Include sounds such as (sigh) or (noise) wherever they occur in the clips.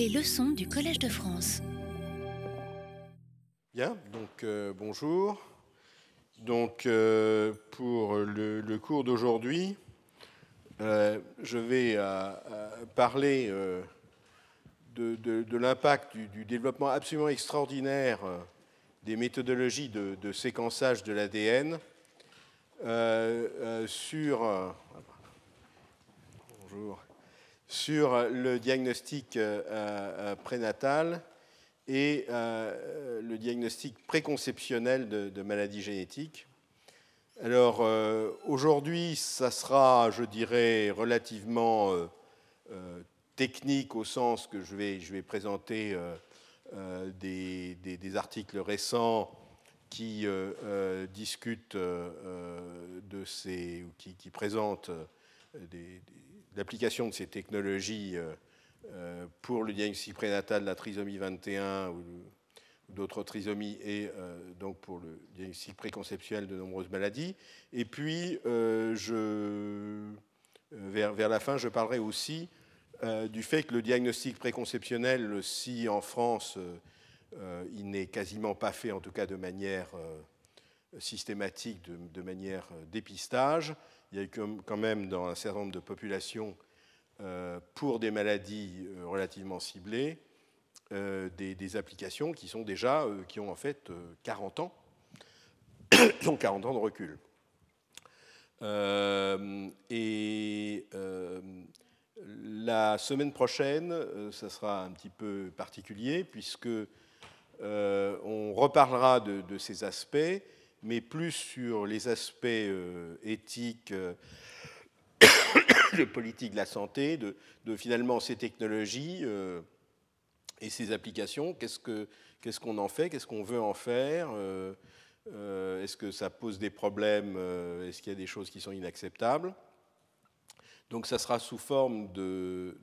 Les leçons du Collège de France. Bien, donc euh, bonjour. Donc euh, pour le, cours d'aujourd'hui, euh, je vais parler de, l'impact du, développement absolument extraordinaire des méthodologies de, de séquençage de l'ADN sur, bonjour, sur le diagnostic euh, euh, prénatal et euh, le diagnostic préconceptionnel de, maladies génétiques. Alors euh, aujourd'hui, ça sera, je dirais, relativement euh, euh, technique au sens que je vais, présenter euh, euh, des, articles récents qui euh, euh, discutent euh, euh, de ces, ou qui, présentent euh, des- l'application de ces technologies euh, euh, pour le diagnostic prénatal de la trisomie 21 ou d'autres trisomies et euh, donc pour le diagnostic préconceptuel de nombreuses maladies. Et puis, vers, la fin, je parlerai aussi du fait que le diagnostic préconceptionnel, si en France, il n'est quasiment pas fait, en tout cas de manière systématique, de, manière dépistage, il y a eu quand même dans un certain nombre de populations, euh, pour des maladies euh, relativement ciblées, euh, des, applications qui sont déjà, qui ont en fait euh, 40 ans, (coughs) qui ont 40 ans de recul. Et la semaine prochaine, ça sera un petit peu particulier puisque on reparlera de ces aspects, mais plus sur les aspects euh, éthiques, euh, (coughs) de politique de la santé, de, finalement ces technologies euh, et ces applications. Qu'est-ce que- qu'est-ce qu'on en fait? Qu'est-ce qu'on veut en faire? Euh, Est-ce que ça pose des problèmes? Est-ce qu'il y a des choses qui sont inacceptables? Donc ça sera sous forme de,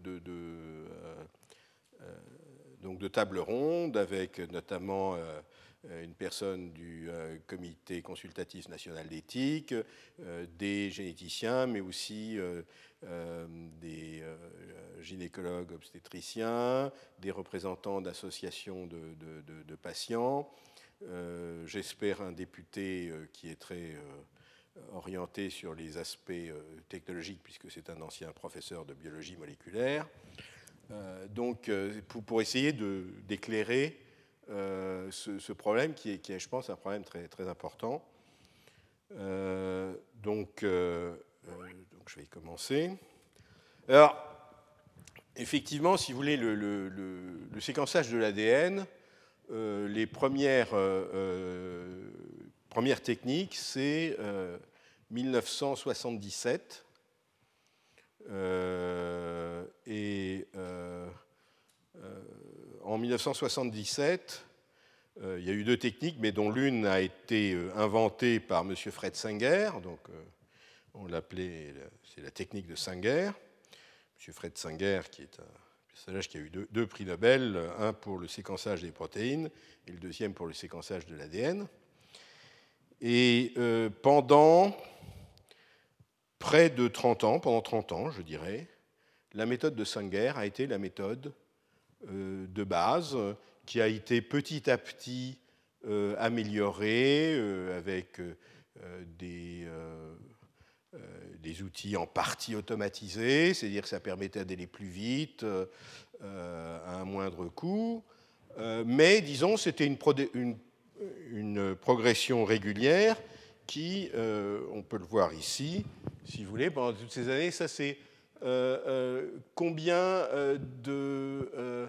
table ronde avec notamment une personne du euh, comité consultatif national d'éthique, euh, des généticiens, mais aussi euh, euh, des euh, gynécologues obstétriciens, des représentants d'associations de, patients, euh, j'espère un député euh, qui est très euh, orienté sur les aspects euh, technologiques, puisque c'est un ancien professeur de biologie moléculaire. Euh, donc, euh, pour, essayer d'éclairer euh, ce, problème qui est, je pense, un problème très, très important. Euh, donc, euh, donc, je vais y commencer. Alors, effectivement, si vous voulez, le, le- séquençage de l'ADN, les premières, premières techniques, c'est euh, 1977. Euh, et en 1977, euh, il y a eu deux techniques, mais dont l'une a été euh, inventée par M. Fred Singer, donc euh, on l'appelait, c'est la technique de Singer. M. Fred Singer, qui est un personnage qui a eu deux, prix Nobel, un pour le séquençage des protéines et le deuxième pour le séquençage de l'ADN. Et pendant près de 30 ans, pendant 30 ans, je dirais, la méthode de Sanger a été la méthode de base euh, qui a été petit à petit euh, améliorée euh, avec euh, euh, des, euh, euh, outils en partie automatisés, c'est-à-dire que ça permettait d'aller plus vite euh, euh, à un moindre coût. Euh, mais disons, c'était une, une- progression régulière qui, euh, on peut le voir ici, si vous voulez, pendant toutes ces années, ça c'est euh, euh, combien euh, de... euh,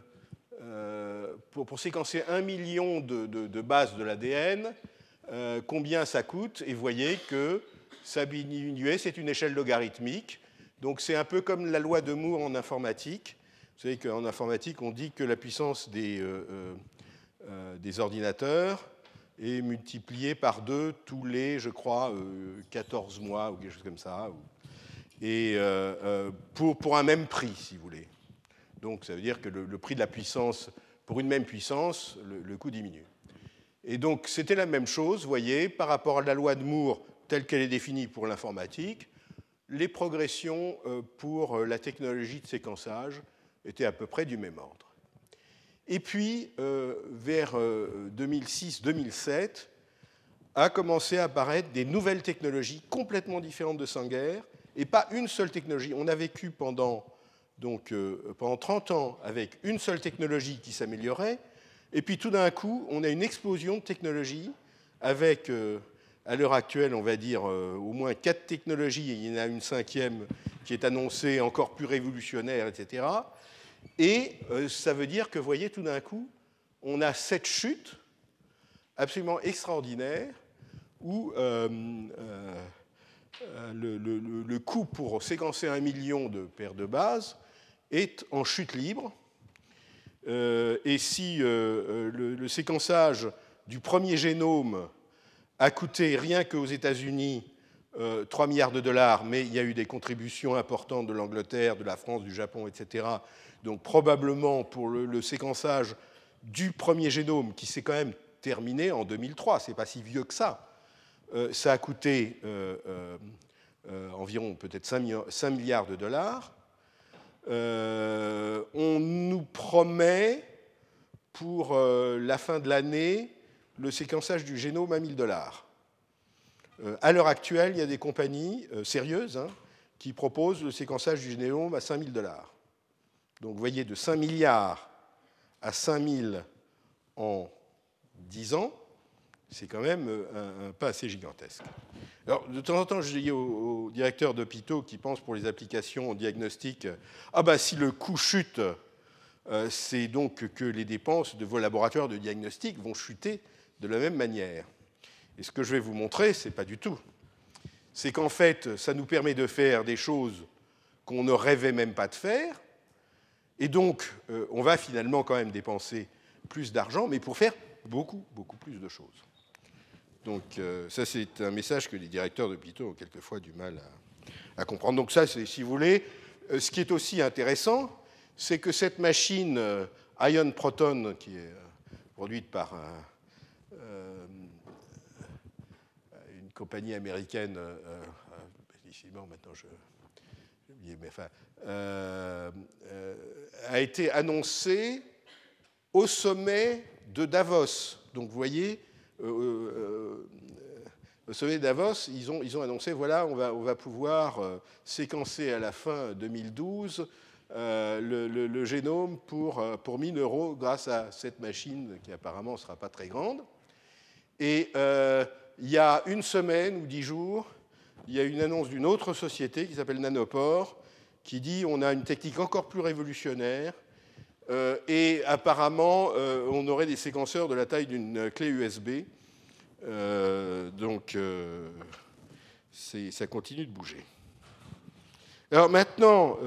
euh, pour, séquencer un million de, de- de bases de l'ADN, euh, combien ça coûte, et voyez que ça diminuait, c'est une échelle logarithmique. Donc c'est un peu comme la loi de Moore en informatique. Vous savez qu'en informatique, on dit que la puissance des, euh, euh, euh, des ordinateurs est multipliée par deux tous les, je crois, euh, 14 mois ou quelque chose comme ça. Et euh, euh, pour, un même prix, si vous voulez. Donc ça veut dire que le, prix de la puissance, pour une même puissance, le, coût diminue. Et donc c'était la même chose, vous voyez, par rapport à la loi de Moore telle qu'elle est définie pour l'informatique, les progressions euh, pour la technologie de séquençage étaient à peu près du même ordre. Et puis, vers 2006-2007, a commencé à apparaître des nouvelles technologies complètement différentes de Sanger, et pas une seule technologie. On a vécu pendant, donc, pendant 30 ans avec une seule technologie qui s'améliorait, et puis tout d'un coup, on a une explosion de technologies avec, euh, à l'heure actuelle, on va dire euh, au moins quatre technologies, il y en a une cinquième qui est annoncée encore plus révolutionnaire, etc. Et euh, ça veut dire que, vous voyez, tout d'un coup, on a cette chute absolument extraordinaire où le, le, coût pour séquencer un million de paires de bases est en chute libre euh, et si euh, euh, le, séquençage du premier génome a coûté rien qu'aux États-Unis 3 milliards de dollars, mais il y a eu des contributions importantes de l'Angleterre, de la France, du Japon, etc. Donc probablement pour le, séquençage du premier génome, qui s'est quand même terminé en 2003, c'est pas si vieux que ça, ça a coûté environ peut-être 5 milliards de dollars. Euh, on nous promet pour euh, la fin de l'année le séquençage du génome à 1000 dollars. Euh, à l'heure actuelle, il y a des compagnies sérieuses hein, qui proposent le séquençage du génome à 5000 dollars. Donc vous voyez, de 5 milliards à 5000 en 10 ans, c'est quand même un, pas assez gigantesque. Alors, de temps en temps, je dis aux, directeurs d'hôpitaux qui pensent pour les applications diagnostiques Ah, ben si le coût chute, euh, c'est donc que les dépenses de vos laboratoires de diagnostic vont chuter de la même manière. Et ce que je vais vous montrer, ce n'est pas du tout. C'est qu'en fait, ça nous permet de faire des choses qu'on ne rêvait même pas de faire. Et donc, euh, on va finalement quand même dépenser plus d'argent, mais pour faire beaucoup, beaucoup plus de choses. Donc euh, ça, c'est un message que les directeurs d'hôpitaux ont quelquefois du mal à, comprendre. Donc ça, c'est, si vous voulez, euh, ce qui est aussi intéressant, c'est que cette machine euh, Ion Proton, qui est produite par une compagnie américaine, maintenant je, a été annoncée au sommet de Davos. Donc vous voyez, au sommet Davos, ils ont, annoncé voilà, on va, pouvoir euh, séquencer à la fin 2012 le, génome pour, pour 1000 euros grâce à cette machine qui apparemment ne sera pas très grande. Et il y a une semaine ou dix jours, il y a une annonce d'une autre société qui s'appelle Nanopore qui dit on a une technique encore plus révolutionnaire euh, et apparemment, euh, on aurait des séquenceurs de la taille d'une clé USB. Euh, donc, ça continue de bouger. Alors maintenant,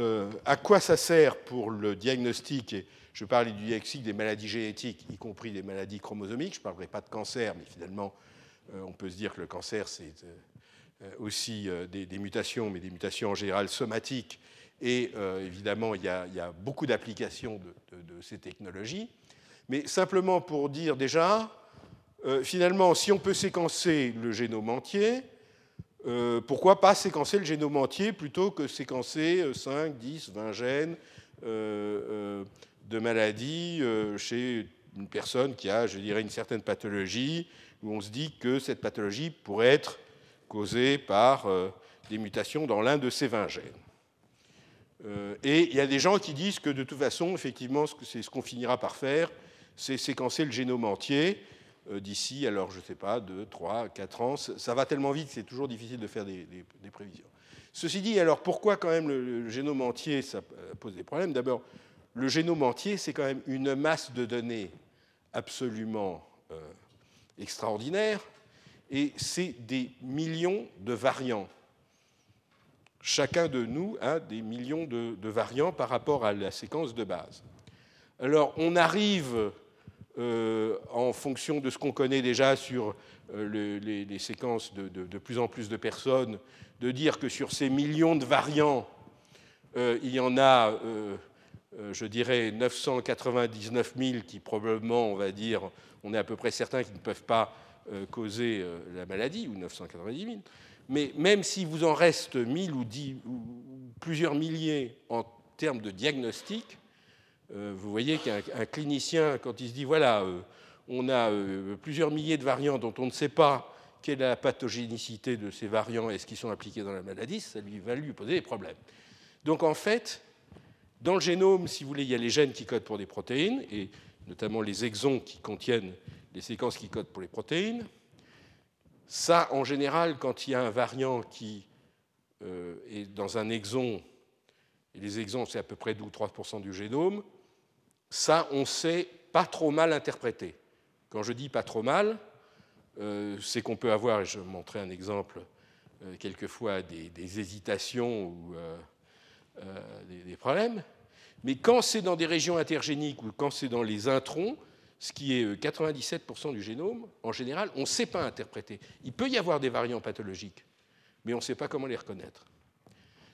à quoi ça sert pour le diagnostic Je parlais du diagnostic des maladies génétiques, y compris des maladies chromosomiques. Je ne parlerai pas de cancer, mais finalement, on peut se dire que le cancer, c'est aussi des, mutations, mais des mutations en général somatiques et euh, évidemment, il y, a, beaucoup d'applications de, ces technologies. Mais simplement pour dire déjà, euh, finalement, si on peut séquencer le génome entier, euh, pourquoi pas séquencer le génome entier plutôt que séquencer 5, 10, 20 gènes de maladies chez une personne qui a, je dirais, une certaine pathologie, où on se dit que cette pathologie pourrait être causée par des mutations dans l'un de ces 20 gènes. Euh, et il y a des gens qui disent que de toute façon, effectivement, c'est ce qu'on finira par faire, c'est séquencer le génome entier euh, d'ici, alors je ne sais pas, 2, 3, 4 ans. Ça va tellement vite que c'est toujours difficile de faire des, prévisions. Ceci dit, alors pourquoi quand même le, génome entier, ça euh, pose des problèmes? D'abord, le génome entier, c'est quand même une masse de données absolument extraordinaire, et c'est des millions de variants chacun de nous a des millions de, variants par rapport à la séquence de base. Alors on arrive, euh, en fonction de ce qu'on connaît déjà sur euh, les, séquences de, plus en plus de personnes, de dire que sur ces millions de variants, euh, il y en a, je dirais, 999 000 qui probablement, on va dire, on est à peu près certain qu'ils ne peuvent pas causer la maladie, ou 990 000 mais même si vous en reste 1000 ou, 10, ou plusieurs milliers en termes de diagnostic, vous voyez qu'un clinicien, quand il se dit, voilà, on a plusieurs milliers de variants dont on ne sait pas quelle est la pathogénicité de ces variants et ce qui sont impliqués dans la maladie, ça lui va lui poser des problèmes. Donc en fait, dans le génome, si vous voulez, il y a les gènes qui codent pour des protéines, et notamment les exons qui contiennent les séquences qui codent pour les protéines. Ça, en général, quand il y a un variant qui euh, est dans un exon, et les exons, c'est à peu près 2 ou 3% du génome, ça, on sait pas trop mal interpréter. Quand je dis pas trop mal, euh, c'est qu'on peut avoir, et je montrer un exemple, euh, quelquefois des, hésitations ou des, problèmes. Mais quand c'est dans des régions intergéniques ou quand c'est dans les introns, ce qui est 97% euh, du génome, en général, on ne sait pas interpréter. Il peut y avoir des variants pathologiques, mais on ne sait pas comment les reconnaître.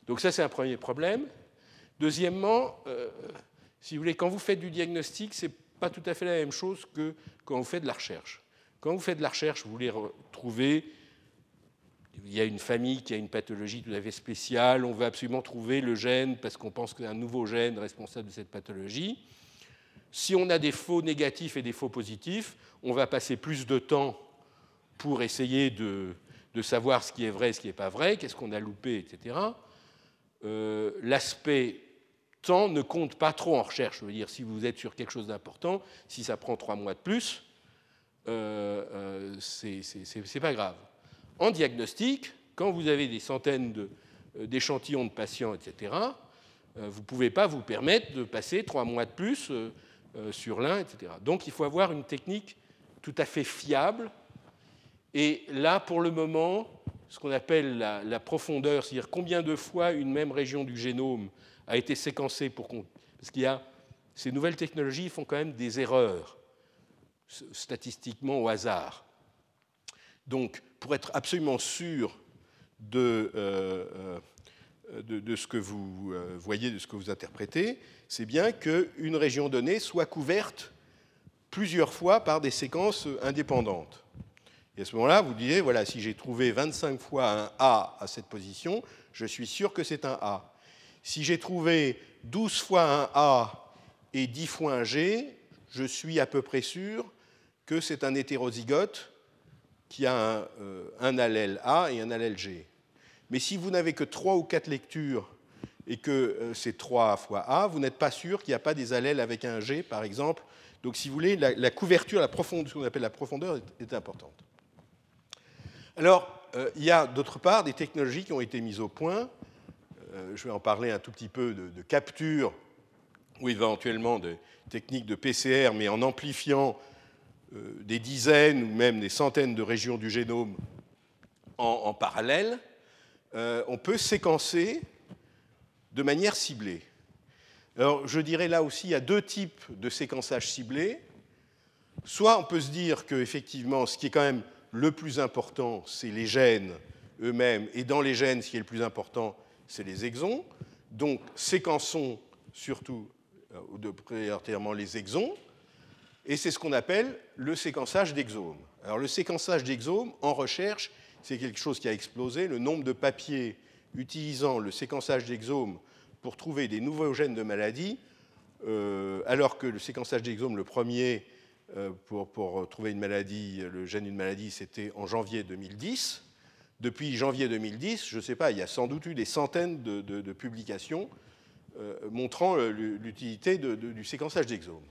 Donc ça, c'est un premier problème. Deuxièmement, euh, si vous voulez, quand vous faites du diagnostic, ce n'est pas tout à fait la même chose que quand vous faites de la recherche. Quand vous faites de la recherche, vous voulez retrouver, il y a une famille qui a une pathologie tout à fait spéciale, on veut absolument trouver le gène parce qu'on pense qu'il y a un nouveau gène responsable de cette pathologie. Si on a des faux négatifs et des faux positifs, on va passer plus de temps pour essayer de, savoir ce qui est vrai ce qui n'est pas vrai, qu'est-ce qu'on a loupé, etc. Euh, l'aspect temps ne compte pas trop en recherche. Je veux dire, si vous êtes sur quelque chose d'important, si ça prend trois mois de plus, euh, euh c'est pas grave. En diagnostic, quand vous avez des centaines euh, d'échantillons de, patients, etc., vous ne pouvez pas vous permettre de passer trois mois de plus euh, sur l'un, etc. Donc il faut avoir une technique tout à fait fiable. Et là, pour le moment, ce qu'on appelle la, profondeur, c'est-à-dire combien de fois une même région du génome a été séquencée pour qu'on... Parce qu'il y a... Ces nouvelles technologies font quand même des erreurs, statistiquement au hasard. Donc, pour être absolument sûr de, euh, euh, de, ce que vous euh, voyez, de ce que vous interprétez, c'est bien qu'une région donnée soit couverte plusieurs fois par des séquences indépendantes. Et à ce moment-là, vous disiez, voilà, si j'ai trouvé 25 fois un A à cette position, je suis sûr que c'est un A. Si j'ai trouvé 12 fois un A et 10 fois un G, je suis à peu près sûr que c'est un hétérozygote qui a un, euh, un allèle A et un allèle G. Mais si vous n'avez que trois ou quatre lectures et que euh, c'est 3 fois A, vous n'êtes pas sûr qu'il n'y a pas des allèles avec un G, par exemple. Donc, si vous voulez, la, couverture, la profondeur, ce qu'on appelle la profondeur, est, importante. Alors, euh, il y a d'autre part des technologies qui ont été mises au point. Euh, je vais en parler un tout petit peu de, capture ou éventuellement de techniques de PCR, mais en amplifiant des dizaines ou même des centaines de régions du génome en parallèle. Euh, on peut séquencer de manière ciblée. Alors, je dirais là aussi, il y a deux types de séquençage ciblé. Soit on peut se dire qu'effectivement, ce qui est quand même le plus important, c'est les gènes eux-mêmes, et dans les gènes, ce qui est le plus important, c'est les exons. Donc, séquençons surtout, euh, ou de prioritairement les exons, et c'est ce qu'on appelle le séquençage d'exomes. Alors, le séquençage d'exomes, en recherche, c'est quelque chose qui a explosé. Le nombre de papiers utilisant le séquençage d'exomes pour trouver des nouveaux gènes de maladie, euh, alors que le séquençage d'exomes, le premier euh, pour, trouver une maladie, le gène d'une maladie, c'était en janvier 2010. Depuis janvier 2010, je ne sais pas, il y a sans doute eu des centaines de, publications euh, montrant l'utilité du séquençage d'exomes.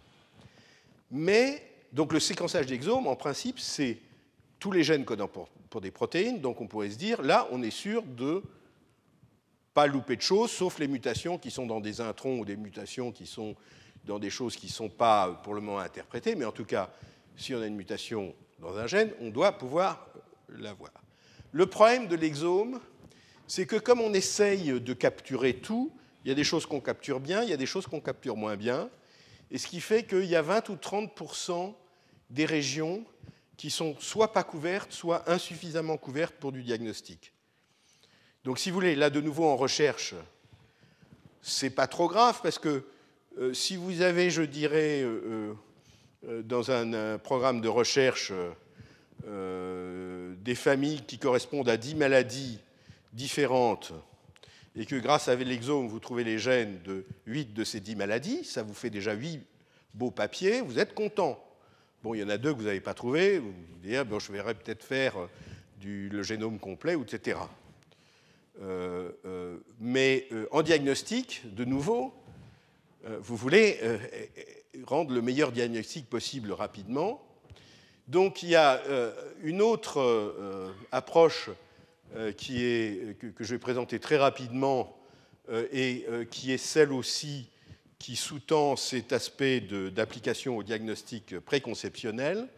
Mais, donc le séquençage d'exomes, en principe, c'est tous les gènes codant pour, des protéines, donc on pourrait se dire, là, on est sûr de pas louper de choses, sauf les mutations qui sont dans des introns ou des mutations qui sont dans des choses qui ne sont pas pour le moment interprétées, mais en tout cas, si on a une mutation dans un gène, on doit pouvoir la voir. Le problème de l'exome, c'est que comme on essaye de capturer tout, il y a des choses qu'on capture bien, il y a des choses qu'on capture moins bien, et ce qui fait qu'il y a 20 ou 30 des régions qui sont soit pas couvertes, soit insuffisamment couvertes pour du diagnostic. Donc, si vous voulez, là de nouveau en recherche, c'est pas trop grave parce que euh, si vous avez, je dirais, euh, euh, dans un, programme de recherche des familles qui correspondent à 10 maladies différentes et que grâce à l'exome, vous trouvez les gènes de 8 de ces 10 maladies, ça vous fait déjà 8 beaux papiers, vous êtes content. Bon, il y en a deux que vous n'avez pas trouvé, vous vous dites, ah, bon, je verrais peut-être faire euh, du, le génome complet, etc. Euh, euh, mais en diagnostic, de nouveau, vous voulez rendre le meilleur diagnostic possible rapidement. Donc il y a une autre approche qui est, que, je vais présenter très rapidement et qui est celle aussi qui sous-tend cet aspect d'application au diagnostic préconceptionnel,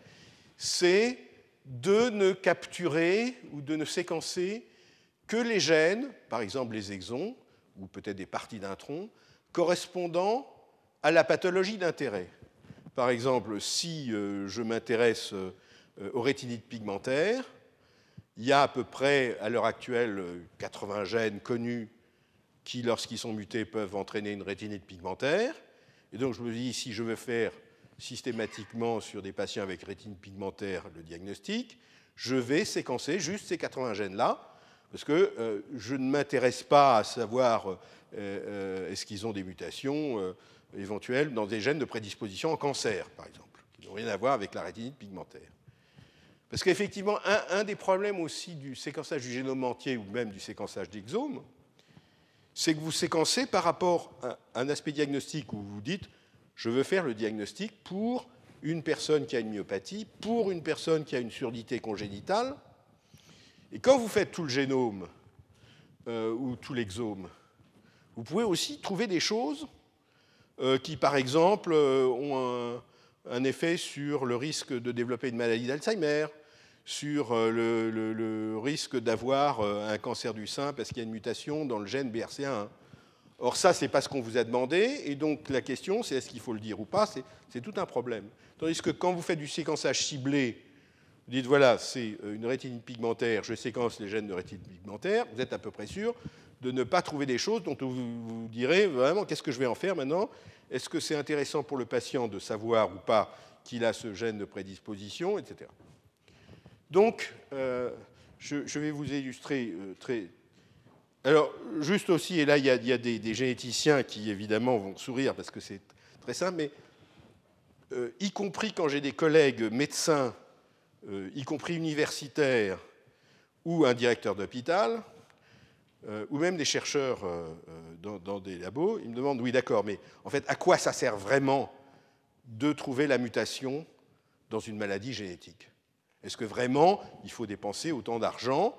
c'est de ne capturer ou de ne séquencer que les gènes, par exemple les exons, ou peut-être des parties d'un tronc, correspondant à la pathologie d'intérêt. Par exemple, si euh, je m'intéresse euh, aux rétinites pigmentaires, il y a à peu près, à l'heure actuelle, 80 gènes connus qui, lorsqu'ils sont mutés, peuvent entraîner une rétinite pigmentaire. Et donc je me dis, si je veux faire systématiquement sur des patients avec rétinite pigmentaire le diagnostic, je vais séquencer juste ces 80 gènes-là, parce que euh, je ne m'intéresse pas à savoir euh, euh, est-ce qu'ils ont des mutations éventuelles dans des gènes de prédisposition en cancer, par exemple, qui n'ont rien à voir avec la rétinite pigmentaire. Parce qu'effectivement, un, des problèmes aussi du séquençage du génome entier ou même du séquençage d'exomes, c'est que vous séquencez par rapport à un aspect diagnostique où vous dites je veux faire le diagnostic pour une personne qui a une myopathie, pour une personne qui a une surdité congénitale. Et quand vous faites tout le génome euh, ou tout l'exome, vous pouvez aussi trouver des choses euh, qui, par exemple, euh, ont un, effet sur le risque de développer une maladie d'Alzheimer, sur euh, le, risque d'avoir euh, un cancer du sein parce qu'il y a une mutation dans le gène BRCA1. Or ça, ce n'est pas ce qu'on vous a demandé, et donc la question, c'est est-ce qu'il faut le dire ou pas, c'est tout un problème. Tandis que quand vous faites du séquençage ciblé, vous dites, voilà, c'est euh, une rétinite pigmentaire, je séquence les gènes de rétinite pigmentaire, vous êtes à peu près sûr de ne pas trouver des choses dont vous vous direz, vraiment, qu'est-ce que je vais en faire maintenant? Est-ce que c'est intéressant pour le patient de savoir ou pas qu'il a ce gène de prédisposition, etc. Donc, euh, je, vais vous illustrer euh, très. Alors, juste aussi, et là, il y a, des, généticiens qui, évidemment, vont sourire parce que c'est très simple, mais euh, y compris quand j'ai des collègues médecins, y compris universitaires, ou un directeur d'hôpital, ou même des chercheurs dans, dans, des labos, ils me demandent, oui, d'accord, mais en fait, à quoi ça sert vraiment de trouver la mutation dans une maladie génétique? Est-ce que vraiment il faut dépenser autant d'argent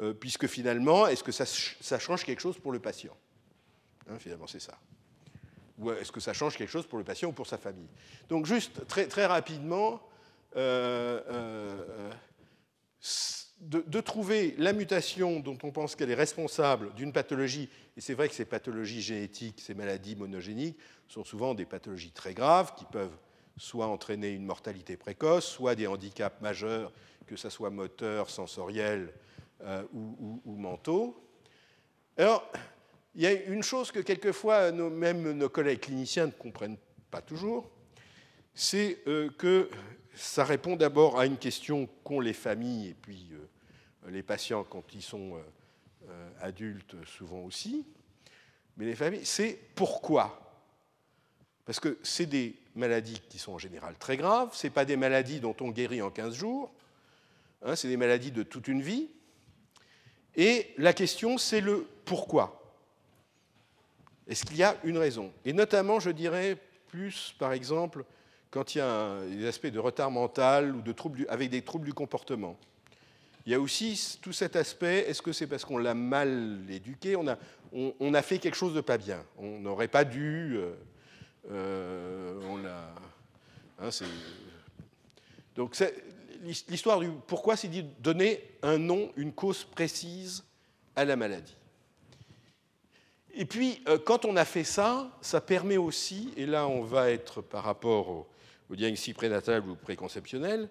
euh, Puisque finalement, est-ce que ça, change quelque chose pour le patient? Hein, Finalement, c'est ça. Ou est-ce que ça change quelque chose pour le patient ou pour sa famille? Donc, juste très, très rapidement, euh, euh, de, trouver la mutation dont on pense qu'elle est responsable d'une pathologie, et c'est vrai que ces pathologies génétiques, ces maladies monogéniques, sont souvent des pathologies très graves qui peuvent soit entraîner une mortalité précoce, soit des handicaps majeurs, que ce soit moteurs, sensoriels euh, ou, mentaux. Alors, il y a une chose que quelquefois même nos collègues cliniciens ne comprennent pas toujours, c'est euh, que ça répond d'abord à une question qu'ont les familles et puis euh, les patients quand ils sont adultes souvent aussi. Mais les familles, c'est pourquoi Parce que c'est des maladies qui sont en général très graves, ce pas des maladies dont on guérit en 15 jours, hein, c'est des maladies de toute une vie. Et la question, c'est le pourquoi. Est-ce qu'il y a une raison? Et notamment, je dirais, plus, par exemple, quand il y a des aspects de retard mental ou de troubles avec des troubles du comportement. Il y a aussi tout cet aspect, est-ce que c'est parce qu'on l'a mal éduqué? On a, fait quelque chose de pas bien On n'aurait pas dû... Euh, on l'a. Hein, donc l'histoire du pourquoi, c'est donner un nom, une cause précise à la maladie. Et puis, euh, quand on a fait ça, ça permet aussi, et là on va être par rapport au, diagnostic prénatal ou préconceptionnel,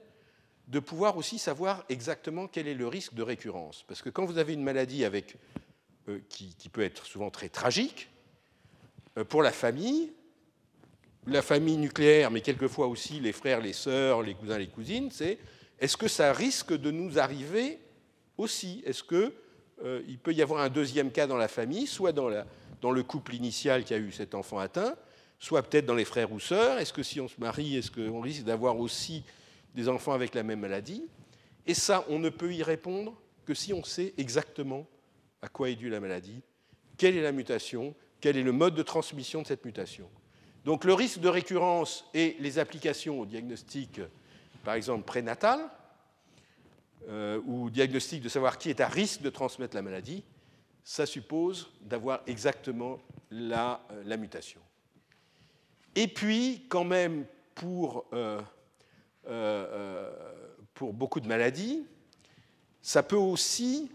de pouvoir aussi savoir exactement quel est le risque de récurrence. Parce que quand vous avez une maladie avec, euh, qui, peut être souvent très tragique, pour la famille, la famille nucléaire, mais quelquefois aussi les frères, les sœurs, les cousins, les cousines, c'est est-ce que ça risque de nous arriver aussi? Est-ce que il peut y avoir un deuxième cas dans la famille, soit dans, dans le couple initial qui a eu cet enfant atteint, soit peut-être dans les frères ou sœurs? Est-ce que si on se marie, est-ce qu'on risque d'avoir aussi des enfants avec la même maladie? Et ça, on ne peut y répondre que si on sait exactement à quoi est due la maladie, quelle est la mutation, quel est le mode de transmission de cette mutation. Donc le risque de récurrence et les applications au diagnostic, par exemple prénatal, euh, ou diagnostic de savoir qui est à risque de transmettre la maladie, ça suppose d'avoir exactement la, euh, mutation. Et puis, quand même, euh, pour beaucoup de maladies, ça peut aussi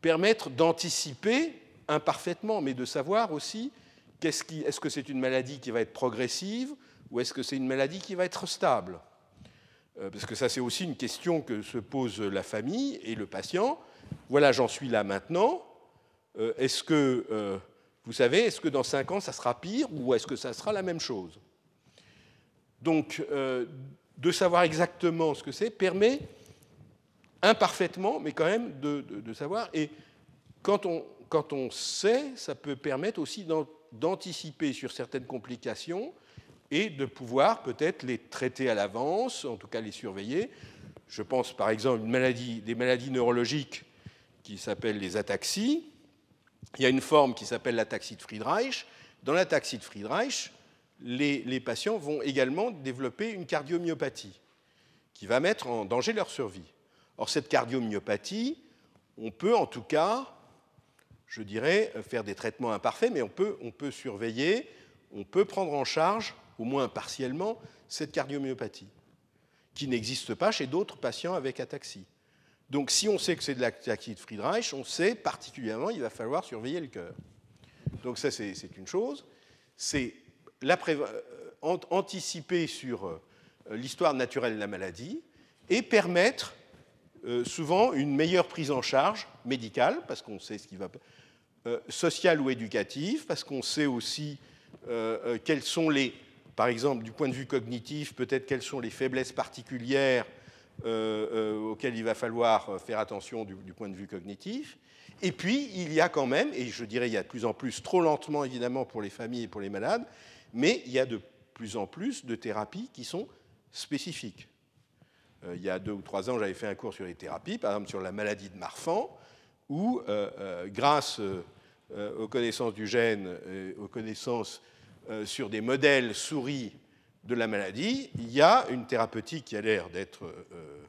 permettre d'anticiper imparfaitement, mais de savoir aussi est-ce est que c'est une maladie qui va être progressive ou est-ce que c'est une maladie qui va être stable? Euh, Parce que ça, c'est aussi une question que se pose la famille et le patient. Voilà, j'en suis là maintenant. Euh, est-ce que, euh, vous savez, est-ce que dans 5 ans, ça sera pire ou est-ce que ça sera la même chose? Donc, de savoir exactement ce que c'est permet imparfaitement, mais quand même de, savoir. Et quand on, quand on sait, ça peut permettre aussi d'anticiper sur certaines complications et de pouvoir peut-être les traiter à l'avance, en tout cas les surveiller. Je pense par exemple une maladie, des maladies neurologiques qui s'appellent les ataxies. Il y a une forme qui s'appelle l'ataxie de Friedreich. Dans l'ataxie de Friedreich, les, les, patients vont également développer une cardiomyopathie qui va mettre en danger leur survie. Or, cette cardiomyopathie, on peut en tout cas je dirais, faire des traitements imparfaits, mais on peut, surveiller, on peut prendre en charge, au moins partiellement, cette cardiomyopathie, qui n'existe pas chez d'autres patients avec ataxie. Donc si on sait que c'est de l'ataxie de Friedreich, on sait particulièrement qu'il va falloir surveiller le cœur. Donc ça, c'est une chose. C'est euh, anticiper sur euh, l'histoire naturelle de la maladie et permettre euh, souvent une meilleure prise en charge médicale, parce qu'on sait ce qui va euh, sociale ou éducative, parce qu'on sait aussi euh, euh, quelles sont les, par exemple, du point de vue cognitif, peut-être quelles sont les faiblesses particulières auxquelles il va falloir faire attention du, point de vue cognitif. Et puis, il y a quand même, et je dirais il y a de plus en plus, trop lentement évidemment pour les familles et pour les malades, mais il y a de plus en plus de thérapies qui sont spécifiques. il y a deux ou trois ans, j'avais fait un cours sur les thérapies, par exemple sur la maladie de Marfan, où, grâce euh, aux connaissances du gène, aux connaissances euh, sur des modèles souris de la maladie, il y a une thérapeutique qui a l'air d'être euh,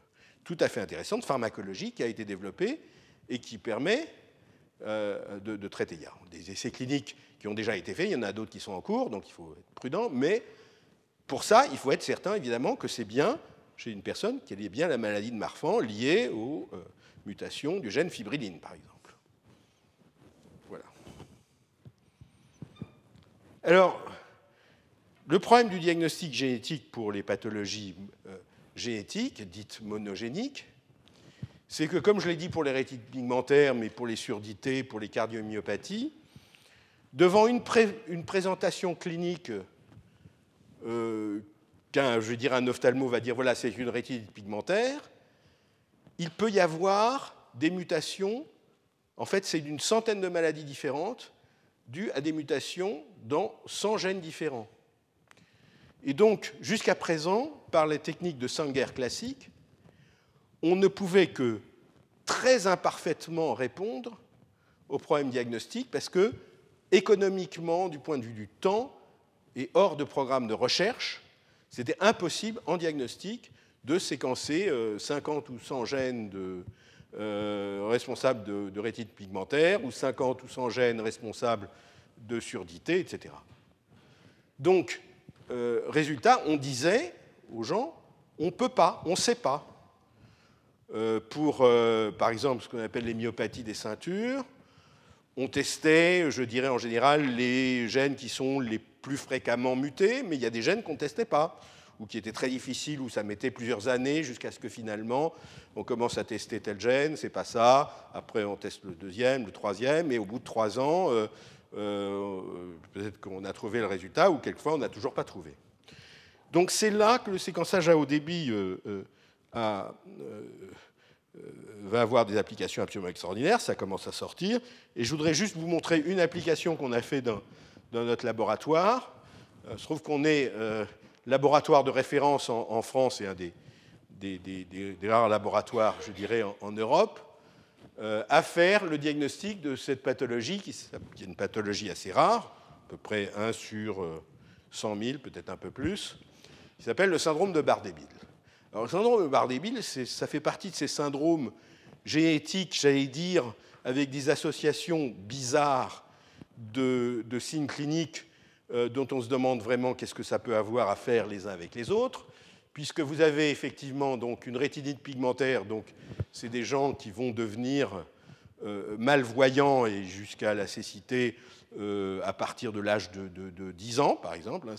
tout à fait intéressante, pharmacologique, qui a été développée et qui permet de, traiter. Il y a des essais cliniques qui ont déjà été faits, il y en a d'autres qui sont en cours, donc il faut être prudent, mais pour ça, il faut être certain, évidemment, que c'est bien chez une personne qui a bien la maladie de Marfan liée aux mutations du gène fibrilline, par exemple. Alors, le problème du diagnostic génétique pour les pathologies euh, génétiques, dites monogéniques, c'est que, comme je l'ai dit pour les rétines pigmentaires, mais pour les surdités, pour les cardiomyopathies, devant une, présentation clinique euh, qu'un, je un ophtalmo va dire voilà, c'est une rétine pigmentaire, il peut y avoir des mutations. En fait, c'est d'une centaine de maladies différentes dues à des mutations dans 100 gènes différents. Et donc, jusqu'à présent, par les techniques de Sanger classiques, on ne pouvait que très imparfaitement répondre aux problèmes diagnostiques parce que, économiquement, du point de vue du temps et hors de programme de recherche, c'était impossible en diagnostic de séquencer 50 euh, ou 100 gènes de, euh, responsables de, de rétine pigmentaire ou 50 ou 100 gènes responsables de surdité, etc. Donc, euh, résultat, on disait aux gens, on ne peut pas, on ne sait pas. Euh, pour, par exemple, ce qu'on appelle les myopathies des ceintures, on testait, je dirais en général, les gènes qui sont les plus fréquemment mutés, mais il y a des gènes qu'on ne testait pas, ou qui étaient très difficiles, où ça mettait plusieurs années jusqu'à ce que finalement on commence à tester tel gène, c'est pas ça, après on teste le deuxième, le troisième, et au bout de trois ans, euh, peut-être qu'on a trouvé le résultat, ou quelquefois on n'a toujours pas trouvé. Donc c'est là que le séquençage à haut débit euh, euh, va avoir des applications absolument extraordinaires, ça commence à sortir. Et je voudrais juste vous montrer une application qu'on a fait dans, notre laboratoire. Il se trouve qu'on est laboratoire de référence en, France et un des, rares laboratoires, je dirais, en, Europe, à faire le diagnostic de cette pathologie, qui, est une pathologie assez rare, à peu près 1 sur 100 000, peut-être un peu plus, qui s'appelle le syndrome de Bardet-Bill. Alors, le syndrome de Bardet-Bill, ça fait partie de ces syndromes génétiques, j'allais dire, avec des associations bizarres de, signes cliniques euh, dont on se demande vraiment qu'est-ce que ça peut avoir à faire les uns avec les autres, puisque vous avez effectivement donc une rétinite pigmentaire, donc c'est des gens qui vont devenir euh, malvoyants et jusqu'à la cécité euh, à partir de l'âge de, 10 ans, par exemple. Hein,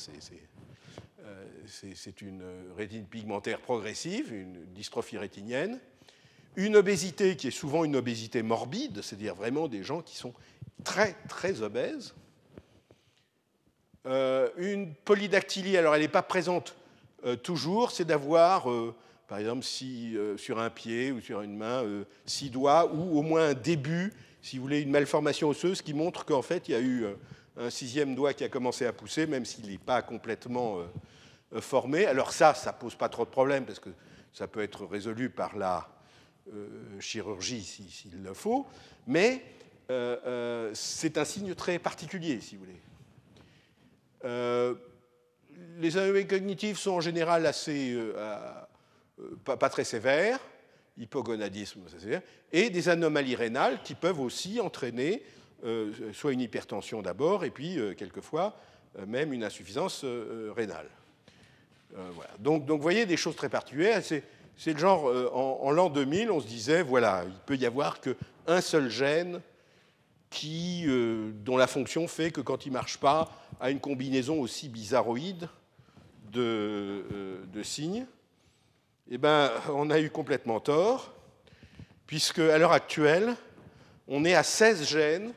c'est une rétine pigmentaire progressive, une dystrophie rétinienne. Une obésité qui est souvent une obésité morbide, c'est-à-dire vraiment des gens qui sont très, très obèses. Euh, une polydactylie, alors elle n'est pas présente toujours, c'est d'avoir, par exemple, si, sur un pied ou sur une main, six doigts ou au moins un début si vous voulez, une malformation osseuse qui montre qu'en fait, il y a eu euh, un sixième doigt qui a commencé à pousser, même s'il n'est pas complètement euh, euh, formé. Alors ça, ça ne pose pas trop de problèmes, parce que ça peut être résolu par la chirurgie s'il le faut, mais c'est un signe très particulier, si vous voulez. Les anomalies cognitives sont en général assez, pas, très sévères hypogonadisme, et des anomalies rénales qui peuvent aussi entraîner euh, soit une hypertension d'abord, et puis euh, quelquefois euh, même une insuffisance rénale. Donc, donc, vous voyez des choses très particulières. C'est, le genre, en, l'an 2000, on se disait, voilà, il peut y avoir qu'un seul gène qui, dont la fonction fait que quand il ne marche pas, a une combinaison aussi bizarroïde de, de signes eh ben, on a eu complètement tort, puisque à l'heure actuelle, on est à 16 gènes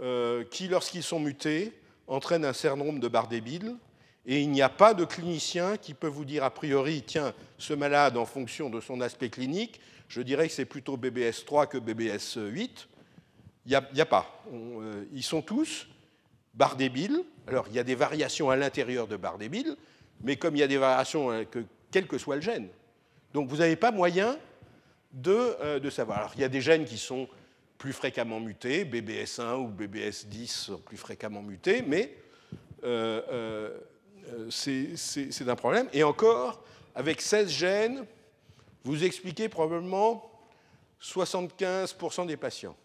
euh, qui, lorsqu'ils sont mutés, entraînent un syndrome de Bardet-Bill, et il n'y a pas de clinicien qui peut vous dire a priori, tiens, ce malade, en fonction de son aspect clinique, je dirais que c'est plutôt BBS 3 que BBS 8. Il n'y a, pas. Euh, ils sont tous Bardet-Bill. Alors, il y a des variations à l'intérieur de Bardet-Bill, mais comme il y a des variations euh, que quel que soit le gène. Donc vous n'avez pas moyen de, euh, de, savoir. Alors il y a des gènes qui sont plus fréquemment mutés, BBS1 ou BBS10 sont plus fréquemment mutés, mais euh, euh, c'est un problème. Et encore, avec 16 gènes, vous expliquez probablement 75% des patients.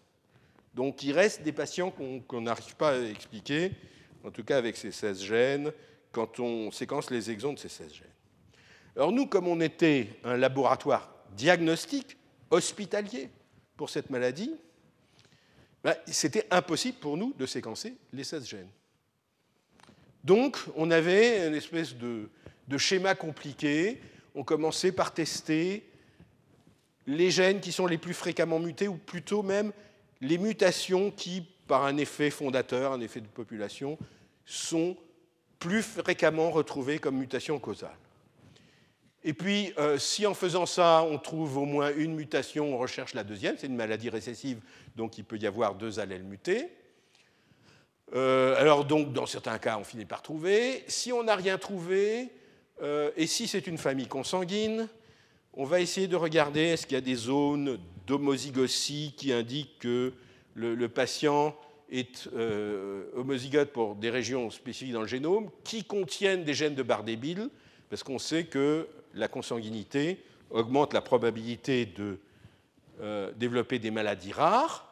Donc il reste des patients qu'on n'arrive pas à expliquer, en tout cas avec ces 16 gènes, quand on séquence les exons de ces 16 gènes. Alors nous, comme on était un laboratoire diagnostique hospitalier pour cette maladie, ben, c'était impossible pour nous de séquencer les 16 gènes. Donc on avait une espèce de, schéma compliqué. On commençait par tester les gènes qui sont les plus fréquemment mutés, ou plutôt même les mutations qui, par un effet fondateur, un effet de population, sont plus fréquemment retrouvées comme mutations causales. Et puis, euh, si en faisant ça, on trouve au moins une mutation, on recherche la deuxième. C'est une maladie récessive, donc il peut y avoir deux allèles mutés. Euh, alors, donc, dans certains cas, on finit par trouver. Si on n'a rien trouvé, euh, et si c'est une famille consanguine, on va essayer de regarder est-ce qu'il y a des zones d'homozygosie qui indiquent que le, patient est homozygote pour des régions spécifiques dans le génome qui contiennent des gènes de Bardet-Bill, parce qu'on sait que la consanguinité augmente la probabilité de euh, développer des maladies rares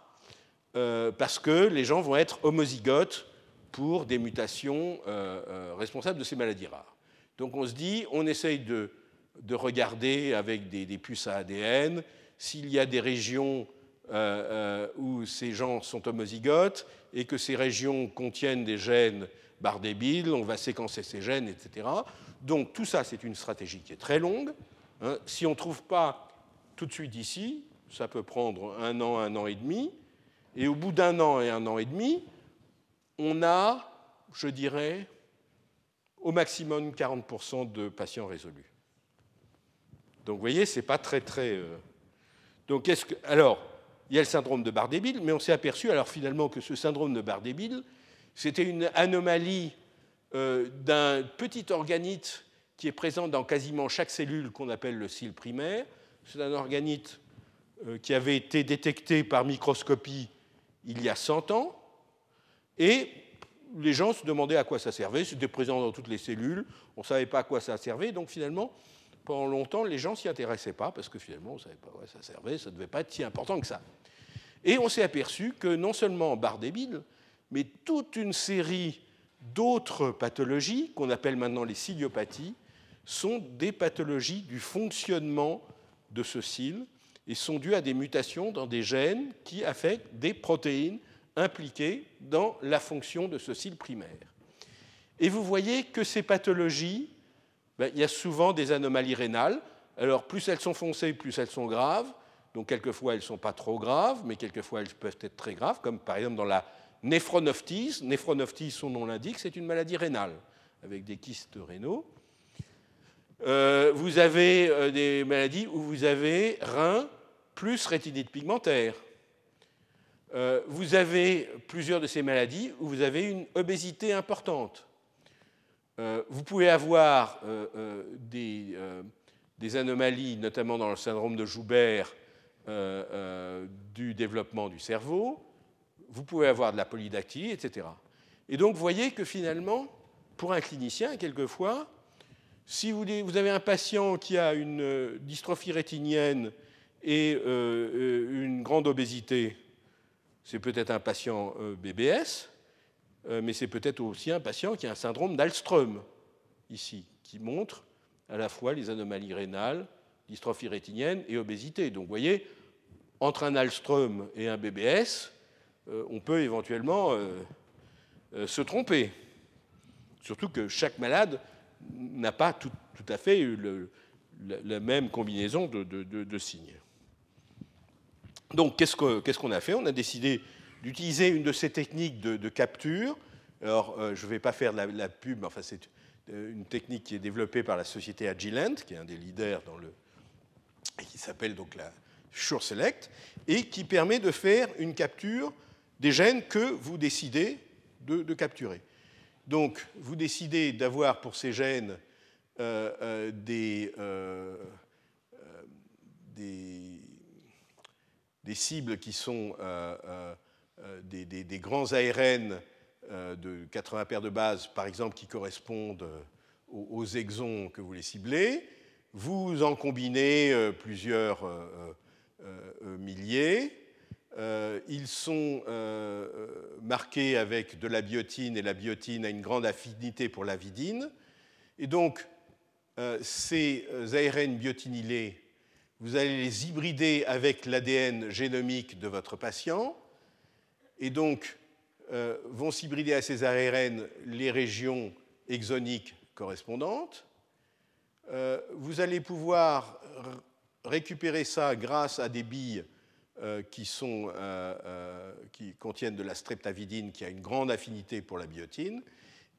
euh, parce que les gens vont être homozygotes pour des mutations euh, responsables de ces maladies rares. Donc on se dit, on essaye de, regarder avec des, puces à ADN s'il y a des régions où ces gens sont homozygotes et que ces régions contiennent des gènes Bardet-Bill, on va séquencer ces gènes, etc. Donc tout ça, c'est une stratégie qui est très longue. Hein. Si on ne trouve pas tout de suite ici, ça peut prendre un an, un an et demi. Et au bout d'un an et un an et demi, on a, je dirais, au maximum 40% de patients résolus. Donc vous voyez, ce n'est pas très très, euh, Donc, que, alors, il y a le syndrome de Bardet-Bill, mais on s'est aperçu alors finalement que ce syndrome de Bardet-Bill, c'était une anomalie euh, d'un petit organite qui est présent dans quasiment chaque cellule qu'on appelle le cil primaire. C'est un organite euh, qui avait été détecté par microscopie il y a 100 ans, et les gens se demandaient à quoi ça servait. C'était présent dans toutes les cellules, on ne savait pas à quoi ça servait, donc finalement, pendant longtemps, les gens s'y intéressaient pas, parce que finalement, on ne savait pas quoi ça servait, ça ne devait pas être si important que ça. Et on s'est aperçu que non seulement débile, mais toute une série d'autres pathologies, qu'on appelle maintenant les ciliopathies, sont des pathologies du fonctionnement de ce cil et sont dues à des mutations dans des gènes qui affectent des protéines impliquées dans la fonction de ce cil primaire. Et vous voyez que ces pathologies, ben, il y a souvent des anomalies rénales. Alors plus elles sont foncées, plus elles sont graves. Donc quelquefois elles ne sont pas trop graves, mais quelquefois elles peuvent être très graves, comme par exemple dans la néphronophthise. Néphronophthise, son nom l'indique, c'est une maladie rénale, avec des kystes rénaux. Euh, vous avez euh, des maladies où vous avez rein plus rétinite pigmentaire. Euh, vous avez plusieurs de ces maladies où vous avez une obésité importante. Vous pouvez avoir des, des, anomalies, notamment dans le syndrome de Joubert, du développement du cerveau. Vous pouvez avoir de la polydactylie, etc. Et donc, vous voyez que finalement, pour un clinicien, quelquefois, si vous avez un patient qui a une euh, dystrophie rétinienne et euh, euh, une grande obésité, c'est peut-être un patient BBS, mais c'est peut-être aussi un patient qui a un syndrome d'Alström, ici, qui montre à la fois les anomalies rénales, dystrophie rétinienne et obésité. Donc vous voyez, entre un Alström et un BBS, on peut éventuellement se tromper. Surtout que chaque malade n'a pas tout, à fait la, même combinaison de, signes. Donc, qu'est-ce qu'on a fait? On a décidé d'utiliser une de ces techniques de, capture. Alors, euh, je ne vais pas faire la, la pub, enfin, c'est euh, une technique qui est développée par la société Agilent, qui est un des leaders dans le. et qui s'appelle donc la Sure Select, et qui permet de faire une capture des gènes que vous décidez de capturer. Donc, vous décidez d'avoir pour ces gènes euh, des, des, cibles qui sont des, grands ARN de 80 paires de bases, par exemple, qui correspondent aux, aux exons que vous voulez cibler. Vous en combinez plusieurs milliers euh, ils sont euh, euh, marqués avec de la biotine et la biotine a une grande affinité pour la vidine. Et donc, ces ARN biotinylés, vous allez les hybrider avec l'ADN génomique de votre patient. Et donc, vont s'hybrider à ces ARN les régions exoniques correspondantes. vous allez pouvoir récupérer ça grâce à des billes euh, qui, sont, euh, euh, qui, contiennent de la streptavidine qui a une grande affinité pour la biotine.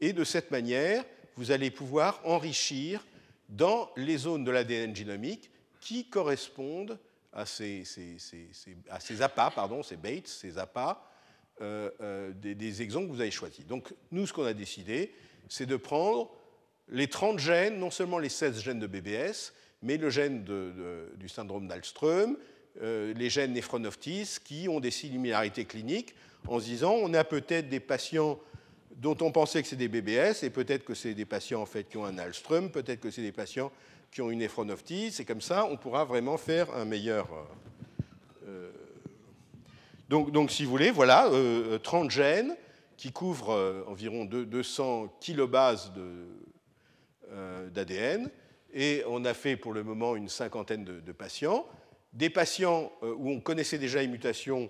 Et de cette manière, vous allez pouvoir enrichir dans les zones de l'ADN génomique qui correspondent à ces, ces, ces, à ces APA, pardon, ces Bates, ces APA, des, des, exons que vous avez choisis. Donc nous, ce qu'on a décidé, c'est de prendre les 30 gènes, non seulement les 16 gènes de BBS, mais le gène du syndrome d'Alström, euh, les gènes néphronophthis qui ont des similarités cliniques en se disant on a peut-être des patients dont on pensait que c'est des BBS et peut-être que c'est des patients en fait qui ont un Alström, peut-être que c'est des patients qui ont une néphronophthis et comme ça on pourra vraiment faire un meilleur. Euh, euh, donc, si vous voulez, voilà, 30 gènes qui couvrent environ 200 kilobases d'ADN. Et on a fait pour le moment une cinquantaine de patients des patients euh, où on connaissait déjà les mutations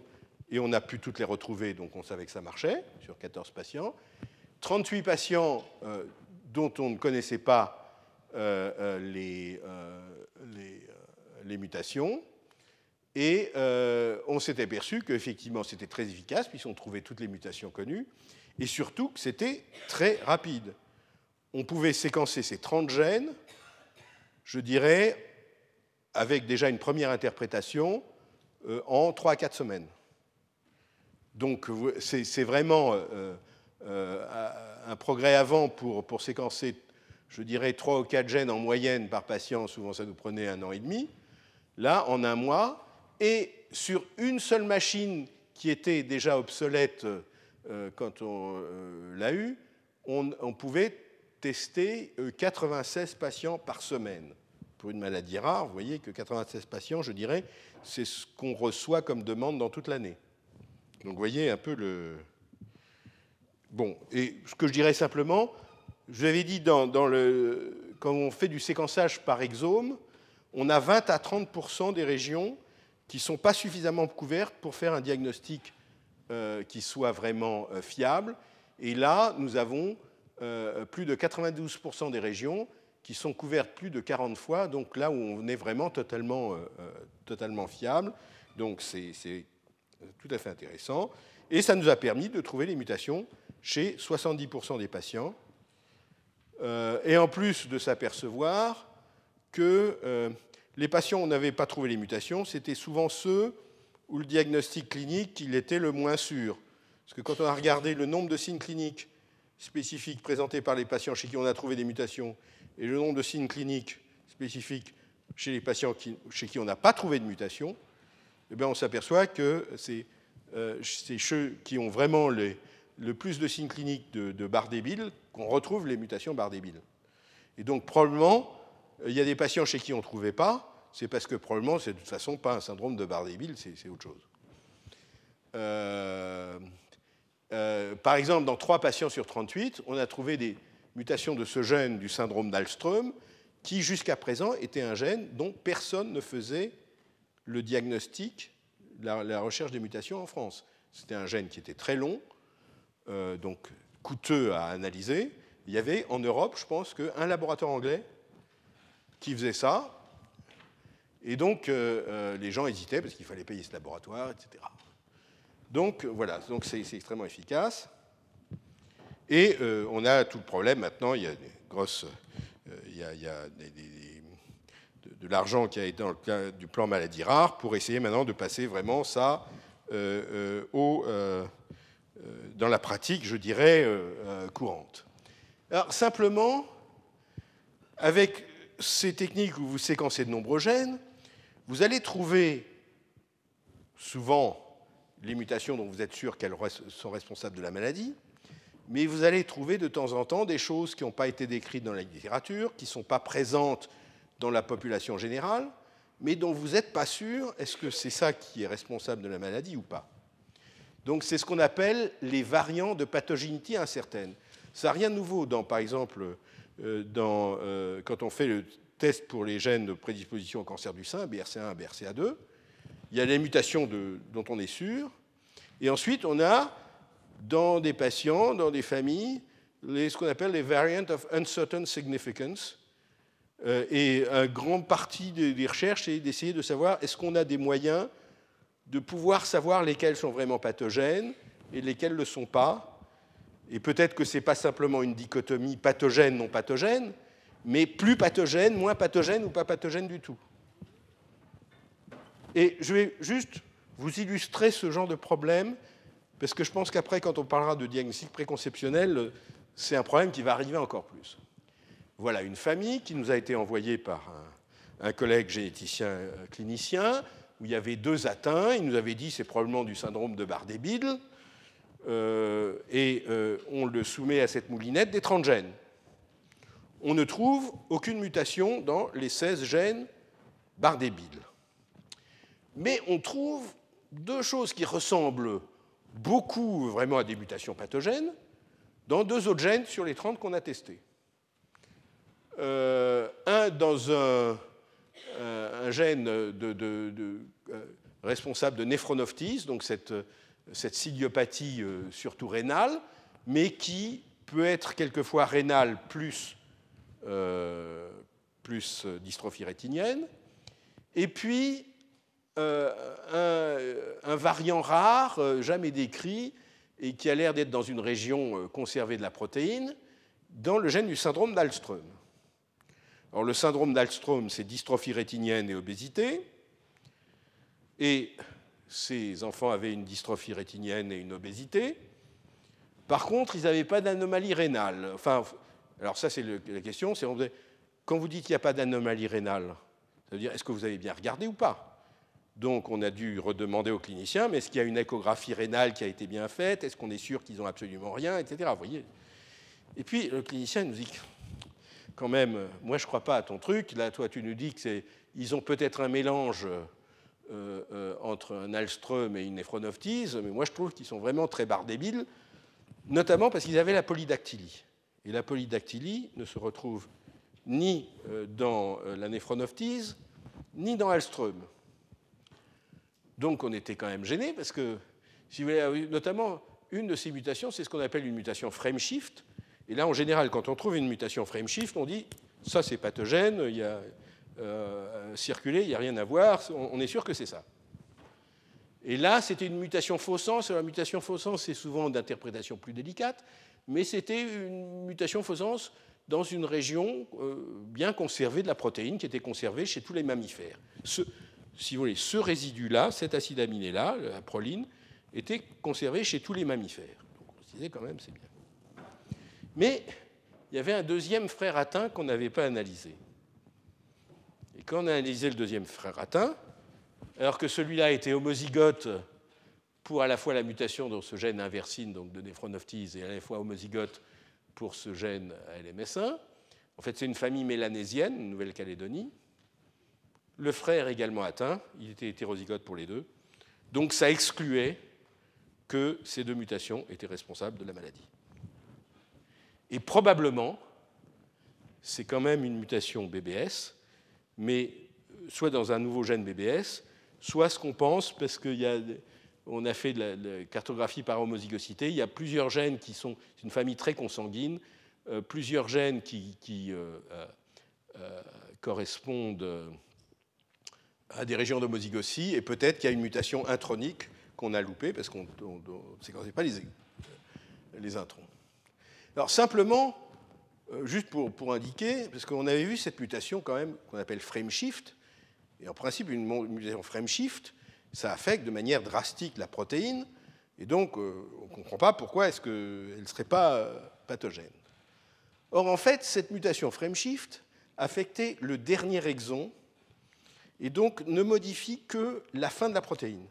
et on a pu toutes les retrouver, donc on savait que ça marchait sur 14 patients. 38 patients euh, dont on ne connaissait pas euh, les, mutations. Et on s'est aperçu qu'effectivement c'était très efficace, puisqu'on trouvait toutes les mutations connues, et surtout que c'était très rapide. On pouvait séquencer ces 30 gènes, je dirais, avec déjà une première interprétation en 3 à 4 semaines. Donc c'est vraiment un progrès avant pour, pour séquencer, je dirais, 3 ou 4 gènes en moyenne par patient, souvent ça nous prenait un an et demi. Là, en un mois, et sur une seule machine qui était déjà obsolète euh, quand on euh, l'a eu, on, pouvait tester 96 euh, patients par semaine. Pour une maladie rare, vous voyez que 96 patients, je dirais, c'est ce qu'on reçoit comme demande dans toute l'année. Donc vous voyez un peu le... Bon, et ce que je dirais simplement, je vous avais dit, dans, le, quand on fait du séquençage par exome, on a 20 à 30% des régions qui ne sont pas suffisamment couvertes pour faire un diagnostic euh, qui soit vraiment euh, fiable. Et là, nous avons euh, plus de 92% des régions qui sont couvertes plus de 40 fois, donc là où on est vraiment totalement, totalement fiable. Donc c'est tout à fait intéressant. Et ça nous a permis de trouver les mutations chez 70% des patients. et en plus de s'apercevoir que les patients où on n'avait pas trouvé les mutations, c'était souvent ceux où le diagnostic clinique il était le moins sûr. Parce que quand on a regardé le nombre de signes cliniques spécifiques présentés par les patients chez qui on a trouvé des mutations et le nombre de signes cliniques spécifiques chez les patients chez qui on n'a pas trouvé de mutation, eh bien on s'aperçoit que c'est euh, ceux qui ont vraiment le plus de signes cliniques de, de Bardet-Bill qu'on retrouve les mutations Bardet-Bill. Et donc probablement, il y a des patients chez qui on ne trouvait pas, c'est parce que probablement c'est de toute façon pas un syndrome de Bardet-Bill, c'est autre chose. Euh, euh, par exemple, dans 3 patients sur 38, on a trouvé des mutations de ce gène du syndrome d'Alström qui jusqu'à présent était un gène dont personne ne faisait le diagnostic, la, recherche des mutations en France. C'était un gène qui était très long, euh, donc coûteux à analyser. Il y avait en Europe, je pense, qu'un laboratoire anglais qui faisait ça. Et donc, euh, euh, les gens hésitaient parce qu'il fallait payer ce laboratoire, etc. Donc, voilà, donc c'est extrêmement efficace. Et euh, on a tout le problème maintenant, il y a des grosses. il y a, de, l'argent qui a été dans le cas du plan maladie rare pour essayer maintenant de passer vraiment ça au, dans la pratique, je dirais, courante. Alors, simplement, avec ces techniques où vous séquencez de nombreux gènes, vous allez trouver souvent les mutations dont vous êtes sûr qu'elles sont responsables de la maladie, mais vous allez trouver de temps en temps des choses qui n'ont pas été décrites dans la littérature, qui ne sont pas présentes dans la population générale, mais dont vous n'êtes pas sûr, est-ce que c'est ça qui est responsable de la maladie ou pas Donc c'est ce qu'on appelle les variants de pathogénité incertaine. Ça n'a rien de nouveau dans, par exemple, dans, euh, quand on fait le test pour les gènes de prédisposition au cancer du sein, BRCA1, BRCA2, il y a les mutations dont on est sûr, et ensuite on a dans des patients, dans des familles, les, ce qu'on appelle les variants of uncertain significance. Euh, et un grand partie des, recherches, c'est d'essayer de savoir est-ce qu'on a des moyens de pouvoir savoir lesquels sont vraiment pathogènes et lesquels ne le sont pas, et peut-être que ce n'est pas simplement une dichotomie pathogène-non pathogène, mais plus pathogène, moins pathogène ou pas pathogène du tout. Et je vais juste vous illustrer ce genre de problème, parce que je pense qu'après, quand on parlera de diagnostic préconceptionnel, c'est un problème qui va arriver encore plus. Voilà une famille qui nous a été envoyée par un, collègue généticien euh, clinicien, où il y avait deux atteints. Il nous avait dit c'est probablement du syndrome de Bardet-Biedl. Euh, et euh, on le soumet à cette moulinette des 30 gènes. On ne trouve aucune mutation dans les 16 gènes Bardet-Biedl. Mais on trouve deux choses qui ressemblent beaucoup vraiment à des mutations pathogènes dans deux autres gènes sur les 30 qu'on a testés. Euh, un dans un, gène responsable de néphronophtise, donc cette cette ciliopathie euh, surtout rénale, mais qui peut être quelquefois rénale plus, euh, euh, dystrophie rétinienne. Et puis, un, variant rare, jamais décrit, et qui a l'air d'être dans une région conservée de la protéine, dans le gène du syndrome d'Alström. Alors, le syndrome d'Alström, c'est dystrophie rétinienne et obésité. Et ces enfants avaient une dystrophie rétinienne et une obésité. Par contre, ils n'avaient pas d'anomalie rénale. Enfin, alors ça, c'est la question. C'est quand vous dites qu'il n'y a pas d'anomalie rénale, ça veut dire est-ce que vous avez bien regardé ou pas? Donc on a dû redemander aux cliniciens, mais est-ce qu'il y a une échographie rénale qui a été bien faite? Est-ce qu'on est sûr qu'ils n'ont absolument rien, etc. Voyez? Et puis le clinicien nous dit, quand même, moi je ne crois pas à ton truc. Là, toi, tu nous dis qu'ils ont peut-être un mélange entre un Alström et une néphronophthise, mais moi je trouve qu'ils sont vraiment très barres débiles, notamment parce qu'ils avaient la polydactylie. Et la polydactylie ne se retrouve ni euh, dans la néphronophthise, ni dans Alström. Donc on était quand même gêné parce que, si vous voulez, notamment une de ces mutations, c'est ce qu'on appelle une mutation frame shift. Et là, en général, quand on trouve une mutation frame shift, on dit ça c'est pathogène, il y a euh, circulé, il n'y a rien à voir, on, est sûr que c'est ça. Et là, c'était une mutation faux sens. La mutation faux sens, c'est souvent d'interprétation plus délicate, mais c'était une mutation faux sens dans une région euh, bien conservée de la protéine qui était conservée chez tous les mammifères. Ce, si vous voulez, ce résidu-là, cet acide aminé-là, la proline, était conservé chez tous les mammifères. Donc on se disait quand même, c'est bien. Mais il y avait un deuxième frère atteint qu'on n'avait pas analysé. Et quand on a analysé le deuxième frère atteint, alors que celui-là était homozygote pour à la fois la mutation dans ce gène inversine, donc de néphronophthise, et à la fois homozygote pour ce gène LMS1, en fait c'est une famille mélanésienne, Nouvelle-Calédonie, le frère également atteint, il était hétérozygote pour les deux. Donc ça excluait que ces deux mutations étaient responsables de la maladie. Et probablement, c'est quand même une mutation BBS, mais soit dans un nouveau gène BBS, soit ce qu'on pense, parce qu'on a, a fait de la, cartographie par homozygosité, il y a plusieurs gènes qui sont, une famille très consanguine, euh, plusieurs gènes qui, euh, euh, correspondent à des régions d'homozygosie, et peut-être qu'il y a une mutation intronique qu'on a loupée parce qu'on ne séquençait pas les, les introns. Alors simplement, euh, juste pour, indiquer, parce qu'on avait vu cette mutation quand même qu'on appelle frame shift, et en principe une mutation frame shift, ça affecte de manière drastique la protéine, et donc euh, on ne comprend pas pourquoi est-ce qu'elle ne serait pas euh, pathogène. Or en fait, cette mutation frame shift affectait le dernier exon et donc ne modifie que la fin de la protéine.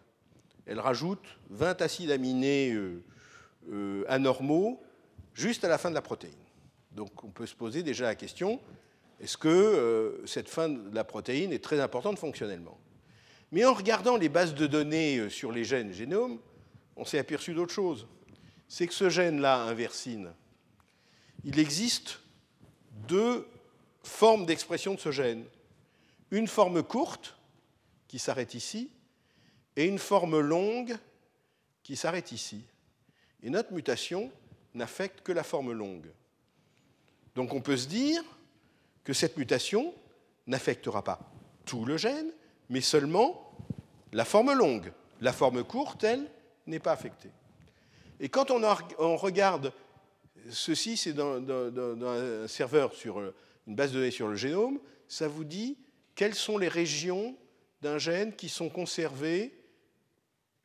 Elle rajoute 20 acides aminés euh, euh, anormaux juste à la fin de la protéine. Donc on peut se poser déjà la question, est-ce que euh, cette fin de la protéine est très importante fonctionnellement? Mais en regardant les bases de données sur les gènes génomes, on s'est aperçu d'autre chose. C'est que ce gène-là, inversine, il existe deux formes d'expression de ce gène une forme courte qui s'arrête ici et une forme longue qui s'arrête ici. Et notre mutation n'affecte que la forme longue. Donc on peut se dire que cette mutation n'affectera pas tout le gène, mais seulement la forme longue. La forme courte, elle, n'est pas affectée. Et quand on, regarde ceci, c'est dans, un serveur sur une base de données sur le génome, ça vous dit quelles sont les régions d'un gène qui sont conservées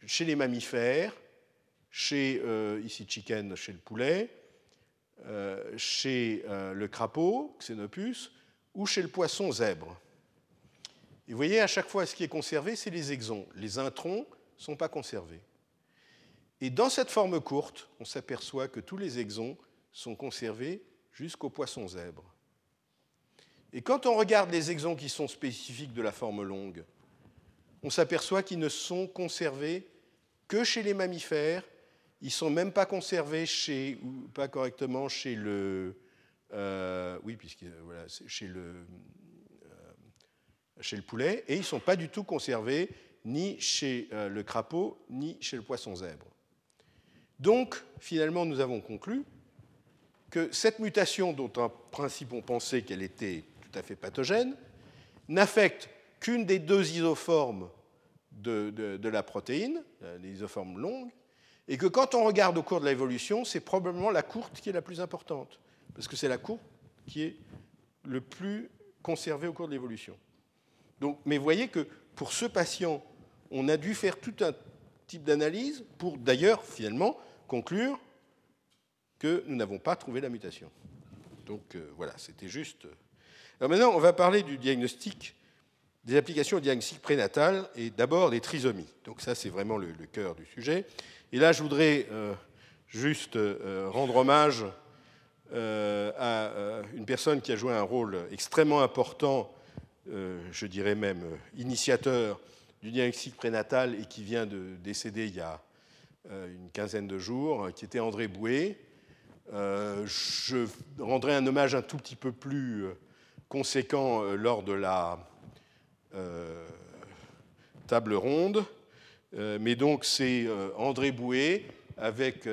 chez les mammifères, chez, euh, ici chicken, chez le poulet, euh, chez euh, le crapaud, Xenopus, ou chez le poisson zèbre. Et vous voyez, à chaque fois, ce qui est conservé, c'est les exons. Les introns ne sont pas conservés. Et dans cette forme courte, on s'aperçoit que tous les exons sont conservés jusqu'au poisson zèbre. Et quand on regarde les exons qui sont spécifiques de la forme longue, on s'aperçoit qu'ils ne sont conservés que chez les mammifères. Ils ne sont même pas conservés chez, ou pas correctement chez le, euh, oui, puisque voilà, chez le, euh, chez le poulet, et ils ne sont pas du tout conservés ni chez euh, le crapaud ni chez le poisson zèbre. Donc, finalement, nous avons conclu que cette mutation, dont en principe on pensait qu'elle était tout à fait pathogène, n'affecte qu'une des deux isoformes de, la protéine, les isoformes longues, et que quand on regarde au cours de l'évolution, c'est probablement la courte qui est la plus importante, parce que c'est la courte qui est le plus conservée au cours de l'évolution. Donc, mais vous voyez que pour ce patient on a dû faire tout un type d'analyse pour d'ailleurs finalement conclure que nous n'avons pas trouvé la mutation. Donc euh, voilà, c'était juste. Alors maintenant, on va parler du diagnostic, des applications au diagnostic prénatal et d'abord des trisomies. Donc ça, c'est vraiment le, cœur du sujet. Et là, je voudrais euh, juste euh, rendre hommage à une personne qui a joué un rôle extrêmement important, je dirais même initiateur du diagnostic prénatal et qui vient de décéder il y a une quinzaine de jours, qui était André Bouet, euh, je rendrai un hommage un tout petit peu plus euh, conséquent euh, lors de la table ronde. mais donc c'est André Bouet avec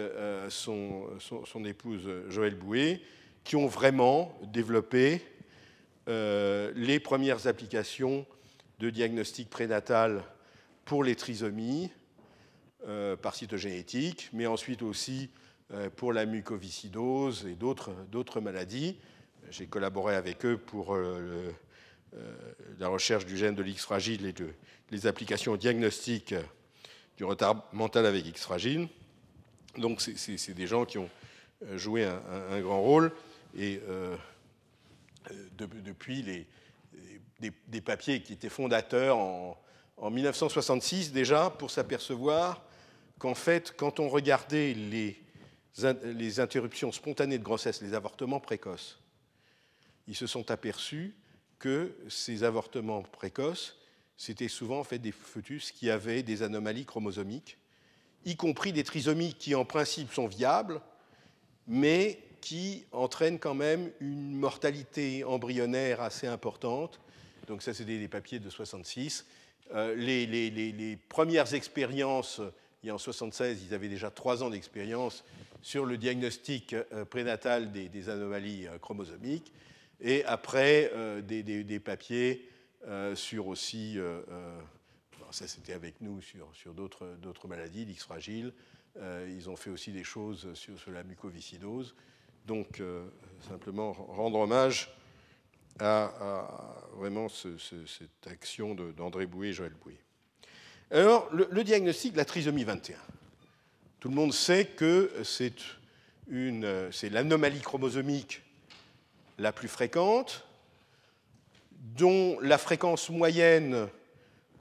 son, épouse Joël Bouet qui ont vraiment développé les premières applications de diagnostic prénatal pour les trisomies par cytogénétique, mais ensuite aussi euh, pour la mucoviscidose et d'autres maladies. J'ai collaboré avec eux pour euh, euh, la recherche du gène de l'X fragile et les applications au diagnostic du retard mental avec X fragile. Donc c'est des gens qui ont joué un, grand rôle et depuis les, des, papiers qui étaient fondateurs en, en 1966 déjà pour s'apercevoir qu'en fait quand on regardait les interruptions spontanées de grossesse, les avortements précoces, ils se sont aperçus que ces avortements précoces, c'était souvent en fait des fœtus qui avaient des anomalies chromosomiques, y compris des trisomies qui en principe sont viables, mais qui entraînent quand même une mortalité embryonnaire assez importante. Donc ça, c'était des papiers de 66. Euh, les, les, premières expériences, il y a en 76, ils avaient déjà trois ans d'expérience sur le diagnostic euh, prénatal des, anomalies euh, chromosomiques, et après euh, des, papiers sur aussi, ça c'était avec nous sur, sur d'autres maladies, l'X fragile, ils ont fait aussi des choses sur, la mucoviscidose. Donc, simplement rendre hommage à, vraiment cette action d'André Bouet et Joël Bouet. Alors, le, le, diagnostic de la trisomie 21. Tout le monde sait que c'est l'anomalie chromosomique la plus fréquente, dont la fréquence moyenne,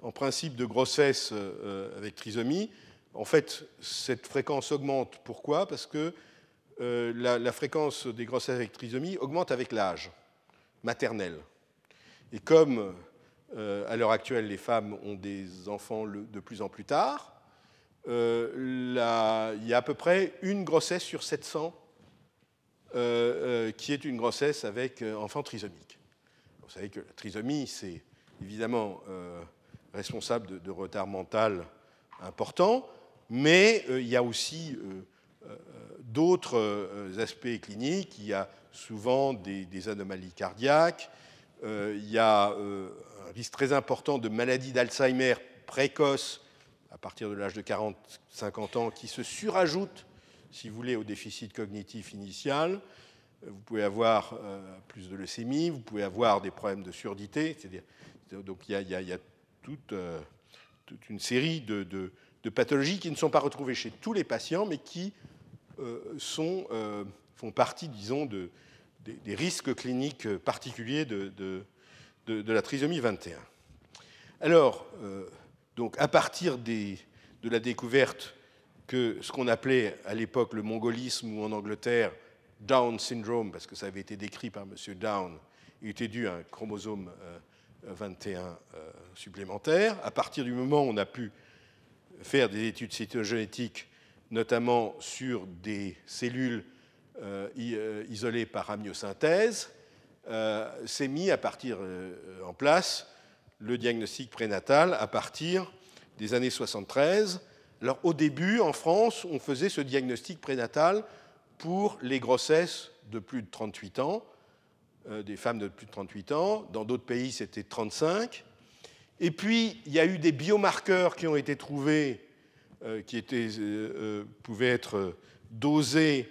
en principe, de grossesse euh, avec trisomie, en fait, cette fréquence augmente. Pourquoi? Parce que euh, la, fréquence des grossesses avec trisomie augmente avec l'âge maternel. Et comme euh, à l'heure actuelle, les femmes ont des enfants de plus en plus tard, il y a à peu près une grossesse sur 700 euh, euh, qui est une grossesse avec enfant trisomique. Vous savez que la trisomie, c'est évidemment responsable de, retard mental important, mais il y a aussi d'autres aspects cliniques. Il y a souvent des, des anomalies cardiaques. il y a un risque très important de maladie d'Alzheimer précoce à partir de l'âge de 40-50 ans qui se surajoute, si vous voulez, au déficit cognitif initial. Vous pouvez avoir euh, plus de leucémie, vous pouvez avoir des problèmes de surdité. Donc il y a, euh, toute, une série de, pathologies qui ne sont pas retrouvées chez tous les patients, mais qui euh, font partie, disons, de, des, risques cliniques particuliers de, de, la trisomie 21. Alors, donc à partir de la découverte que ce qu'on appelait à l'époque le mongolisme ou en Angleterre Down syndrome, parce que ça avait été décrit par M. Down, était dû à un chromosome 21 euh, euh, supplémentaire. À partir du moment où on a pu faire des études cytogénétiques, notamment sur des cellules euh, isolées par amyosynthèse, s'est mis à partir en place le diagnostic prénatal à partir des années 73. Alors au début, en France, on faisait ce diagnostic prénatal pour les grossesses de plus de 38 ans, euh, des femmes de plus de 38 ans. Dans d'autres pays, c'était 35. Et puis, il y a eu des biomarqueurs qui ont été trouvés, euh, qui euh, pouvaient être dosés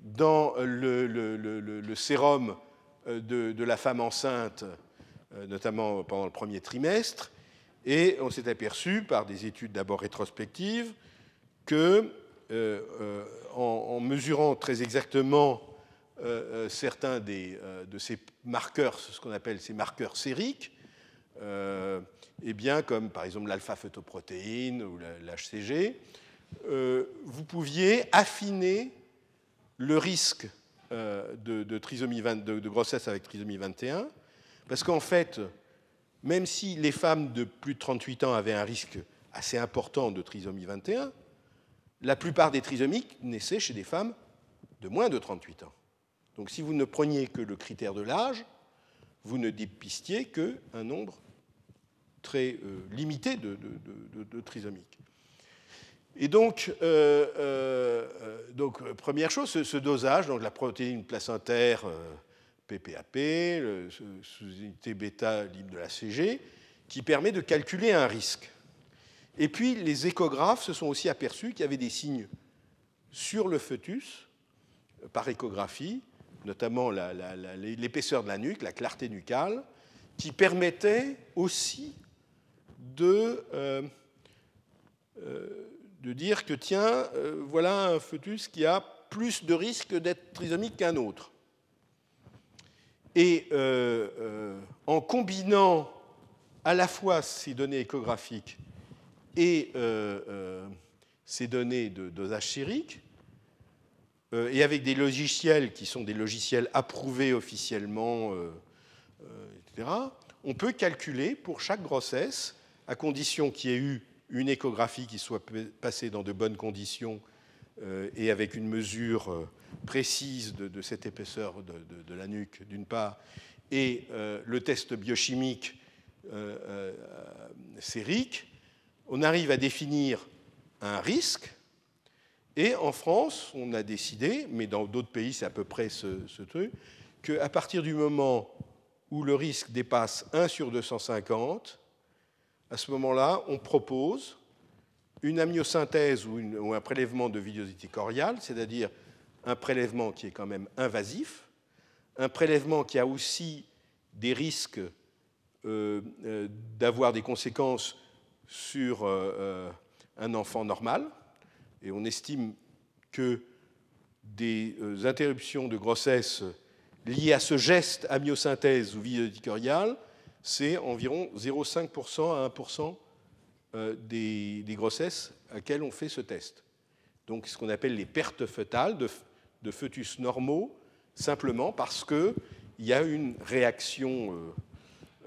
dans le, sérum de, la femme enceinte notamment pendant le premier trimestre. Et on s'est aperçu, par des études d'abord rétrospectives, que en, mesurant très exactement certains des, de ces marqueurs, ce qu'on appelle ces marqueurs sériques, eh bien, comme par exemple l'alpha-phytoprotéine ou l'HCG, vous pouviez affiner le risque euh, de, trisomie de, grossesse avec trisomie 21, parce qu'en fait, même si les femmes de plus de 38 ans avaient un risque assez important de trisomie 21, la plupart des trisomiques naissaient chez des femmes de moins de 38 ans. Donc si vous ne preniez que le critère de l'âge, vous ne dépistiez qu'un nombre très euh, limité de, trisomiques. Et donc, euh, euh, première chose, ce, dosage, donc la protéine placentaire PPAP, sous-unité bêta libre de la CG, qui permet de calculer un risque. Et puis, les échographes se sont aussi aperçus qu'il y avait des signes sur le fœtus, par échographie, notamment l'épaisseur de la nuque, la clarté nucale, qui permettaient aussi de euh, de dire que tiens, euh, voilà un fœtus qui a plus de risque d'être trisomique qu'un autre. Et euh, euh, en combinant à la fois ces données échographiques et ces données de dosage chérique, et avec des logiciels qui sont des logiciels approuvés officiellement, etc., on peut calculer pour chaque grossesse, à condition qu'il y ait eu une échographie qui soit passée dans de bonnes conditions euh, et avec une mesure euh, précise de, cette épaisseur de, la nuque, d'une part, et euh, le test biochimique sérique, on arrive à définir un risque. Et en France, on a décidé, mais dans d'autres pays c'est à peu près ce, truc, qu'à partir du moment où le risque dépasse 1 sur 250, à ce moment-là, on propose une amniosynthèse ou, un prélèvement de villosité coriale, c'est-à-dire un prélèvement qui est quand même invasif, un prélèvement qui a aussi des risques euh, euh, d'avoir des conséquences sur euh, un enfant normal, et on estime que des interruptions de grossesse liées à ce geste amniosynthèse ou villosité coriale c'est environ 0,5% à 1% euh, des, grossesses à laquelle on fait ce test. Donc ce qu'on appelle les pertes fœtales de, de fœtus normaux, simplement parce qu'il y a une réaction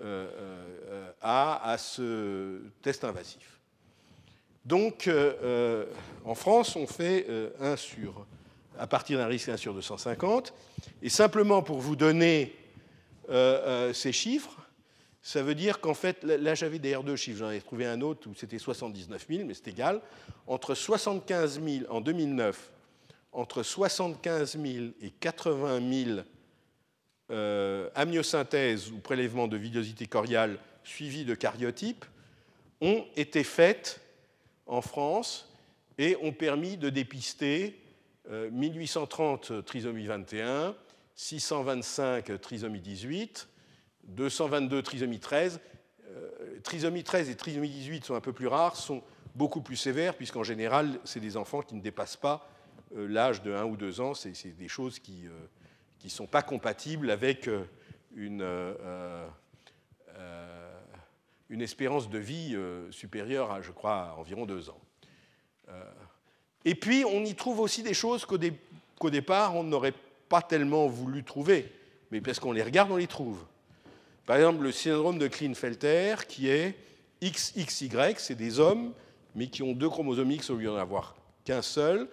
euh, euh, à, à, ce test invasif. Donc en France, on fait 1 sur, à partir d'un risque 1 sur 250. Et simplement pour vous donner ces chiffres, ça veut dire qu'en fait, là j'avais d'ailleurs deux chiffres, j'en ai trouvé un autre où c'était 79 000, mais c'est égal. Entre 75 000 en 2009, entre 75 000 et 80 000 euh, amniosynthèses ou prélèvements de villosité coriale suivis de cariotypes ont été faites en France et ont permis de dépister 1830 euh, trisomie 21, 625 trisomie 18, 222 trisomie 13. Euh, trisomie 13 et trisomie 18 sont un peu plus rares, sont beaucoup plus sévères, puisqu'en général, c'est des enfants qui ne dépassent pas l'âge de 1 ou 2 ans. C'est des choses qui ne euh, sont pas compatibles avec une, une espérance de vie supérieure à, je crois, environ 2 ans. et puis, on y trouve aussi des choses qu'au départ, on n'aurait pas tellement voulu trouver, mais parce qu'on les regarde, on les trouve. Par exemple, le syndrome de Klinefelter, qui est XXY, c'est des hommes, mais qui ont deux chromosomes X au lieu d'en avoir qu'un seul.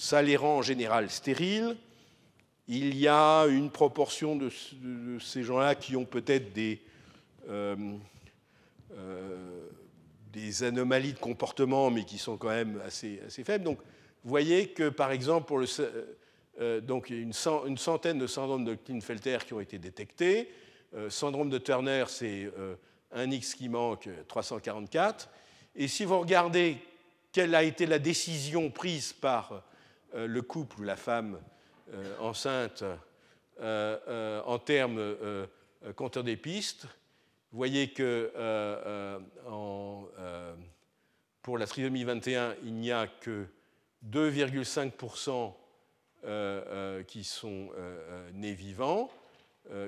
Ça les rend en général stériles. Il y a une proportion de, ces gens-là qui ont peut-être des, euh, euh, des anomalies de comportement, mais qui sont quand même assez, assez faibles. Donc, vous voyez que, par exemple, pour euh, donc, il y a une, une centaine de syndromes de Klinefelter qui ont été détectés. Syndrome de Turner, c'est un X qui manque, 344. Et si vous regardez quelle a été la décision prise par le couple ou la femme enceinte en termes compteur des pistes, vous voyez que pour la trisomie 21, il n'y a que 2,5% qui sont nés vivants,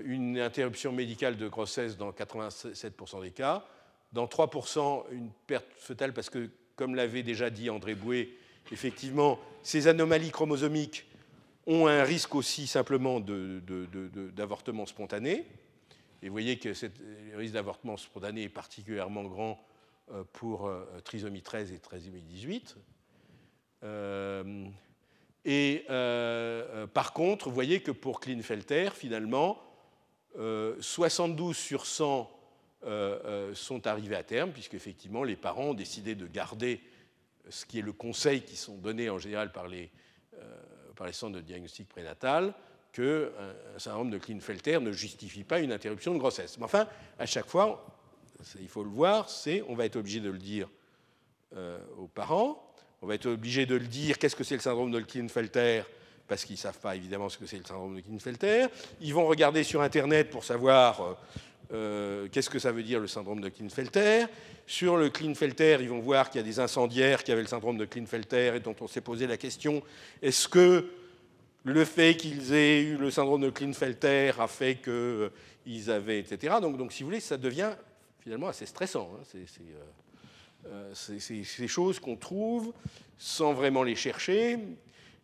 une interruption médicale de grossesse dans 87% des cas, dans 3% une perte fœtale parce que, comme l'avait déjà dit André Bouet, effectivement, ces anomalies chromosomiques ont un risque aussi simplement d'avortement spontané. Et vous voyez que le risque d'avortement spontané est particulièrement grand euh, pour euh, trisomie 13 et trisomie 18. Euh, et par contre, vous voyez que pour Klinefelter, finalement, 72 sur 100 sont arrivés à terme, puisque effectivement les parents ont décidé de garder ce qui est le conseil qui sont donnés en général par les, les centres de diagnostic prénatal, qu'un syndrome de Klinefelter ne justifie pas une interruption de grossesse. Mais enfin, à chaque fois, il faut le voir, on va être obligé de le dire euh, aux parents, on va être obligé de le dire qu'est-ce que c'est le syndrome de Klinefelter parce qu'ils ne savent pas évidemment ce que c'est le syndrome de Klinefelter. Ils vont regarder sur Internet pour savoir euh, euh, qu'est-ce que ça veut dire le syndrome de Klinefelter? Sur le Klinefelter, ils vont voir qu'il y a des incendiaires qui avaient le syndrome de Klinefelter et dont on s'est posé la question est-ce que le fait qu'ils aient eu le syndrome de Klinefelter a fait qu'ils avaient, etc. Donc, si vous voulez, ça devient finalement assez stressant. Hein. Euh, c'est ces choses qu'on trouve sans vraiment les chercher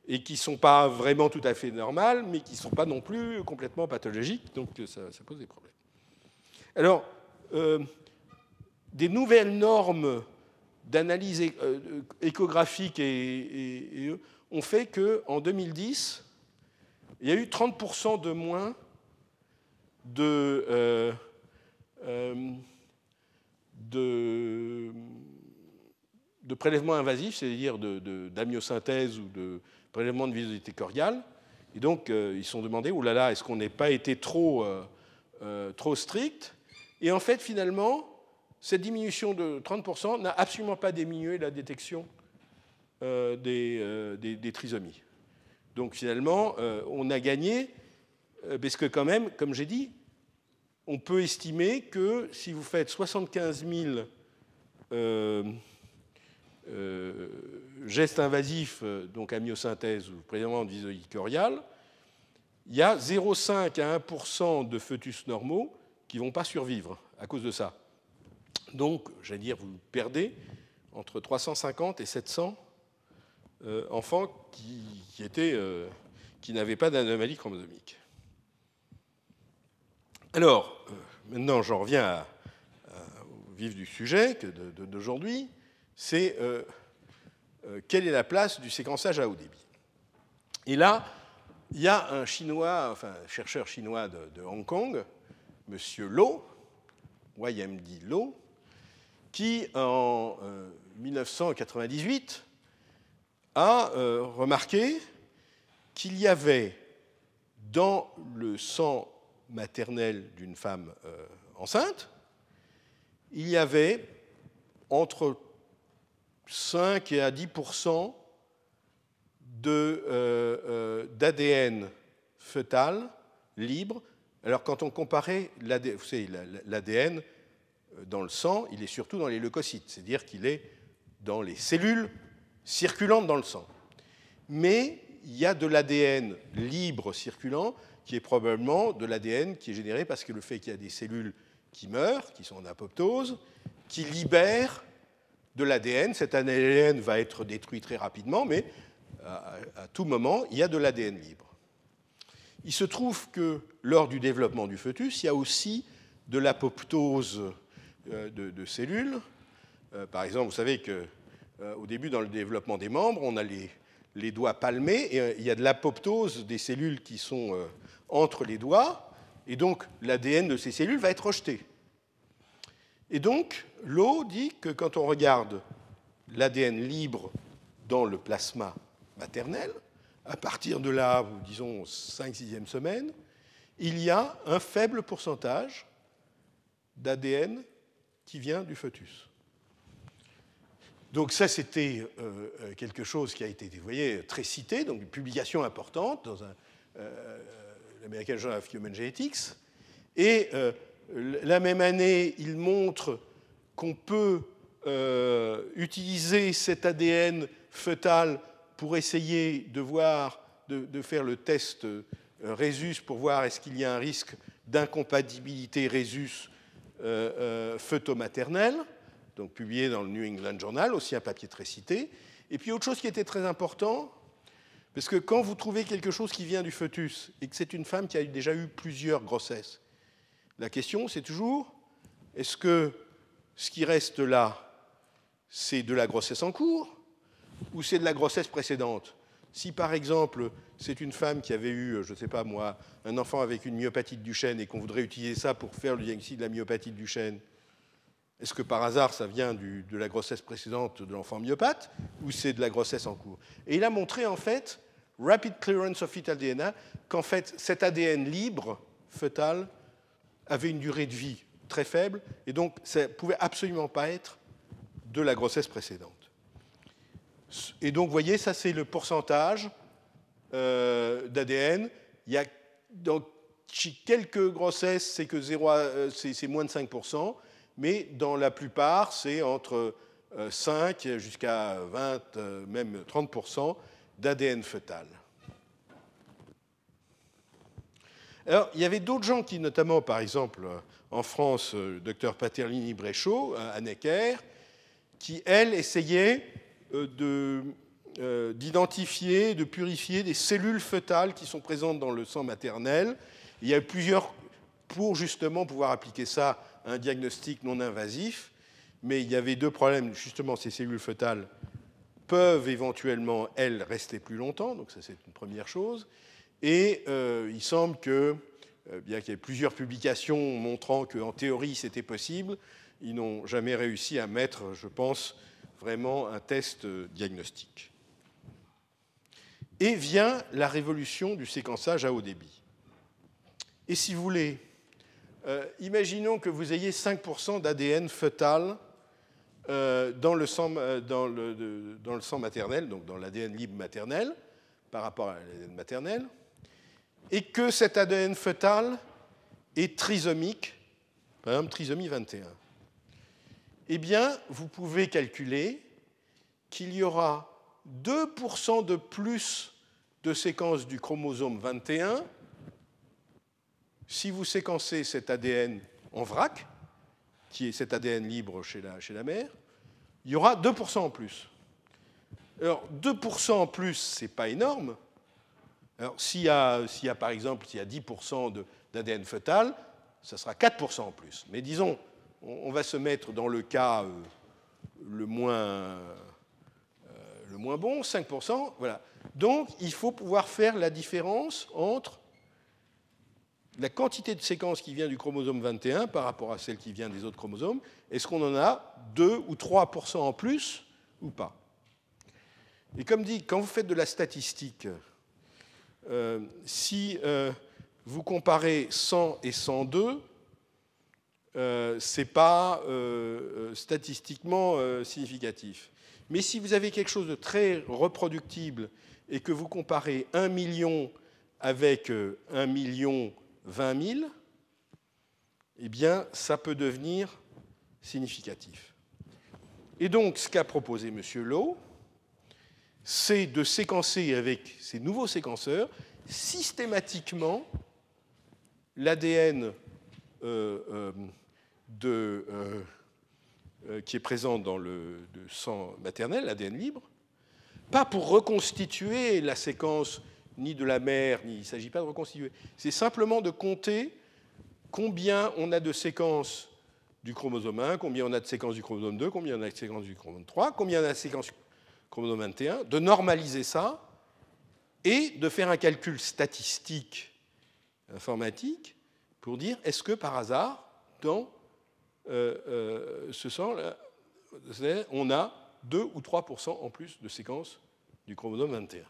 et qui ne sont pas vraiment tout à fait normales, mais qui ne sont pas non plus complètement pathologiques, donc ça, pose des problèmes. Alors, euh, des nouvelles normes d'analyse euh, échographique et, ont fait qu'en 2010, il y a eu 30% de moins de, de, prélèvements invasifs, c'est-à-dire d'amyosynthèse ou de prélèvement de visosité coriale. Et donc, euh, ils se sont demandés, là, est-ce qu'on n'est pas été trop, euh, euh, trop strict? Et en fait, finalement, cette diminution de 30% n'a absolument pas diminué la détection des, des, des, trisomies. Donc, finalement, on a gagné, parce que quand même, comme j'ai dit, on peut estimer que si vous faites 75 000 euh, euh, gestes invasifs, donc amyosynthèse ou prélèvement de visoïde coriale, il y a 0,5 à 1% de foetus normaux qui ne vont pas survivre à cause de ça. Donc, j'allais dire, vous perdez entre 350 et 700 euh, enfants qui, qui n'avaient pas d'anomalie chromosomique. Alors, euh, maintenant j'en reviens au vif du sujet d'aujourd'hui, c'est euh, euh, quelle est la place du séquençage à haut débit? Et là, il y a un chinois, enfin chercheur chinois de, Hong Kong, M. Lo, YMD Lo, qui en 1998 a remarqué qu'il y avait dans le sang maternelle d'une femme euh, enceinte, il y avait entre 5 et à 10% euh, euh, d'ADN fœtal libre. Alors quand on comparait l'ADN dans le sang, il est surtout dans les leucocytes, c'est-à-dire qu'il est dans les cellules circulantes dans le sang. Mais il y a de l'ADN libre circulant qui est probablement de l'ADN qui est généré parce que le fait qu'il y a des cellules qui meurent, qui sont en apoptose, qui libèrent de l'ADN. Cet ADN va être détruit très rapidement, mais à, tout moment, il y a de l'ADN libre. Il se trouve que lors du développement du fœtus, il y a aussi de l'apoptose euh, de, cellules. Euh, par exemple, vous savez qu'au euh, début, dans le développement des membres, on a les, les doigts palmés et il y a de l'apoptose des cellules qui sont entre les doigts, et donc l'ADN de ces cellules va être rejeté. Et donc, l'eau dit que quand on regarde l'ADN libre dans le plasma maternel, à partir de là, disons 5-6e semaine, il y a un faible pourcentage d'ADN qui vient du fœtus. Donc ça, c'était euh, euh, quelque chose qui a été, vous voyez, très cité, donc une publication importante dans un, euh, American Journal of Human Genetics. Et euh, la même année, il montre qu'on peut euh, utiliser cet ADN fœtal pour essayer de voir, de, faire le test euh, Rhesus pour voir est-ce qu'il y a un risque d'incompatibilité Rhesus euh, maternel donc publié dans le New England Journal, aussi un papier très cité. Et puis autre chose qui était très important, parce que quand vous trouvez quelque chose qui vient du fœtus et que c'est une femme qui a déjà eu plusieurs grossesses, la question c'est toujours est-ce que ce qui reste là, c'est de la grossesse en cours ou c'est de la grossesse précédente Si par exemple c'est une femme qui avait eu, je ne sais pas moi, un enfant avec une myopathie de Duchenne et qu'on voudrait utiliser ça pour faire le diagnostic de la myopathie de Duchenne, est-ce que par hasard ça vient de la grossesse précédente de l'enfant myopathe ou c'est de la grossesse en cours? Et il a montré en fait, rapid clearance of fetal DNA, qu'en fait cet ADN libre, fœtal, avait une durée de vie très faible et donc ça ne pouvait absolument pas être de la grossesse précédente. Et donc, vous voyez, ça c'est le pourcentage euh, d'ADN. Il y a dans quelques grossesses, c'est que euh, c'est moins de 5%, mais dans la plupart, c'est entre 5 euh, jusqu'à 20, même 30% d'ADN fœtal. Alors, il y avait d'autres gens qui, notamment, par exemple, en France, le docteur Paterlini Bréchot, à Necker, qui, elle, essayait d'identifier, de, purifier des cellules fœtales qui sont présentes dans le sang maternel. Il y a plusieurs pour justement pouvoir appliquer ça à un diagnostic non invasif, mais il y avait deux problèmes. Justement, ces cellules fœtales peuvent éventuellement, elles, rester plus longtemps, donc ça c'est une première chose. Et euh, il semble que, bien qu'il y ait plusieurs publications montrant qu'en théorie c'était possible, ils n'ont jamais réussi à mettre, je pense, vraiment un test diagnostique. Et vient la révolution du séquençage à haut débit. Et si vous voulez, euh, imaginons que vous ayez 5% d'ADN fœtal euh, dans, le sang, euh, dans, le, dans, le, sang, maternel, donc dans l'ADN libre maternel, par rapport à l'ADN maternel, et que cet ADN fœtal est trisomique, par exemple trisomie 21 eh bien, vous pouvez calculer qu'il y aura 2% de plus de séquences du chromosome 21 si vous séquencez cet ADN en vrac, qui est cet ADN libre chez la, mère, il y aura 2% en plus. Alors, 2% en plus, ce n'est pas énorme. Alors, s'il y, a, y a, par exemple, s'il y a 10% d'ADN fœtal, ça sera 4% en plus. Mais disons, on va se mettre dans le cas euh, le moins, euh, le moins bon, 5%. Voilà. Donc, il faut pouvoir faire la différence entre la quantité de séquences qui vient du chromosome 21 par rapport à celle qui vient des autres chromosomes. Est-ce qu'on en a 2 ou 3% en plus ou pas? Et comme dit, quand vous faites de la statistique, euh, si vous comparez 100 et 102, euh, ce n'est pas euh, euh, statistiquement significatif. Mais si vous avez quelque chose de très reproductible et que vous comparez 1 million avec 1 million 20 000, eh bien, ça peut devenir significatif. Et donc, ce qu'a proposé M. Lowe, c'est de séquencer avec ces nouveaux séquenceurs systématiquement l'ADN euh, euh, qui est présent dans le sang maternel, l'ADN libre, pas pour reconstituer la séquence ni de la mère, il ne s'agit pas de reconstituer, c'est simplement de compter combien on a de séquences du chromosome 1, combien on a de séquences du chromosome 2, combien on a de séquences du chromosome 3, combien on a de séquences du chromosome 21, de normaliser ça et de faire un calcul statistique informatique pour dire est-ce que par hasard, dans euh, euh, ce sang, on a 2 ou 3% en plus de séquences du chromosome 21.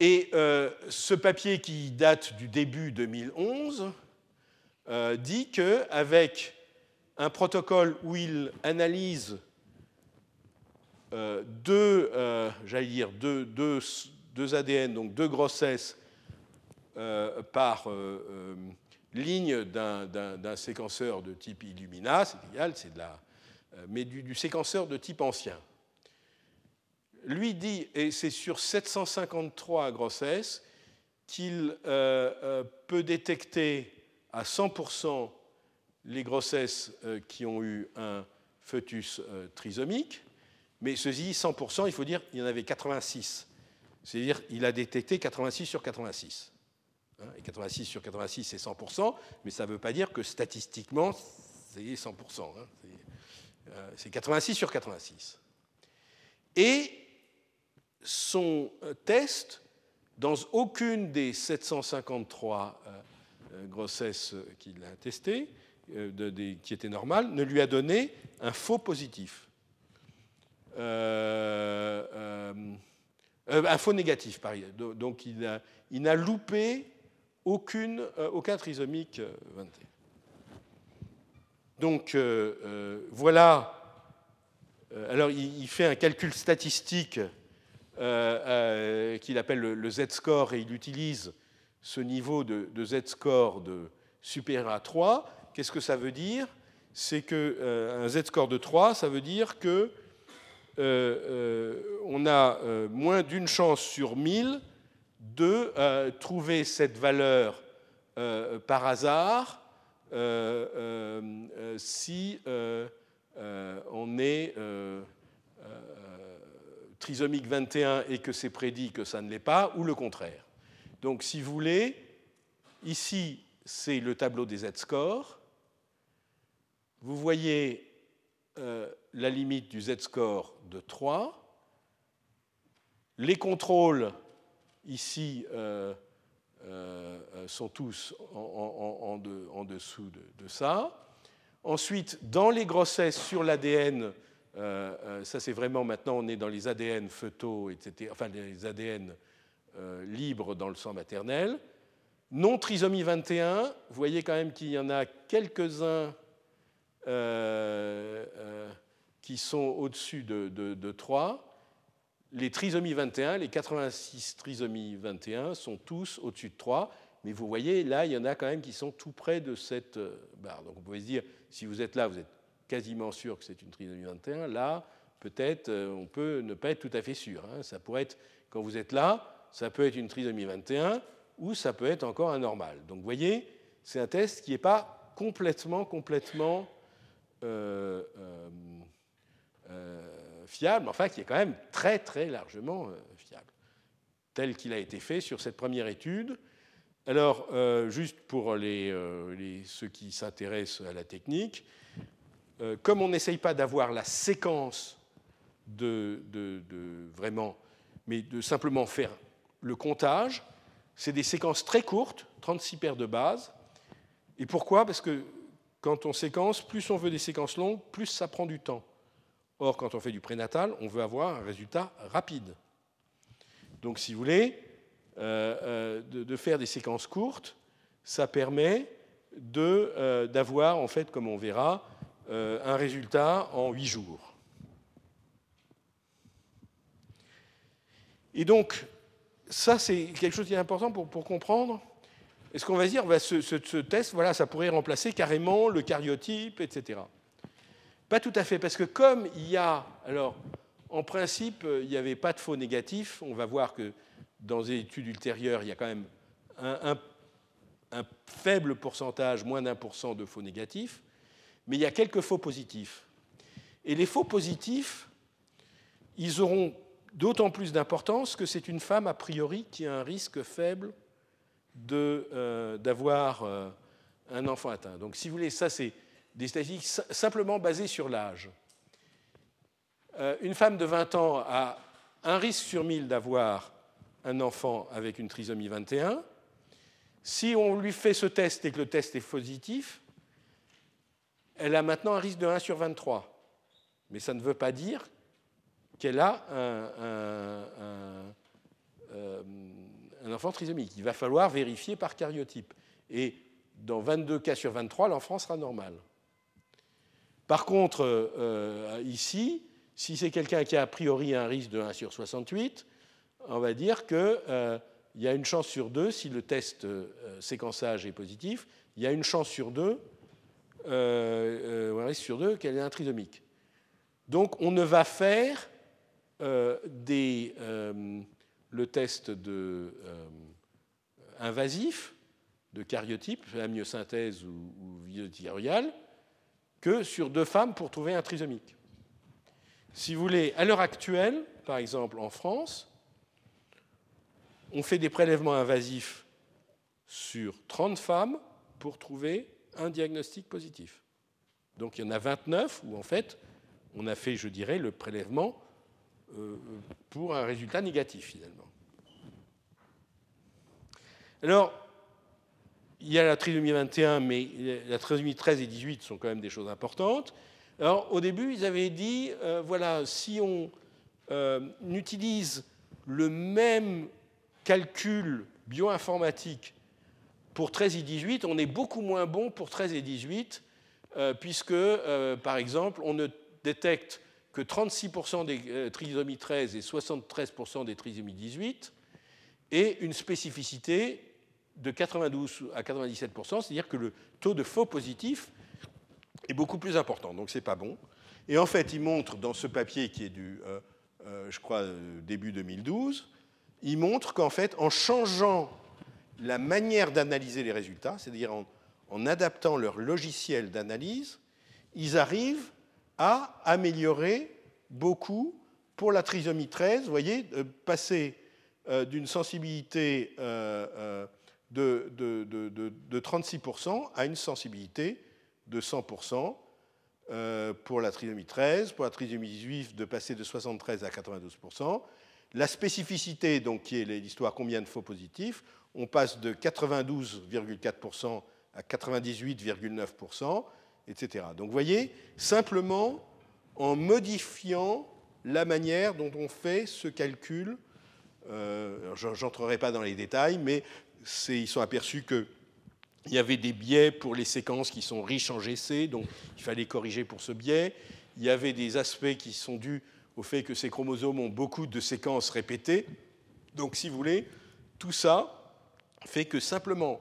Et euh, ce papier qui date du début 2011 dit qu'avec un protocole où il analyse deux, j'allais dire deux, deux, ADN, donc deux grossesses par ligne d'un séquenceur de type Illumina, c'est égal, c'est de la, mais du, séquenceur de type ancien. Lui dit, et c'est sur 753 grossesses, qu'il peut détecter à 100% les grossesses qui ont eu un foetus trisomique, mais ceci, 100%, il faut dire qu'il y en avait 86. C'est-à-dire qu'il a détecté 86 sur 86. Hein, et 86 sur 86, c'est 100%, mais ça ne veut pas dire que statistiquement, c'est 100%. Hein. c'est 86 euh, sur 86. Et son euh, test, dans aucune des 753 euh, grossesses qu'il a testées, qui étaient normales, ne lui a donné un faux positif. Un faux négatif, pareil. Donc il n'a loupé euh, aucun trisomique 21. Donc voilà. Alors il, fait un calcul statistique qu'il appelle le, Z-score et il utilise ce niveau de, Z-score de supérieur à 3. Qu'est-ce que ça veut dire? C'est qu'un Z-score de 3, ça veut dire que euh, euh, on a euh, moins d'une chance sur mille de trouver cette valeur par hasard si on est trisomique 21 et que c'est prédit que ça ne l'est pas, ou le contraire. Donc, si vous voulez, ici, c'est le tableau des Z-scores. Vous voyez la limite du Z-score de 3. Les contrôles, ici, euh, euh, sont tous en, dessous de, ça. Ensuite, dans les grossesses sur l'ADN, euh, ça c'est vraiment maintenant, on est dans les ADN fœtaux, etc., enfin les ADN libres dans le sang maternel. Non trisomie 21, vous voyez quand même qu'il y en a quelques-uns qui sont au-dessus de, 3. Les trisomies 21, les 86 trisomies 21 sont tous au-dessus de 3. Mais vous voyez, là, il y en a quand même qui sont tout près de cette euh, barre. Donc on pouvez se dire, si vous êtes là, vous êtes quasiment sûr que c'est une trisomie 21. Là, peut-être, euh, on peut ne pas être tout à fait sûr. Hein. Ça pourrait être, quand vous êtes là, ça peut être une trisomie 21 ou ça peut être encore un normal. Donc vous voyez, c'est un test qui n'est pas complètement, complètement euh, fiable, enfin qui est quand même très très largement euh, fiable, tel qu'il a été fait sur cette première étude. Alors, euh, juste pour les, ceux qui s'intéressent à la technique, comme on n'essaye pas d'avoir la séquence de, vraiment, mais de simplement faire le comptage, c'est des séquences très courtes, 36 paires de bases. Et pourquoi? Parce que quand on séquence, plus on veut des séquences longues, plus ça prend du temps. Or, quand on fait du prénatal, on veut avoir un résultat rapide. Donc, si vous voulez, euh, euh, de, faire des séquences courtes, ça permet euh, d'avoir, en fait, comme on verra, un résultat en 8 jours. Et donc, ça, c'est quelque chose qui est important pour, comprendre. Est-ce qu'on va dire, bah, ce, ce, test, voilà, ça pourrait remplacer carrément le cariotype, etc. Pas tout à fait, parce que comme il y a, alors en principe, il n'y avait pas de faux négatifs, on va voir que dans des études ultérieures, il y a quand même un, faible pourcentage, moins d'un pour cent de faux négatifs, mais il y a quelques faux positifs. Et les faux positifs, ils auront d'autant plus d'importance que c'est une femme, a priori, qui a un risque faible euh, d'avoir euh, un enfant atteint. Donc, si vous voulez, ça, c'est des statistiques simplement basées sur l'âge. Euh, une femme de 20 ans a un risque sur 1000 d'avoir un enfant avec une trisomie 21. Si on lui fait ce test et que le test est positif, elle a maintenant un risque de 1 sur 23. Mais ça ne veut pas dire qu'elle a un, euh, un, enfant trisomique. Il va falloir vérifier par cariotype. Et dans 22 cas sur 23, l'enfant sera normal. Par contre, euh, ici, si c'est quelqu'un qui a a priori un risque de 1 sur 68, on va dire que euh, y a une chance sur deux, si le test séquençage est positif, il y a une chance sur deux, un risque sur deux qu'elle est un trisomique. Donc on ne va faire le test de, invasif de cariotype, amniosynthèse ou, ou que sur deux femmes pour trouver un trisomique. Si vous voulez, à l'heure actuelle, par exemple en France, on fait des prélèvements invasifs sur 30 femmes pour trouver un diagnostic positif. Donc il y en a 29 où en fait on a fait, je dirais, le prélèvement euh, pour un résultat négatif finalement. Alors, il y a la trisomie 21, mais la trisomie 13 et 18 sont quand même des choses importantes. Alors, au début, ils avaient dit, euh, voilà, si on euh, utilise le même calcul bioinformatique pour 13 et 18, on est beaucoup moins bon pour 13 et 18, euh, puisque, par exemple, on ne détecte que 36% des trisomies 13 et 73% des trisomies 18, et une spécificité de 92 à 97%, c'est-à-dire que le taux de faux positifs est beaucoup plus important, donc ce n'est pas bon. Et en fait, il montre dans ce papier qui est du, euh, euh, je crois, euh, début 2012, il montre qu'en fait, en changeant la manière d'analyser les résultats, c'est-à-dire en, en, adaptant leur logiciel d'analyse, ils arrivent à améliorer beaucoup pour la trisomie 13, vous voyez, passer d'une sensibilité de, de, 36% à une sensibilité de 100% euh, pour la trisomie 13, pour la trisomie 18 de passer de 73 à 92%. La spécificité, donc, qui est l'histoire combien de faux positifs, on passe de 92,4% à 98,9%, etc. Donc vous voyez, simplement en modifiant la manière dont on fait ce calcul, euh, j'entrerai pas dans les détails, mais ils sont aperçus qu'il y avait des biais pour les séquences qui sont riches en GC, donc il fallait corriger pour ce biais. Il y avait des aspects qui sont dus au fait que ces chromosomes ont beaucoup de séquences répétées. Donc, si vous voulez, tout ça fait que simplement,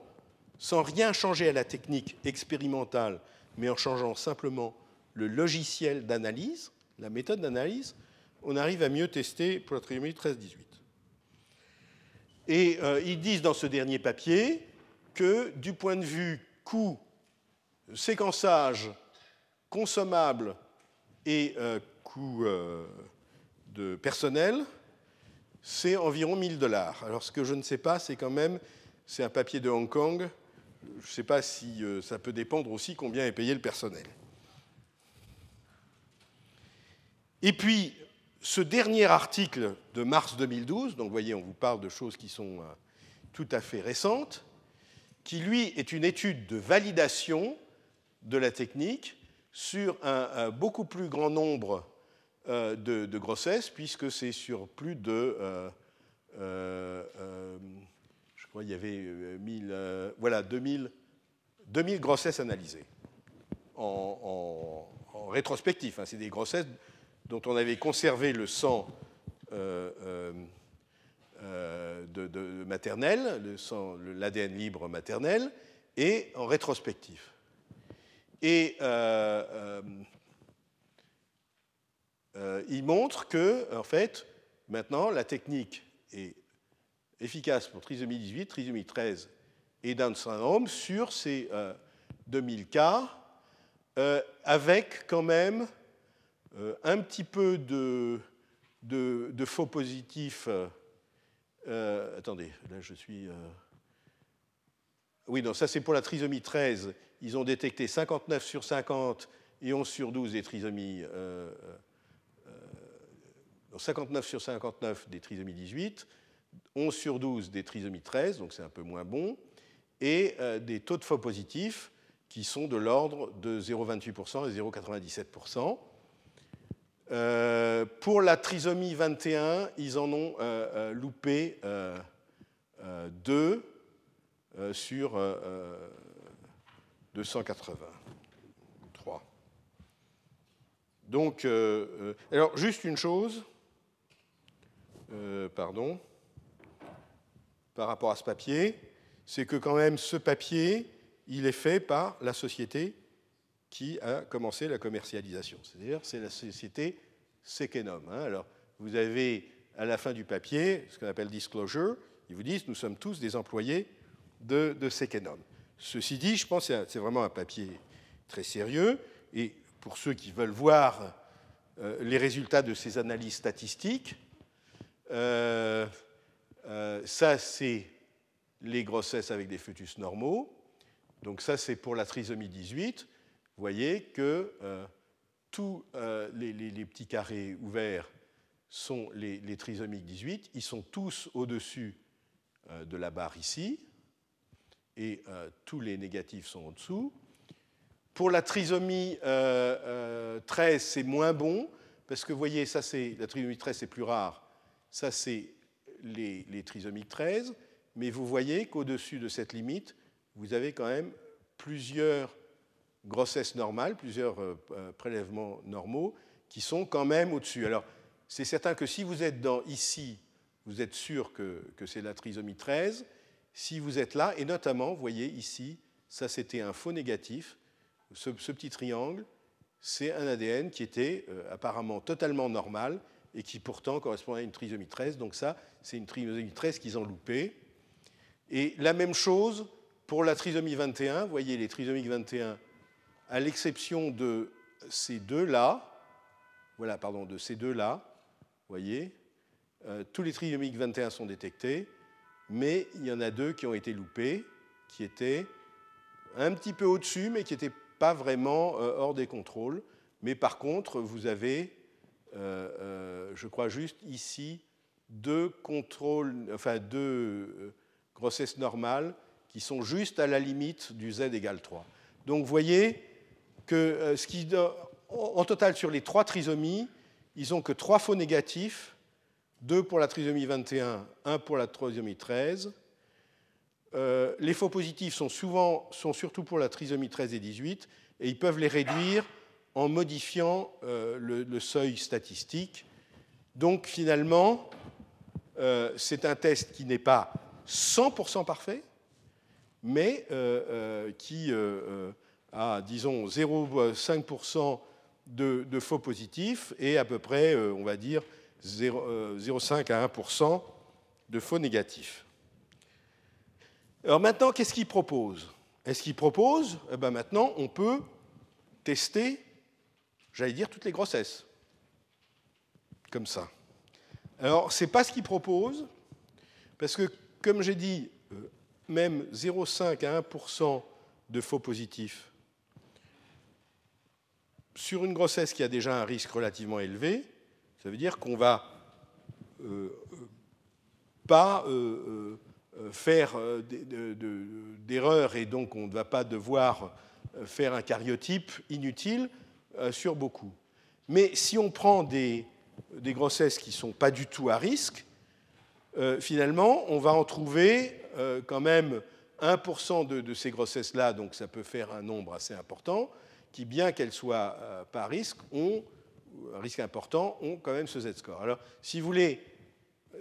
sans rien changer à la technique expérimentale, mais en changeant simplement le logiciel d'analyse, la méthode d'analyse, on arrive à mieux tester pour la trisomie 13-18. Et euh, ils disent dans ce dernier papier que du point de vue coût, séquençage, consommable et euh, coût euh, de personnel, c'est environ 1000 dollars. Alors ce que je ne sais pas, c'est quand même, c'est un papier de Hong Kong, je ne sais pas si ça peut dépendre aussi combien est payé le personnel. Et puis, ce dernier article de mars 2012, donc vous voyez, on vous parle de choses qui sont euh, tout à fait récentes, qui lui est une étude de validation de la technique sur un, beaucoup plus grand nombre euh, de, grossesses, puisque c'est sur plus de, euh, je crois, il y avait 1000, voilà, 2000, 2000 grossesses analysées en, rétrospectif. Hein. c'est des grossesses dont on avait conservé le sang euh, euh, euh, maternel, l'ADN libre maternel, et en rétrospectif. Et il montre que, en fait, maintenant, la technique est efficace pour trisomie 18, trisomie 13 et Down syndrome sur ces 2000 cas, avec quand même un petit peu de, faux positifs. Euh, attendez, là je suis. Euh, oui, non, ça c'est pour la trisomie 13. Ils ont détecté 59 sur 50 et 11 sur 12 des trisomies. 59 sur 59 des trisomies 18, 11 sur 12 des trisomies 13, donc c'est un peu moins bon, et des taux de faux positifs qui sont de l'ordre de 0,28% et 0,97%. Euh, pour la trisomie 21, ils en ont euh, euh, loupé deux sur 283. Donc, alors juste une chose, pardon. par rapport à ce papier, c'est que quand même ce papier, il est fait par la société qui a commencé la commercialisation. C'est-à-dire, c'est la société Sekenom. Hein. Alors, vous avez à la fin du papier ce qu'on appelle disclosure. Ils vous disent nous sommes tous des employés de, de Sekenom. Ceci dit, je pense que c'est vraiment un papier très sérieux. Et pour ceux qui veulent voir euh, les résultats de ces analyses statistiques, euh, euh, ça, c'est les grossesses avec des fœtus normaux. Donc ça, c'est pour la trisomie 18. Vous voyez que tous les, petits carrés ouverts sont les, les, trisomiques 18. Ils sont tous au-dessus de la barre ici. Et tous les négatifs sont en dessous. Pour la trisomie 13, euh, euh, c'est moins bon, parce que vous voyez, ça c'est la trisomie 13, c'est plus rare. Ça, c'est les, les, trisomiques 13. Mais vous voyez qu'au-dessus de cette limite, vous avez quand même plusieurs grossesses normales, plusieurs euh, prélèvements normaux qui sont quand même au-dessus. Alors, c'est certain que si vous êtes dans, ici, vous êtes sûr que, c'est la trisomie 13. Si vous êtes là, et notamment, vous voyez ici, ça c'était un faux négatif, ce, petit triangle, c'est un ADN qui était euh, apparemment totalement normal et qui pourtant correspond à une trisomie 13. Donc ça, c'est une trisomie 13 qu'ils ont loupé. Et la même chose pour la trisomie 21. Vous voyez, les trisomiques 21, à l'exception de ces deux-là, voilà, pardon, de ces deux-là, voyez, euh, tous les trisomiques 21 sont détectés, mais il y en a deux qui ont été loupés, qui étaient un petit peu au-dessus, mais qui étaient pas vraiment euh, hors des contrôles. Mais par contre, vous avez, euh, je crois juste ici, deux contrôles, enfin deux grossesses normales qui sont juste à la limite du z égale 3. Donc vous voyez que qui, en total sur les trois trisomies, ils n'ont que trois faux négatifs, deux pour la trisomie 21, un pour la trisomie 13. Euh, les faux positifs sont, souvent, sont surtout pour la trisomie 13 et 18, et ils peuvent les réduire en modifiant euh, le, seuil statistique. Donc finalement, euh, c'est un test qui n'est pas 100% parfait, mais qui a, disons, 0,5% de, faux positifs et à peu près, on va dire, 0,5 à 1% de faux négatifs. Alors maintenant, qu'est-ce qu'il propose? Est-ce qu'il propose? Eh ben Maintenant, on peut tester, j'allais dire, toutes les grossesses. Comme ça. Alors, ce n'est pas ce qu'il propose, parce que, comme j'ai dit, euh, même 0,5 à 1% de faux positifs sur une grossesse qui a déjà un risque relativement élevé, ça veut dire qu'on va euh, euh, pas euh, faire d'erreurs et donc on ne va pas devoir faire un cariotype inutile sur beaucoup. Mais si on prend des, grossesses qui ne sont pas du tout à risque, finalement, on va en trouver quand même 1% de, ces grossesses-là, donc ça peut faire un nombre assez important, qui, bien qu'elles soient pas à risque, ont un risque important, ont quand même ce Z-score. Alors, si vous voulez,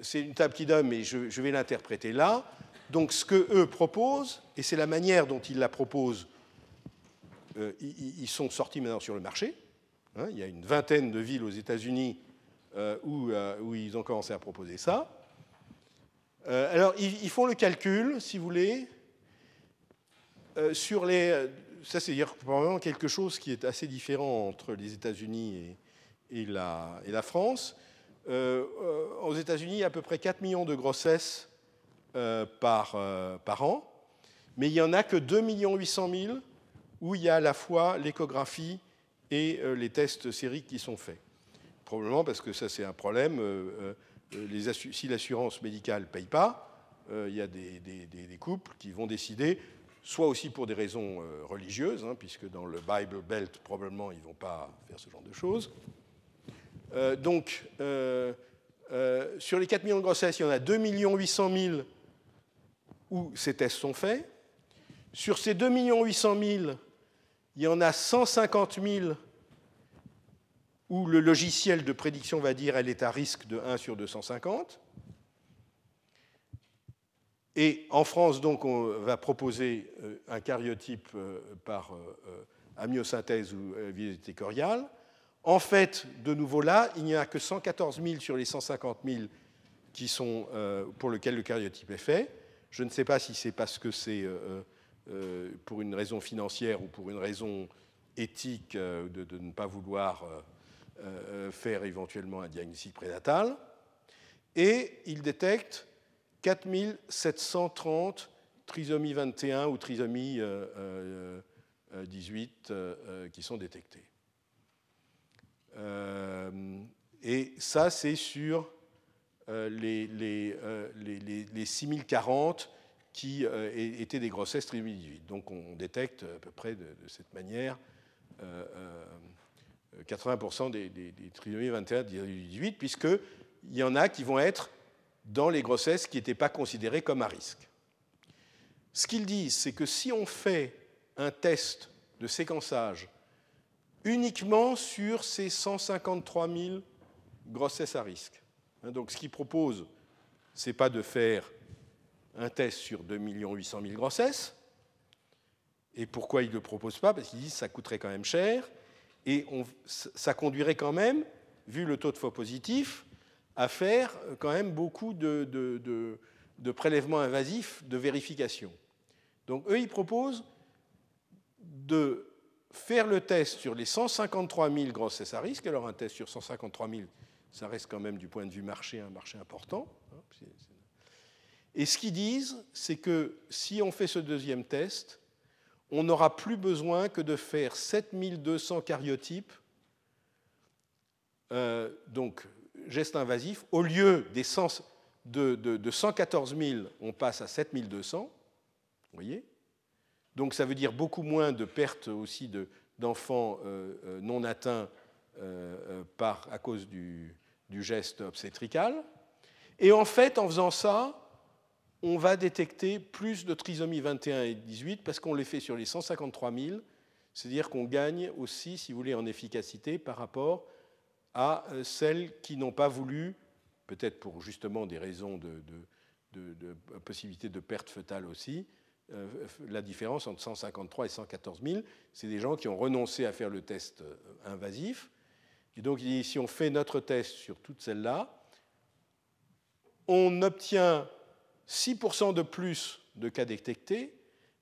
c'est une table qui donne, mais je, vais l'interpréter là. Donc ce qu'eux proposent, et c'est la manière dont ils la proposent, euh, ils, sont sortis maintenant sur le marché. Hein. il y a une vingtaine de villes aux États-Unis euh, euh, où, ils ont commencé à proposer ça. alors ils, font le calcul, si vous voulez, sur les... Ça, c'est probablement quelque chose qui est assez différent entre les États-Unis et, la, France euh, euh, aux États-Unis, il y a à peu près 4 millions de grossesses euh, par, an, mais il n'y en a que 2 800 000 où il y a à la fois l'échographie et les tests sériques qui sont faits. Probablement parce que ça, c'est un problème. Si l'assurance médicale ne paye pas, il y a des, couples qui vont décider, soit aussi pour des raisons religieuses, hein, puisque dans le Bible Belt, probablement, ils ne vont pas faire ce genre de choses, euh, donc, euh, euh, sur les 4 millions de grossesses, il y en a 2 800 000 où ces tests sont faits. Sur ces 2 800 000, il y en a 150 000 où le logiciel de prédiction va dire elle est à risque de 1 sur 250. Et en France, donc, on va proposer un cariotype par amyosynthèse ou visite coriale. En fait, de nouveau là, il n'y a que 114 000 sur les 150 000 qui sont, pour lesquels le cariotype est fait. Je ne sais pas si c'est parce que c'est pour une raison financière ou pour une raison éthique de ne pas vouloir faire éventuellement un diagnostic prénatal. Et il détecte 4730 trisomie 21 ou trisomie 18 qui sont détectées. et ça, c'est sur les, 6040 qui étaient des grossesses trisomie 18. Donc on détecte à peu près de, cette manière 80% des, des, des trisomies 21 18, puisqu'il y en a qui vont être dans les grossesses qui n'étaient pas considérées comme à risque. Ce qu'ils disent, c'est que si on fait un test de séquençage uniquement sur ces 153 000 grossesses à risque, hein, donc ce qu'ils proposent, ce n'est pas de faire un test sur 2 800 000 grossesses. Et pourquoi ils ne le proposent pas? Parce qu'ils disent que ça coûterait quand même cher et ça conduirait quand même, vu le taux de faux positifs, à faire quand même beaucoup de, de, prélèvements invasifs de vérification. Donc eux, ils proposent de faire le test sur les 153 000 grossesses à risque. Alors un test sur 153 000, ça reste quand même du point de vue marché un marché important. Hein, Et ce qu'ils disent, c'est que si on fait ce deuxième test, on n'aura plus besoin que de faire 7200 cariotypes, euh, donc gestes invasifs, au lieu des de, de, 114 000, on passe à 7200, vous voyez Donc ça veut dire beaucoup moins de pertes aussi d'enfants euh, euh, non atteints par, à cause du, du geste obstétrical. Et en fait, en faisant ça, on va détecter plus de trisomie 21 et 18 parce qu'on les fait sur les 153 000, c'est-à-dire qu'on gagne aussi, si vous voulez, en efficacité par rapport à euh, celles qui n'ont pas voulu, peut-être pour justement des raisons de, possibilité de perte fœtale aussi, euh, la différence entre 153 et 114 000, c'est des gens qui ont renoncé à faire le test euh, invasif. Et donc, si on fait notre test sur toutes celles-là, on obtient 6% de plus de cas détectés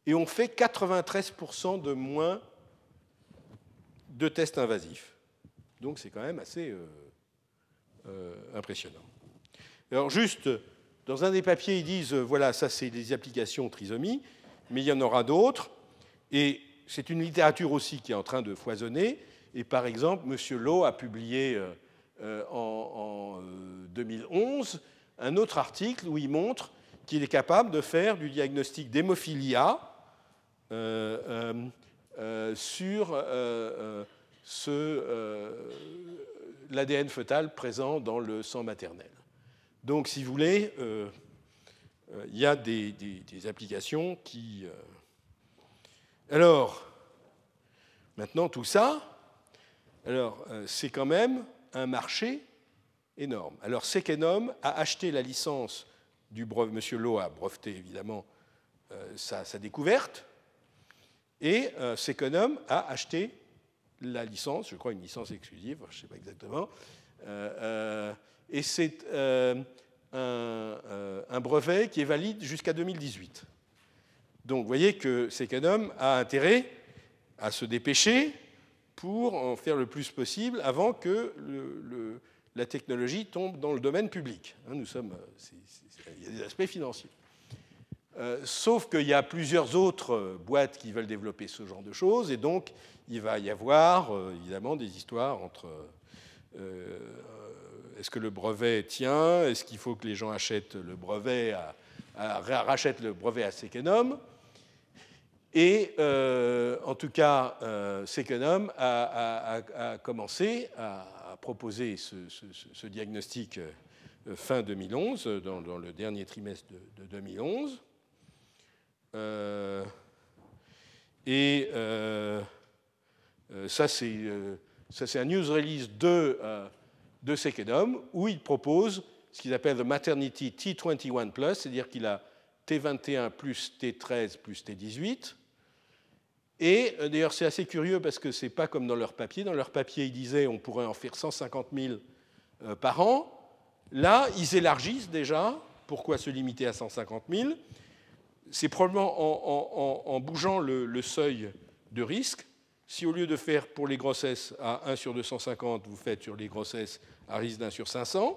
et on fait 93% de moins de tests invasifs. Donc c'est quand même assez euh, euh, impressionnant. Alors juste, dans un des papiers, ils disent, euh, voilà, ça c'est des applications trisomie, mais il y en aura d'autres. Et c'est une littérature aussi qui est en train de foisonner. Et par exemple, M. Lowe a publié en, en 2011 un autre article où il montre qu'il est capable de faire du diagnostic d'hémophilia sur l'ADN fœtal présent dans le sang maternel. Donc, si vous voulez, il y a des, applications qui... Alors, maintenant, tout ça, alors, c'est quand même un marché énorme. Alors, Sekenum a acheté la licence du brevet, M. Lowe a breveté évidemment euh, sa, découverte, et euh, a acheté la licence, je crois une licence exclusive, je ne sais pas exactement, euh, et c'est un, brevet qui est valide jusqu'à 2018. Donc vous voyez que Seconum a intérêt à se dépêcher pour en faire le plus possible avant que la technologie tombe dans le domaine public. Hein, nous sommes, il y a des aspects financiers. Euh, sauf qu'il y a plusieurs autres boîtes qui veulent développer ce genre de choses, et donc il va y avoir euh, évidemment des histoires entre euh, est-ce que le brevet tient, est-ce qu'il faut que les gens achètent le brevet rachètent le brevet à Sekenum, et en tout cas, Sekenum a, commencé à, proposer ce diagnostic euh, fin 2011, euh, dans, le dernier trimestre de, 2011. Euh, et ça, c'est un news release de, de Sekedom où il propose ce qu'ils appellent le Maternity T21+, c'est-à-dire qu'il a T21 plus T13 plus T18. Et d'ailleurs, c'est assez curieux parce que ce n'est pas comme dans leur papier. Dans leur papier, ils disaient on pourrait en faire 150 000 par an. Là, ils élargissent déjà. Pourquoi se limiter à 150 000 C'est probablement en, bougeant le, seuil de risque. Si au lieu de faire pour les grossesses à 1 sur 250, vous faites sur les grossesses à risque d'1 sur 500,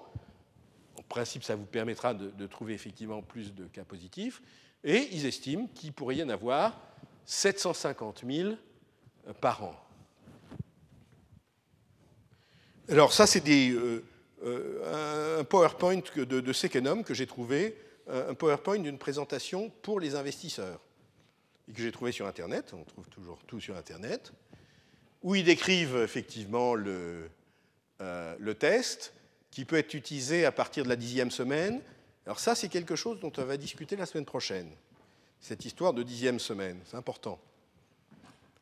en principe, ça vous permettra de, trouver effectivement plus de cas positifs. Et ils estiment qu'il pourrait y en avoir 750 000 par an. Alors ça, c'est euh, euh, un PowerPoint de, de que j'ai trouvé, un PowerPoint d'une présentation pour les investisseurs, et que j'ai trouvé sur Internet, on trouve toujours tout sur Internet, où ils décrivent effectivement le, euh, le test, qui peut être utilisé à partir de la dixième semaine. Alors ça, c'est quelque chose dont on va discuter la semaine prochaine, cette histoire de dixième semaine, c'est important.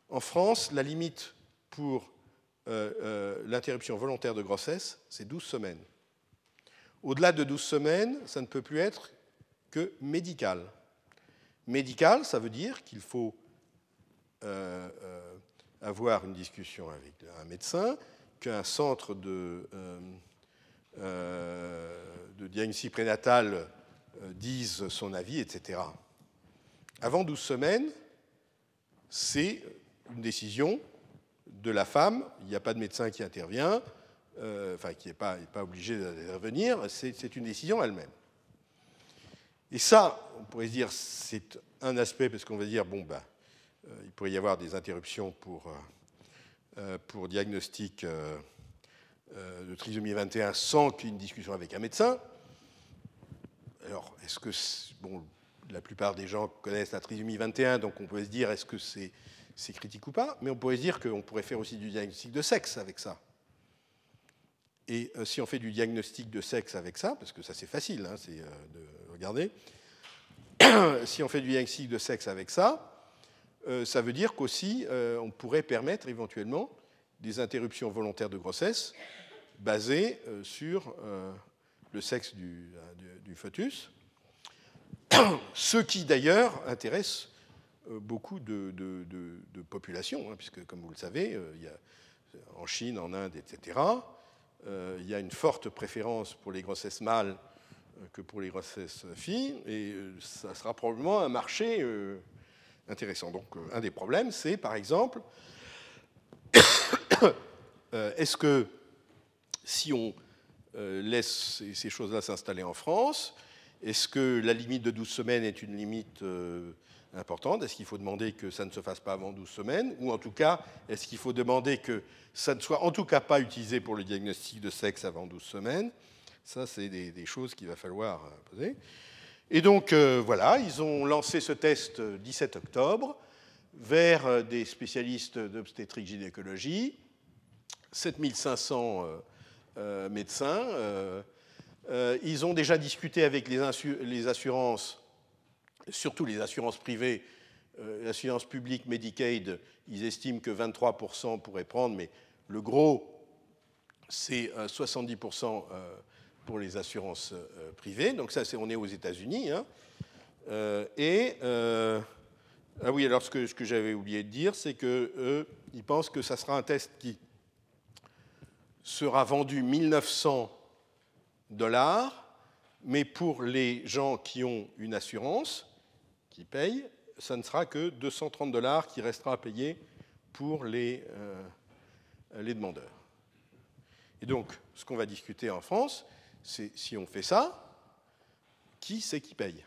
En France, la limite pour euh, euh, l'interruption volontaire de grossesse, c'est 12 semaines. Au-delà de 12 semaines, ça ne peut plus être que médical. Médical, ça veut dire qu'il faut euh, avoir une discussion avec un médecin, qu'un centre de, de, diagnostic prénatal dise son avis, etc. Avant 12 semaines, c'est une décision de la femme, il n'y a pas de médecin qui intervient, euh, enfin qui n'est pas, pas, obligé d'intervenir, c'est une décision elle-même. Et ça, on pourrait se dire, c'est un aspect, parce qu'on va dire, bon, ben, euh, il pourrait y avoir des interruptions pour, euh, pour diagnostic de trisomie 21 sans qu'il y ait une discussion avec un médecin. Alors, est-ce que, bon, la plupart des gens connaissent la trisomie 21, donc on peut se dire, est-ce que c'est critique ou pas, mais on pourrait dire qu'on pourrait faire aussi du diagnostic de sexe avec ça. Et euh, si on fait du diagnostic de sexe avec ça, parce que ça c'est facile hein, c'est, euh, de regarder, (coughs) si on fait du diagnostic de sexe avec ça, euh, ça veut dire qu'aussi on pourrait permettre éventuellement des interruptions volontaires de grossesse basées sur le sexe du, foetus, (coughs) ce qui d'ailleurs intéresse euh, beaucoup de, populations, hein, puisque comme vous le savez, euh, il y a, en Chine, en Inde, etc., euh, il y a une forte préférence pour les grossesses mâles que pour les grossesses filles, et ça sera probablement un marché intéressant. Donc un des problèmes, c'est par exemple, (coughs) est-ce que si on laisse ces choses-là s'installer en France, est-ce que la limite de 12 semaines est une limite importante? Est-ce qu'il faut demander que ça ne se fasse pas avant 12 semaines? Ou en tout cas, est-ce qu'il faut demander que ça ne soit en tout cas pas utilisé pour le diagnostic de sexe avant 12 semaines? Ça, c'est des, choses qu'il va falloir euh, poser. Et donc, euh, voilà, ils ont lancé ce test 17 octobre vers euh, des spécialistes d'obstétrique gynécologie, 7500 médecins. ils ont déjà discuté avec les assurances surtout les assurances privées, euh, l'assurance publique Medicaid, ils estiment que 23% pourraient prendre, mais le gros, c'est 70% euh, euh, pour les assurances privées. Donc ça, c'est on est aux États-Unis. Hein. et ah oui, alors ce que, j'avais oublié de dire, c'est qu'ils ils pensent que ça sera un test qui sera vendu 1900 dollars, mais pour les gens qui ont une assurance, qui paye, ça ne sera que 230 dollars qui restera à payer pour les, euh, les demandeurs. Et donc, ce qu'on va discuter en France, si on fait ça, qui c'est qui paye?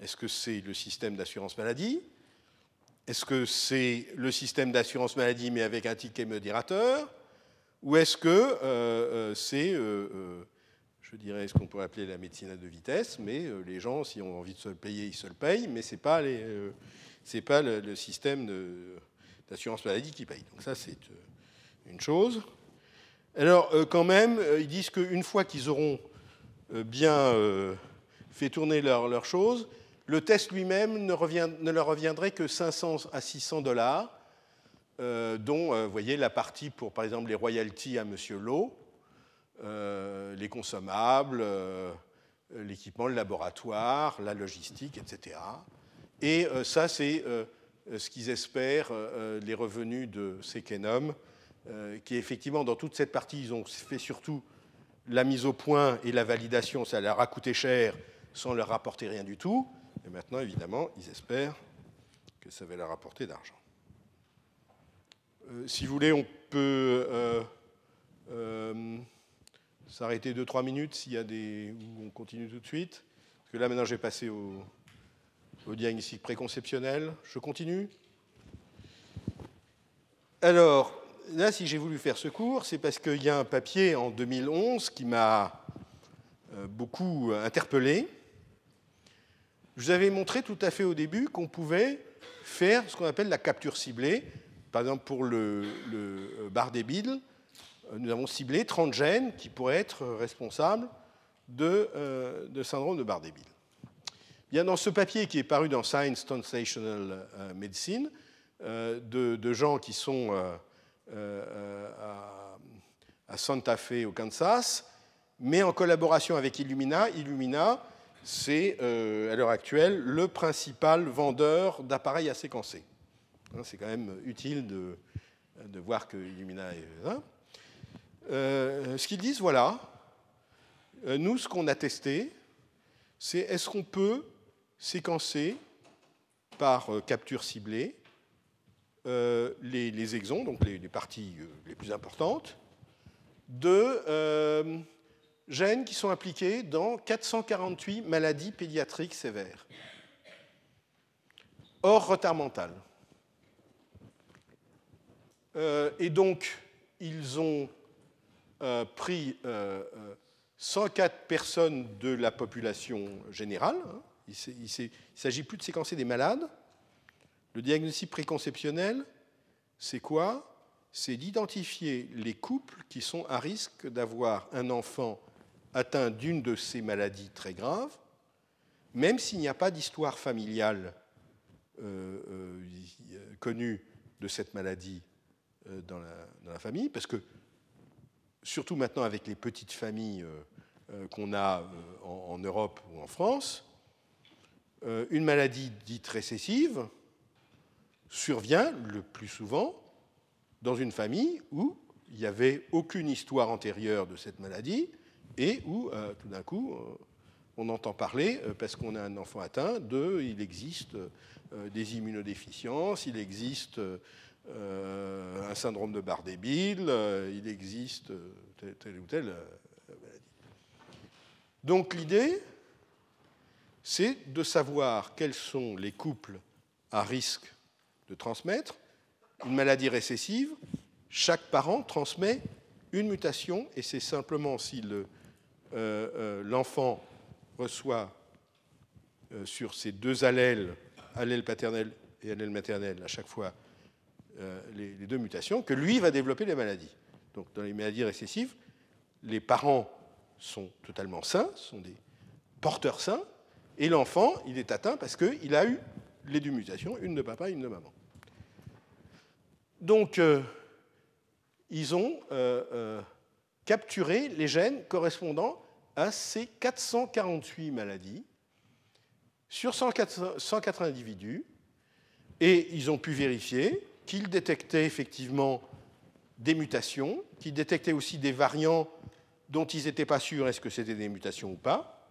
Est-ce que c'est le système d'assurance maladie? Est-ce que c'est le système d'assurance maladie mais avec un ticket modérateur? Ou est-ce que euh, euh, c'est je dirais ce qu'on pourrait appeler la médecine à deux vitesses, mais euh, les gens, s'ils ont envie de se le payer, ils se le payent, mais ce n'est pas, euh, le, système d'assurance maladie qui paye. Donc ça, c'est euh, une chose. Alors, quand même, ils disent qu'une fois qu'ils auront bien fait tourner leurs leur choses, le test lui-même ne, leur reviendrait que 500 à 600 dollars, dont, voyez, la partie pour, par exemple, les royalties à M. Lowe, euh, les consommables, euh, l'équipement, le laboratoire, la logistique, etc. Et ça, c'est ce qu'ils espèrent, les revenus de Sekenom, qui effectivement, dans toute cette partie, ils ont fait surtout la mise au point et la validation, ça leur a coûté cher sans leur rapporter rien du tout. Et maintenant, évidemment, ils espèrent que ça va leur rapporter d'argent. Euh, si vous voulez, on peut euh, euh, s'arrêter 2-3 minutes s'il y a des. ou on continue tout de suite. Parce que là, maintenant, j'ai passé au, au diagnostic préconceptionnel. Je continue Alors, là, si j'ai voulu faire ce cours, c'est parce qu'il y a un papier en 2011 qui m'a beaucoup interpellé. Je vous avais montré tout à fait au début qu'on pouvait faire ce qu'on appelle la capture ciblée. Par exemple, pour le, le bar débile, nous avons ciblé 30 gènes qui pourraient être responsables de, euh, syndrome de bar débile. Bien, dans ce papier qui est paru dans Science Translational euh, Medicine, euh, de, gens qui sont à, à, Santa Fe au Kansas, mais en collaboration avec Illumina. Illumina, c'est à l'heure actuelle le principal vendeur d'appareils à séquencer. Hein, c'est quand même utile de, de voir que Illumina est. Hein. Euh, ce qu'ils disent, voilà, euh, nous, ce qu'on a testé, c'est est-ce qu'on peut séquencer par euh, capture ciblée les, exons, donc les, parties les plus importantes, de gènes qui sont impliqués dans 448 maladies pédiatriques sévères, hors retard mental. et donc, ils ont euh, pris 104 euh, euh, personnes de la population générale. Hein. Il s'agit plus de séquencer des malades. Le diagnostic préconceptionnel, c'est quoi? C'est d'identifier les couples qui sont à risque d'avoir un enfant atteint d'une de ces maladies très graves, même s'il n'y a pas d'histoire familiale connue de cette maladie dans la, dans, la, famille, parce que surtout maintenant avec les petites familles euh, euh, qu'on a euh, en, Europe ou en France, une maladie dite récessive survient le plus souvent dans une famille où il n'y avait aucune histoire antérieure de cette maladie et où tout d'un coup on entend parler, parce qu'on a un enfant atteint, de il existe des immunodéficiences, il existe euh, un syndrome de euh, il existe euh, telle, ou telle maladie. Donc l'idée, c'est de savoir quels sont les couples à risque de transmettre une maladie récessive. Chaque parent transmet une mutation et c'est simplement si l'enfant reçoit sur ces deux allèles, allèle paternel et allèle maternel, à chaque fois euh, les, deux mutations, que lui va développer les maladies. Donc dans les maladies récessives, les parents sont totalement sains, sont des porteurs sains, et l'enfant, il est atteint parce qu'il a eu les deux mutations, une de papa, une de maman. Donc, euh, ils ont euh, capturé les gènes correspondant à ces 448 maladies sur 104 individus, et ils ont pu vérifier qu'il détectait effectivement des mutations, qu'il détectait aussi des variants dont ils n'étaient pas sûrs est-ce que c'était des mutations ou pas,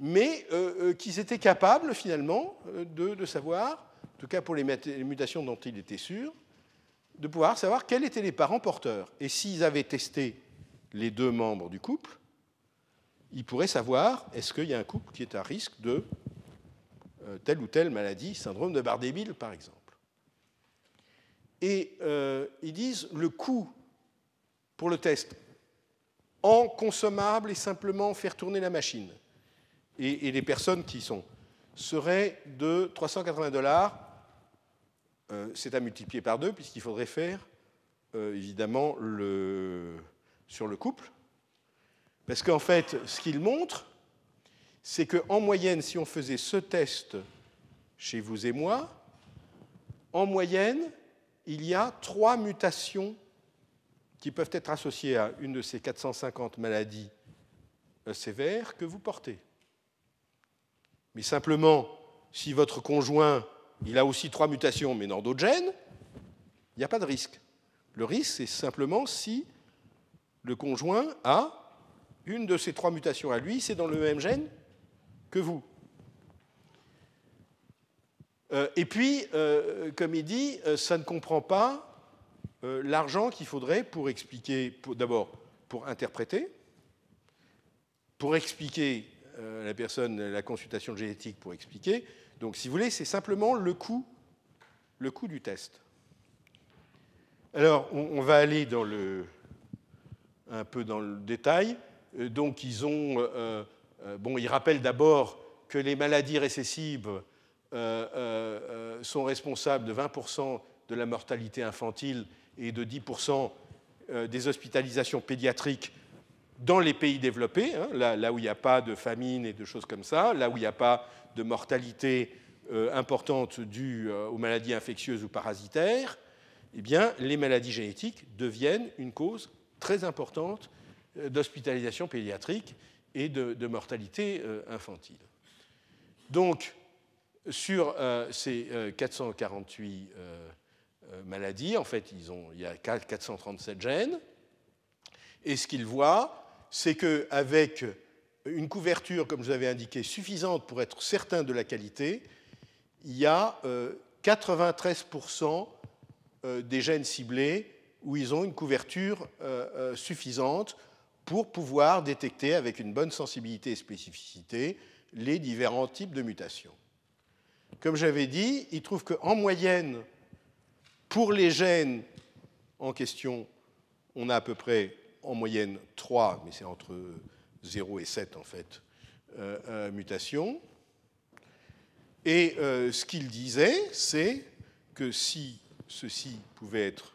mais euh, euh, qu'ils étaient capables finalement euh, de, savoir, en tout cas pour les mutations dont ils étaient sûrs, de pouvoir savoir quels étaient les parents porteurs. Et s'ils avaient testé les deux membres du couple, ils pourraient savoir est-ce qu'il y a un couple qui est à risque de telle ou telle maladie, syndrome de Bardet-Bill par exemple. Et euh, ils disent le coût pour le test en consommable et simplement faire tourner la machine. Et, les personnes qui sont seraient de 380 dollars. Euh, c'est à multiplier par deux puisqu'il faudrait faire euh, évidemment sur le couple. Parce qu'en fait, ce qu'ils montrent, c'est qu'en moyenne, si on faisait ce test chez vous et moi, en moyenne, il y a trois mutations qui peuvent être associées à une de ces 450 maladies sévères que vous portez. Mais simplement, si votre conjoint, il a aussi trois mutations, mais dans d'autres gènes, il n'y a pas de risque. Le risque, c'est simplement si le conjoint a une de ces trois mutations à lui, c'est dans le même gène que vous. Euh, et puis, euh, comme il dit, euh, ça ne comprend pas l'argent qu'il faudrait pour expliquer, d'abord pour interpréter, pour expliquer la personne, la consultation génétique pour expliquer. Donc, si vous voulez, c'est simplement le coût, le coût du test. Alors, on, va aller dans le, un peu dans le détail. Donc, ils ont, bon, ils rappellent d'abord que les maladies récessives euh, euh, euh, sont responsables de 20% de la mortalité infantile et de 10% des hospitalisations pédiatriques dans les pays développés, hein, là, où il n'y a pas de famine et de choses comme ça, là où il n'y a pas de mortalité importante due aux maladies infectieuses ou parasitaires, eh bien, les maladies génétiques deviennent une cause très importante d'hospitalisation pédiatrique et de, mortalité infantile. Donc, sur euh, ces 448 euh, euh, maladies, en fait, il y a 437 gènes. Et ce qu'ils voient, c'est qu'avec une couverture, comme je vous avais indiqué, suffisante pour être certain de la qualité, il y a 93% des gènes ciblés où ils ont une couverture suffisante pour pouvoir détecter avec une bonne sensibilité et spécificité les différents types de mutations. Comme j'avais dit, il trouve qu'en moyenne, pour les gènes en question, on a à peu près en moyenne 3, mais c'est entre 0 et 7 en fait, euh, euh, mutations. Et euh, ce qu'il disait, c'est que si ceci pouvait être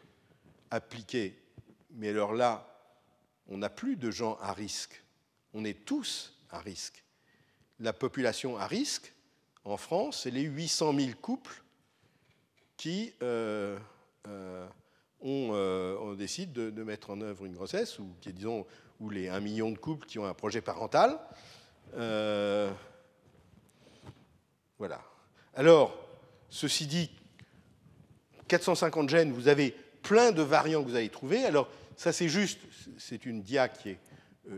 appliqué, mais alors là, on n'a plus de gens à risque, on est tous à risque. La population à risque, en France, c'est les 800 000 couples qui euh, euh, euh, ont, décidé de, mettre en œuvre une grossesse, ou qui, disons, ou les 1 million de couples qui ont un projet parental. voilà. Alors, ceci dit, 450 gènes, vous avez plein de variants que vous allez trouver. Alors, ça, c'est juste, c'est une dia qui est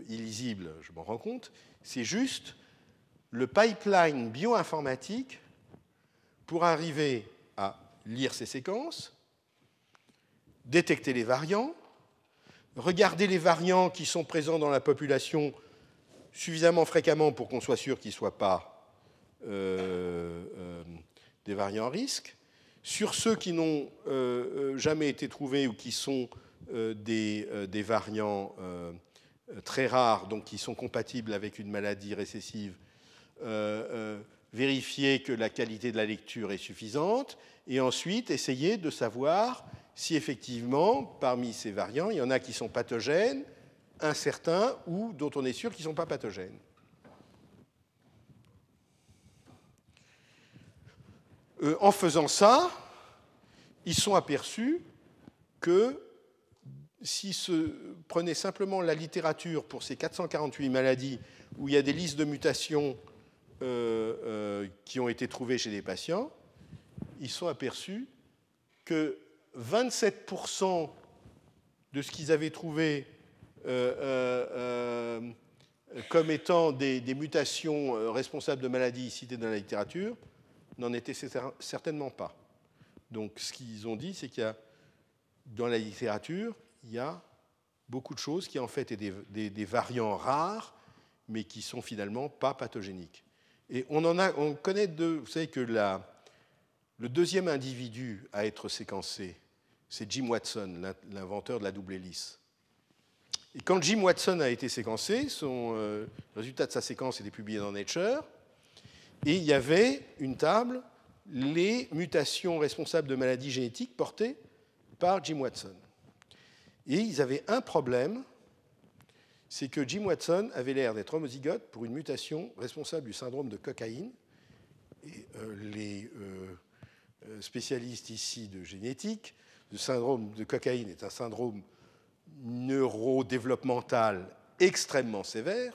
illisible, je m'en rends compte. C'est juste le pipeline bioinformatique pour arriver à lire ces séquences, détecter les variants, regarder les variants qui sont présents dans la population suffisamment fréquemment pour qu'on soit sûr qu'ils ne soient pas euh, euh, des variants à risque. Sur ceux qui n'ont euh, jamais été trouvés ou qui sont des, des, variants très rares, donc qui sont compatibles avec une maladie récessive, vérifier que la qualité de la lecture est suffisante, et ensuite essayer de savoir si effectivement, parmi ces variants, il y en a qui sont pathogènes, incertains, ou dont on est sûr qu'ils ne sont pas pathogènes. Euh, en faisant ça, ils sont aperçus que si se prenait simplement la littérature pour ces 448 maladies où il y a des listes de mutations euh, euh, qui ont été trouvés chez des patients, ils sont aperçus que 27% de ce qu'ils avaient trouvé euh, comme étant des, mutations responsables de maladies citées dans la littérature n'en étaient certainement pas. Donc ce qu'ils ont dit, c'est qu'il y a dans la littérature, il y a beaucoup de choses qui en fait sont des, des variants rares, mais qui sont finalement pas pathogéniques. Et on, en a, on connaît deux. Vous savez que la, le deuxième individu à être séquencé, c'est Jim Watson, l'inventeur de la double hélice. Et quand Jim Watson a été séquencé, son euh, résultat de sa séquence était publié dans Nature, et il y avait une table, les mutations responsables de maladies génétiques portées par Jim Watson. Et ils avaient un problème, c'est que Jim Watson avait l'air d'être homozygote pour une mutation responsable du syndrome de cocaïne. Et euh, les euh, euh, spécialistes ici de génétique, le syndrome de cocaïne est un syndrome neurodéveloppemental extrêmement sévère,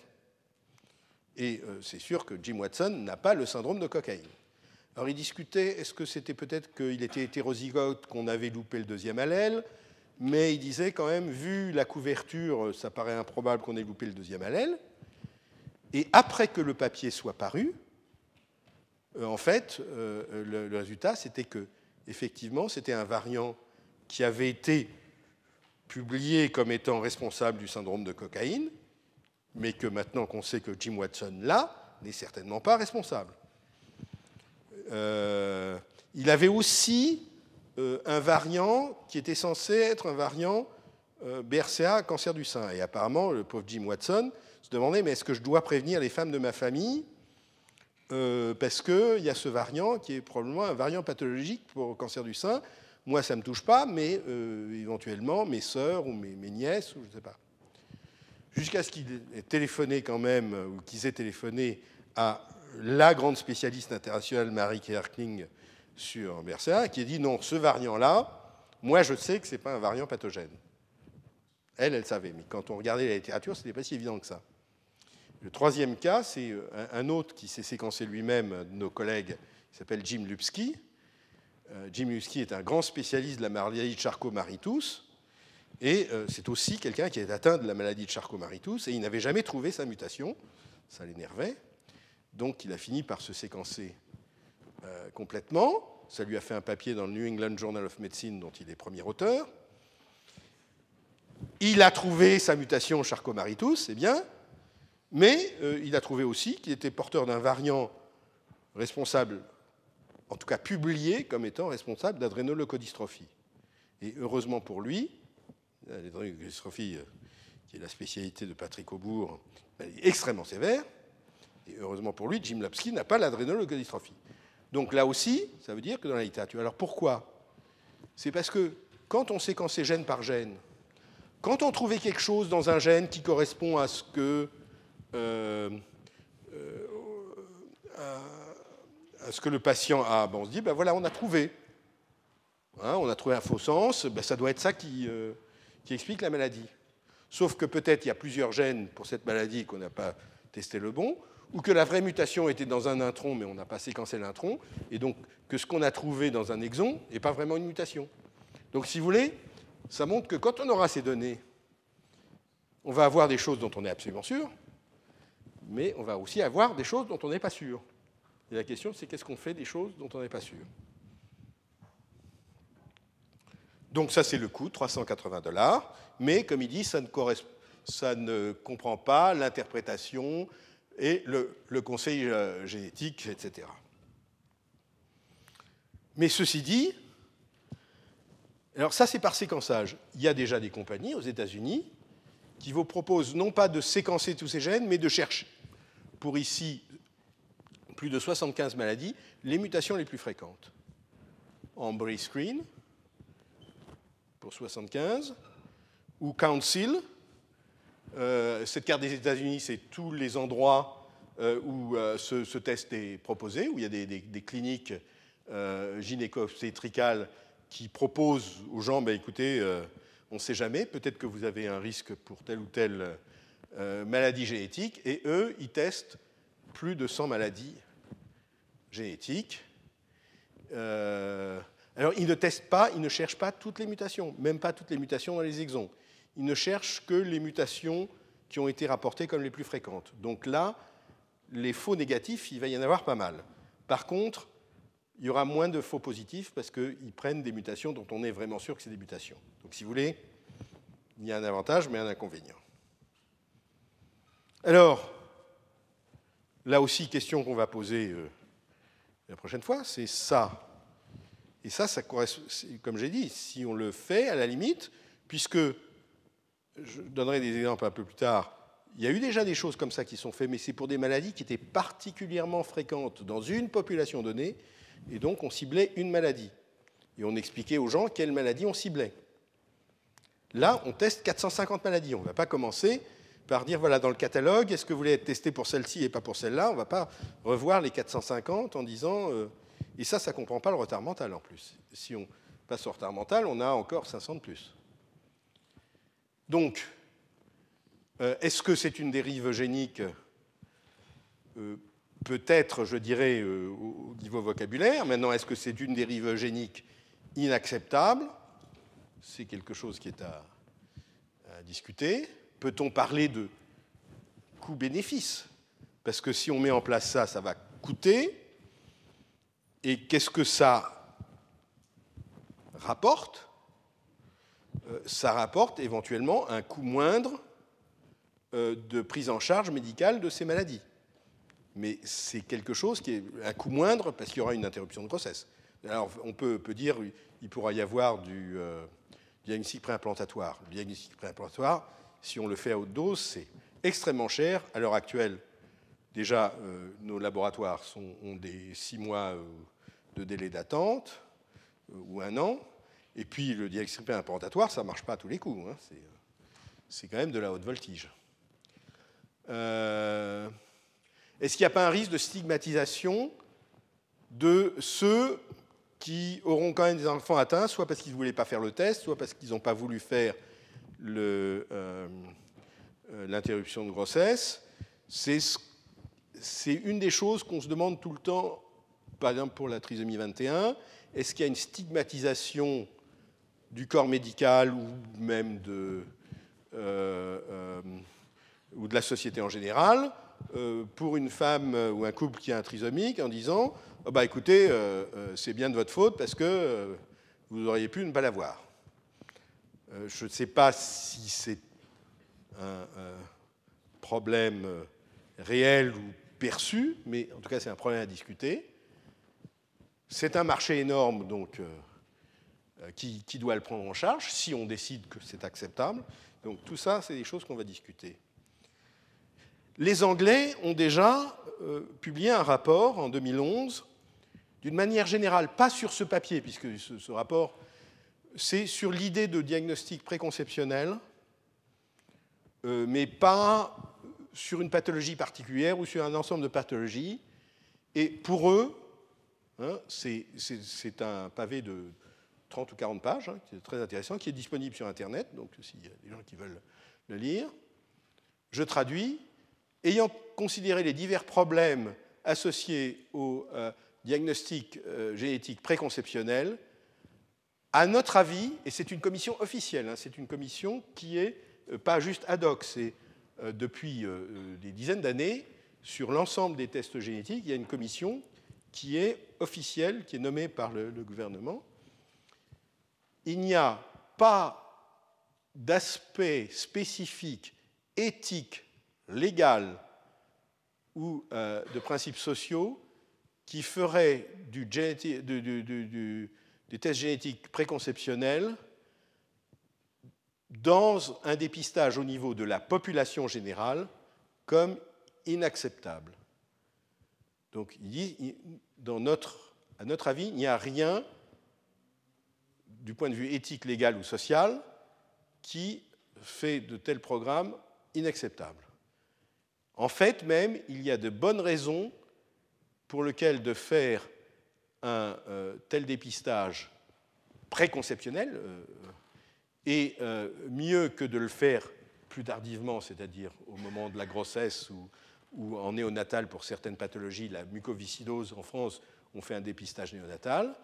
Et euh, c'est sûr que Jim Watson n'a pas le syndrome de cocaïne. Alors il discutait, est-ce que c'était peut-être qu'il était hétérozygote, qu'on avait loupé le deuxième allèle, mais il disait quand même, vu la couverture, ça paraît improbable qu'on ait loupé le deuxième allèle. Et après que le papier soit paru, en fait, euh, le, résultat, c'était que, effectivement, c'était un variant qui avait été publié comme étant responsable du syndrome de cocaïne, mais que maintenant qu'on sait que Jim Watson l'a, n'est certainement pas responsable. Euh, il avait aussi un variant qui était censé être un variant BRCA cancer du sein. Et apparemment, le pauvre Jim Watson se demandait, mais est-ce que je dois prévenir les femmes de ma famille euh, parce qu'il y a ce variant qui est probablement un variant pathologique pour le cancer du sein. Moi, ça ne me touche pas, mais euh, éventuellement mes sœurs ou mes, nièces, ou je ne sais pas. Jusqu'à ce qu'ils aient téléphoné quand même, ou qu'ils aient téléphoné à la grande spécialiste internationale Marie Kerkling sur BRCA, qui a dit non, ce variant-là, moi je sais que ce n'est pas un variant pathogène. Elle, elle savait, mais quand on regardait la littérature, ce n'était pas si évident que ça. Le troisième cas, c'est euh, un autre qui s'est séquencé lui-même, nos collègues, qui s'appelle Jim Lupski. Euh, Jim Lupski est un grand spécialiste de la maladie de Charcot-Marie-Tooth, et euh, c'est aussi quelqu'un qui est atteint de la maladie de Charcot-Marie-Tooth, et il n'avait jamais trouvé sa mutation, ça l'énervait, donc il a fini par se séquencer complètement. Ça lui a fait un papier dans le New England Journal of Medicine dont il est premier auteur. Il a trouvé sa mutation Charcot-Marie-Tooth, c'est bien, mais euh, il a trouvé aussi qu'il était porteur d'un variant responsable, en tout cas publié comme étant responsable d'adrénolocodystrophie. Et heureusement pour lui, l'adrénolocodystrophie, euh, qui est la spécialité de Patrick Aubourg, est extrêmement sévère. Et heureusement pour lui, Jim Lapsky n'a pas l'adrénolocodystrophie. Donc là aussi, ça veut dire que dans la littérature. Alors pourquoi? C'est parce que quand on séquençait gène par gène, quand on trouvait quelque chose dans un gène qui correspond à ce que euh, euh, à, ce que le patient a, ben on se dit, ben voilà, on a trouvé. Hein, on a trouvé un faux sens, ben ça doit être ça qui, euh, qui explique la maladie. Sauf que peut-être il y a plusieurs gènes pour cette maladie qu'on n'a pas testé le bon, ou que la vraie mutation était dans un intron, mais on n'a pas séquencé l'intron, et donc que ce qu'on a trouvé dans un exon n'est pas vraiment une mutation. Donc si vous voulez, ça montre que quand on aura ces données, on va avoir des choses dont on est absolument sûr, mais on va aussi avoir des choses dont on n'est pas sûr. Et la question, c'est qu'est-ce qu'on fait des choses dont on n'est pas sûr Donc ça, c'est le coût, 380 dollars, mais comme il dit, ça ne, comprend pas l'interprétation et le, le, conseil euh, génétique, etc. Mais ceci dit, alors ça c'est par séquençage. Il y a déjà des compagnies aux États-Unis qui vous proposent non pas de séquencer tous ces gènes, mais de chercher pour ici plus de 75 maladies, les mutations les plus fréquentes. En Screen, pour 75, ou Council. Euh, cette carte des États-Unis, c'est tous les endroits euh, où euh, ce, test est proposé, où il y a des, cliniques gynéco-obstétricales qui proposent aux gens, bah, écoutez, on ne sait jamais, peut-être que vous avez un risque pour telle ou telle euh, maladies génétiques, et eux, ils testent plus de 100 maladies génétiques. Euh, alors, ils ne testent pas, ils ne cherchent pas toutes les mutations, même pas toutes les mutations dans les exons. Ils ne cherchent que les mutations qui ont été rapportées comme les plus fréquentes. Donc là, les faux négatifs, il va y en avoir pas mal. Par contre, il y aura moins de faux positifs parce qu'ils prennent des mutations dont on est vraiment sûr que c'est des mutations. Donc si vous voulez, il y a un avantage mais un inconvénient. Alors, là aussi, question qu'on va poser euh, la prochaine fois, c'est ça. Et ça, ça comme j'ai dit, si on le fait, à la limite, puisque, je donnerai des exemples un peu plus tard, il y a eu déjà des choses comme ça qui sont faites, mais c'est pour des maladies qui étaient particulièrement fréquentes dans une population donnée, et donc on ciblait une maladie. Et on expliquait aux gens quelle maladie on ciblait. Là, on teste 450 maladies. On ne va pas commencer par dire, voilà, dans le catalogue, est-ce que vous voulez être testé pour celle-ci et pas pour celle-là On ne va pas revoir les 450 en disant... Euh, et ça, ça ne comprend pas le retard mental en plus. Si on passe au retard mental, on a encore 500 de plus. Donc, euh, est-ce que c'est une dérive génique? Peut-être, je dirais, au niveau vocabulaire. Maintenant, est-ce que c'est une dérive génique inacceptable? C'est quelque chose qui est à discuter. Peut-on parler de coût-bénéfice? Parce que si on met en place ça, ça va coûter. Et qu'est-ce que ça rapporte? Euh, Ça rapporte éventuellement un coût moindre euh, de prise en charge médicale de ces maladies. Mais c'est quelque chose qui est un coût moindre parce qu'il y aura une interruption de grossesse. Alors on peut, peut dire il pourra y avoir du euh, diagnostic préimplantatoire. Le diagnostic préimplantatoire, si on le fait à haute dose, c'est extrêmement cher. À l'heure actuelle, déjà, nos laboratoires ont des six mois de délai d'attente euh, ou un an. Et puis le diagnostic implantatoire, ça ne marche pas à tous les coups. Hein. Euh, c'est quand même de la haute voltige. Euh, est-ce qu'il n'y a pas un risque de stigmatisation de ceux qui auront quand même des enfants atteints, soit parce qu'ils ne voulaient pas faire le test, soit parce qu'ils n'ont pas voulu faire l'interruption de grossesse C'est une des choses qu'on se demande tout le temps par exemple pour la trisomie 21, est-ce qu'il y a une stigmatisation du corps médical ou même de, euh, euh, la société en général euh, pour une femme ou un couple qui a un trisomique en disant oh bah écoutez, c'est bien de votre faute parce que vous auriez pu ne pas l'avoir. Je ne sais pas si c'est un problème réel ou perçu, mais en tout cas c'est un problème à discuter. C'est un marché énorme, donc, euh, euh, qui, doit le prendre en charge, si on décide que c'est acceptable. Donc tout ça, c'est des choses qu'on va discuter. Les Anglais ont déjà euh, publié un rapport en 2011, d'une manière générale, pas sur ce papier, puisque ce, rapport, c'est sur l'idée de diagnostic préconceptionnel, mais pas sur une pathologie particulière ou sur un ensemble de pathologies. Et pour eux, Hein, c'est un pavé de 30 ou 40 pages, hein, qui est très intéressant, qui est disponible sur Internet, donc s'il y a des gens qui veulent le lire. Je traduis. Ayant considéré les divers problèmes associés au euh, diagnostic euh, génétique préconceptionnel, à notre avis, et c'est une commission officielle, hein, c'est une commission qui est euh, pas juste ad hoc, c'est depuis des dizaines d'années, sur l'ensemble des tests génétiques, il y a une commission qui est officiel, qui est nommé par le, gouvernement. Il n'y a pas d'aspect spécifique éthique, légal ou euh, de principes sociaux qui ferait du, des tests génétiques préconceptionnels dans un dépistage au niveau de la population générale comme inacceptable. Donc il dit, à notre avis, il n'y a rien du point de vue éthique, légal ou social qui fait de tels programmes inacceptables. En fait, même, il y a de bonnes raisons pour lesquelles de faire un euh, tel dépistage préconceptionnel euh, est euh, mieux que de le faire plus tardivement, c'est-à-dire au moment de la grossesse ou, en néonatal pour certaines pathologies, la mucoviscidose en France, on fait un dépistage néonatal.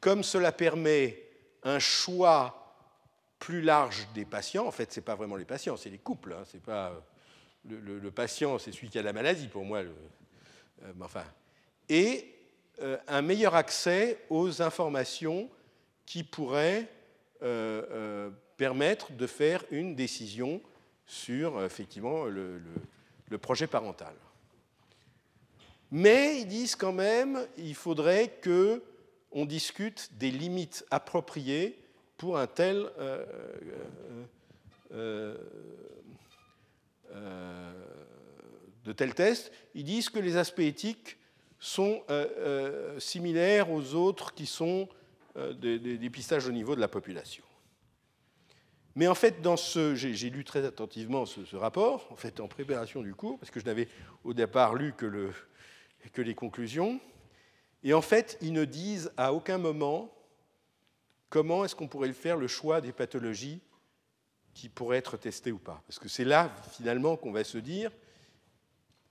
Comme cela permet un choix plus large des patients, en fait, ce n'est pas vraiment les patients, c'est les couples. Hein, c'est pas le, patient, c'est celui qui a la maladie pour moi. Enfin, et un meilleur accès aux informations qui pourraient euh, permettre de faire une décision sur effectivement le, projet parental. Mais ils disent quand même il faudrait que on discute des limites appropriées pour un tel euh, euh, euh. Ils disent que les aspects éthiques sont similaires aux autres qui sont des dépistages au niveau de la population. Mais en fait, dans ce, j'ai lu très attentivement ce, rapport, en fait, en préparation du cours, parce que je n'avais au départ lu que, le, que les conclusions. Et en fait, ils ne disent à aucun moment comment est-ce qu'on pourrait faire le choix des pathologies qui pourraient être testées ou pas. Parce que c'est là, finalement, qu'on va se dire,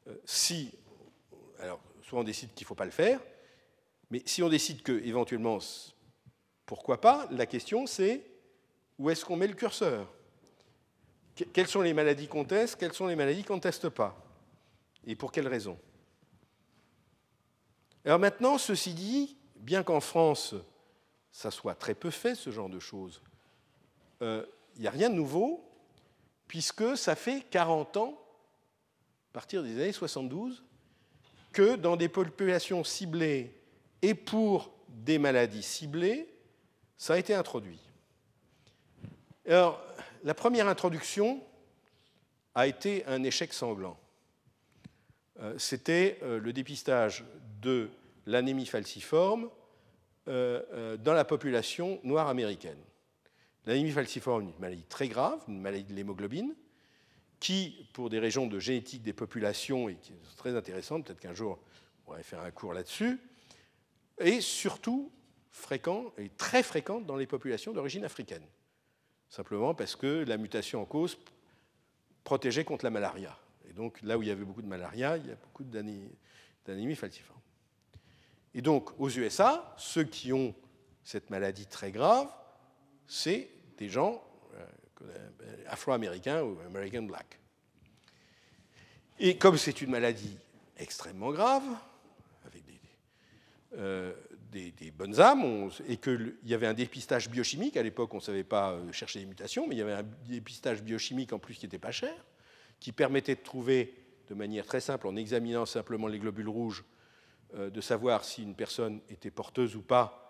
euh, si alors, soit on décide qu'il ne faut pas le faire, mais si on décide que, éventuellement, pourquoi pas, la question c'est où est-ce qu'on met le curseur? Quelles sont les maladies qu'on teste Quelles sont les maladies qu'on ne teste pas? Et pour quelles raisons? Alors maintenant, ceci dit, bien qu'en France, ça soit très peu fait, ce genre de choses, euh, il n'y a rien de nouveau, puisque ça fait 40 ans, à partir des années 72, que dans des populations ciblées et pour des maladies ciblées, ça a été introduit. Alors, la première introduction a été un échec sanglant. Euh, c'était euh, le dépistage de l'anémie falciforme euh, dans la population noire américaine. L'anémie falciforme est une maladie très grave, une maladie de l'hémoglobine, qui, pour des régions de génétique des populations, et qui est très intéressante, peut-être qu'un jour on pourrait faire un cours là-dessus, est surtout fréquent et très fréquent dans les populations d'origine africaine. Simplement parce que la mutation en cause protégeait contre la malaria. Et donc là où il y avait beaucoup de malaria, il y a beaucoup d'anémie falciforme. Et donc aux USA, ceux qui ont cette maladie très grave, c'est des gens euh, afro-américains ou American Black. Et comme c'est une maladie extrêmement grave, avec des, euh, bonnes âmes, et qu'il y avait un dépistage biochimique, à l'époque on ne savait pas euh, chercher des mutations, mais il y avait un dépistage biochimique en plus qui n'était pas cher, qui permettait de trouver de manière très simple, en examinant simplement les globules rouges, de savoir si une personne était porteuse ou pas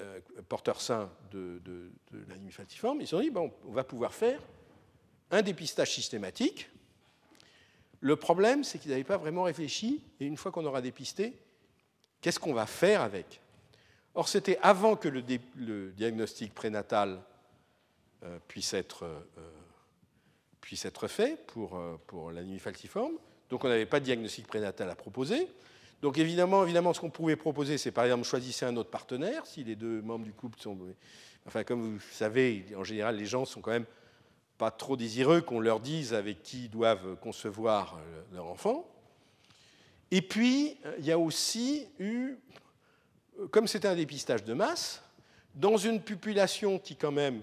euh, porteurs sains de, de, l'anémie falciforme, ils se sont dit, bon, on va pouvoir faire un dépistage systématique. Le problème, c'est qu'ils n'avaient pas vraiment réfléchi, et une fois qu'on aura dépisté, qu'est-ce qu'on va faire avec? Or, c'était avant que le, diagnostic prénatal euh, puisse, être, euh, puisse, être, fait pour, pour l'anémie falciforme, donc on n'avait pas de diagnostic prénatal à proposer. Donc évidemment, évidemment ce qu'on pouvait proposer, c'est par exemple choisir un autre partenaire, si les deux membres du couple sont... Enfin, comme vous savez, en général, les gens sont quand même pas trop désireux qu'on leur dise avec qui ils doivent concevoir leur enfant. Et puis, il y a aussi eu, comme c'était un dépistage de masse, dans une population qui quand même,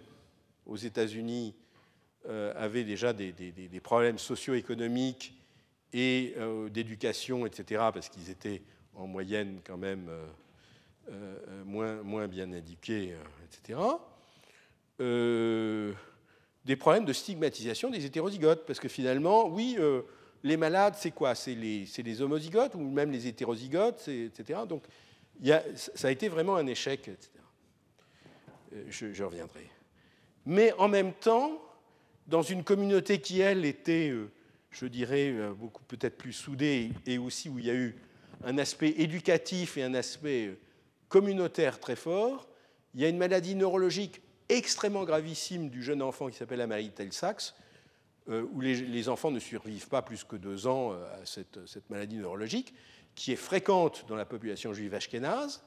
aux États-Unis, euh, avait déjà des problèmes socio-économiques et euh, d'éducation, etc., parce qu'ils étaient en moyenne quand même euh, euh, moins, bien éduqués, etc. des problèmes de stigmatisation des hétérozygotes, parce que finalement, oui, les malades, c'est quoi? C'est les, homozygotes ou même les hétérozygotes, etc. Donc, ça a été vraiment un échec, etc. Je, reviendrai. Mais en même temps, dans une communauté qui, elle, était je dirais, euh, beaucoup peut-être plus soudé et aussi où il y a eu un aspect éducatif et un aspect euh, communautaire très fort, il y a une maladie neurologique extrêmement gravissime du jeune enfant qui s'appelle la maladie de Tay-Sachs, euh, où les, enfants ne survivent pas plus que deux ans à cette, maladie neurologique, qui est fréquente dans la population juive ashkénaze.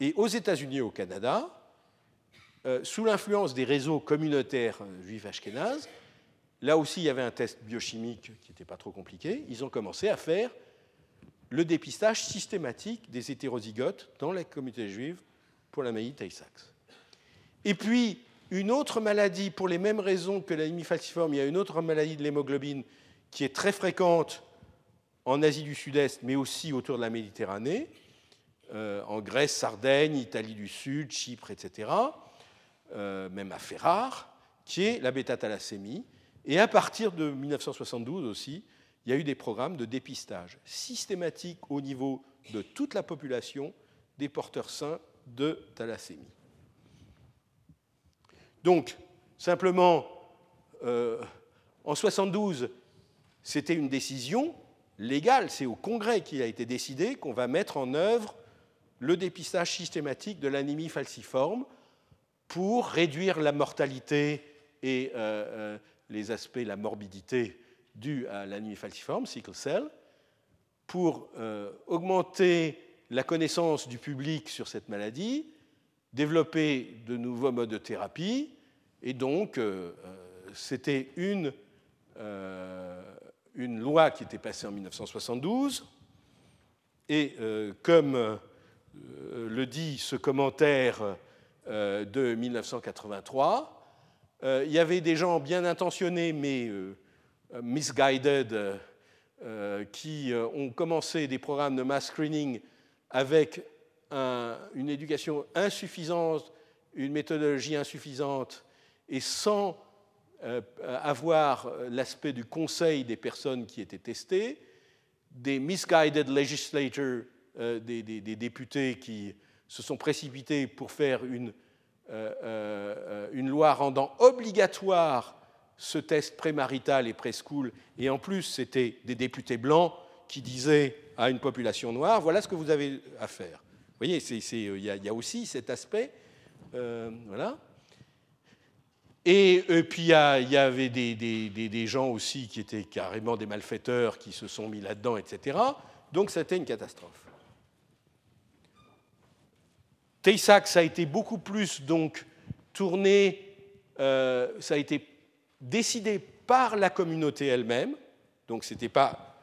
Et aux États-Unis et au Canada, sous l'influence des réseaux communautaires juifs ashkénazes, Là aussi, il y avait un test biochimique qui n'était pas trop compliqué. Ils ont commencé à faire le dépistage systématique des hétérozygotes dans la communauté juive pour la maladie Tay-Sachs. Et puis, une autre maladie, pour les mêmes raisons que l'anémie falciforme, il y a une autre maladie de l'hémoglobine qui est très fréquente en Asie du Sud-Est, mais aussi autour de la Méditerranée, euh, en Grèce, Sardaigne, Italie du Sud, Chypre, etc., euh, même à Ferrare, qui est la bêta-thalassémie, et à partir de 1972 aussi, il y a eu des programmes de dépistage systématique au niveau de toute la population des porteurs sains de thalassémie. Donc, simplement, euh, en 1972, c'était une décision légale, c'est au Congrès qu'il a été décidé qu'on va mettre en œuvre le dépistage systématique de l'anémie falciforme pour réduire la mortalité et euh, euh, les aspects, la morbidité due à l'anémie falciforme, sickle cell, pour euh, augmenter la connaissance du public sur cette maladie, développer de nouveaux modes de thérapie, et donc euh, euh, c'était une, une loi qui était passée en 1972. Et comme le dit ce commentaire de 1983, il y avait des gens bien intentionnés mais misguided qui ont commencé des programmes de mass screening avec une éducation insuffisante, une méthodologie insuffisante et sans euh, avoir l'aspect du conseil des personnes qui étaient testées, des misguided legislators, euh, des, députés qui se sont précipités pour faire une, euh, une loi rendant obligatoire ce test prémarital et préschool, et en plus c'était des députés blancs qui disaient à une population noire, voilà ce que vous avez à faire. Vous voyez, il y, a aussi cet aspect. voilà. Et, puis il y, avait des, gens aussi qui étaient carrément des malfaiteurs qui se sont mis là-dedans, etc. Donc c'était une catastrophe. Tay-Sachs a été beaucoup plus donc tourné, euh, ça a été décidé par la communauté elle-même, donc ce n'était pas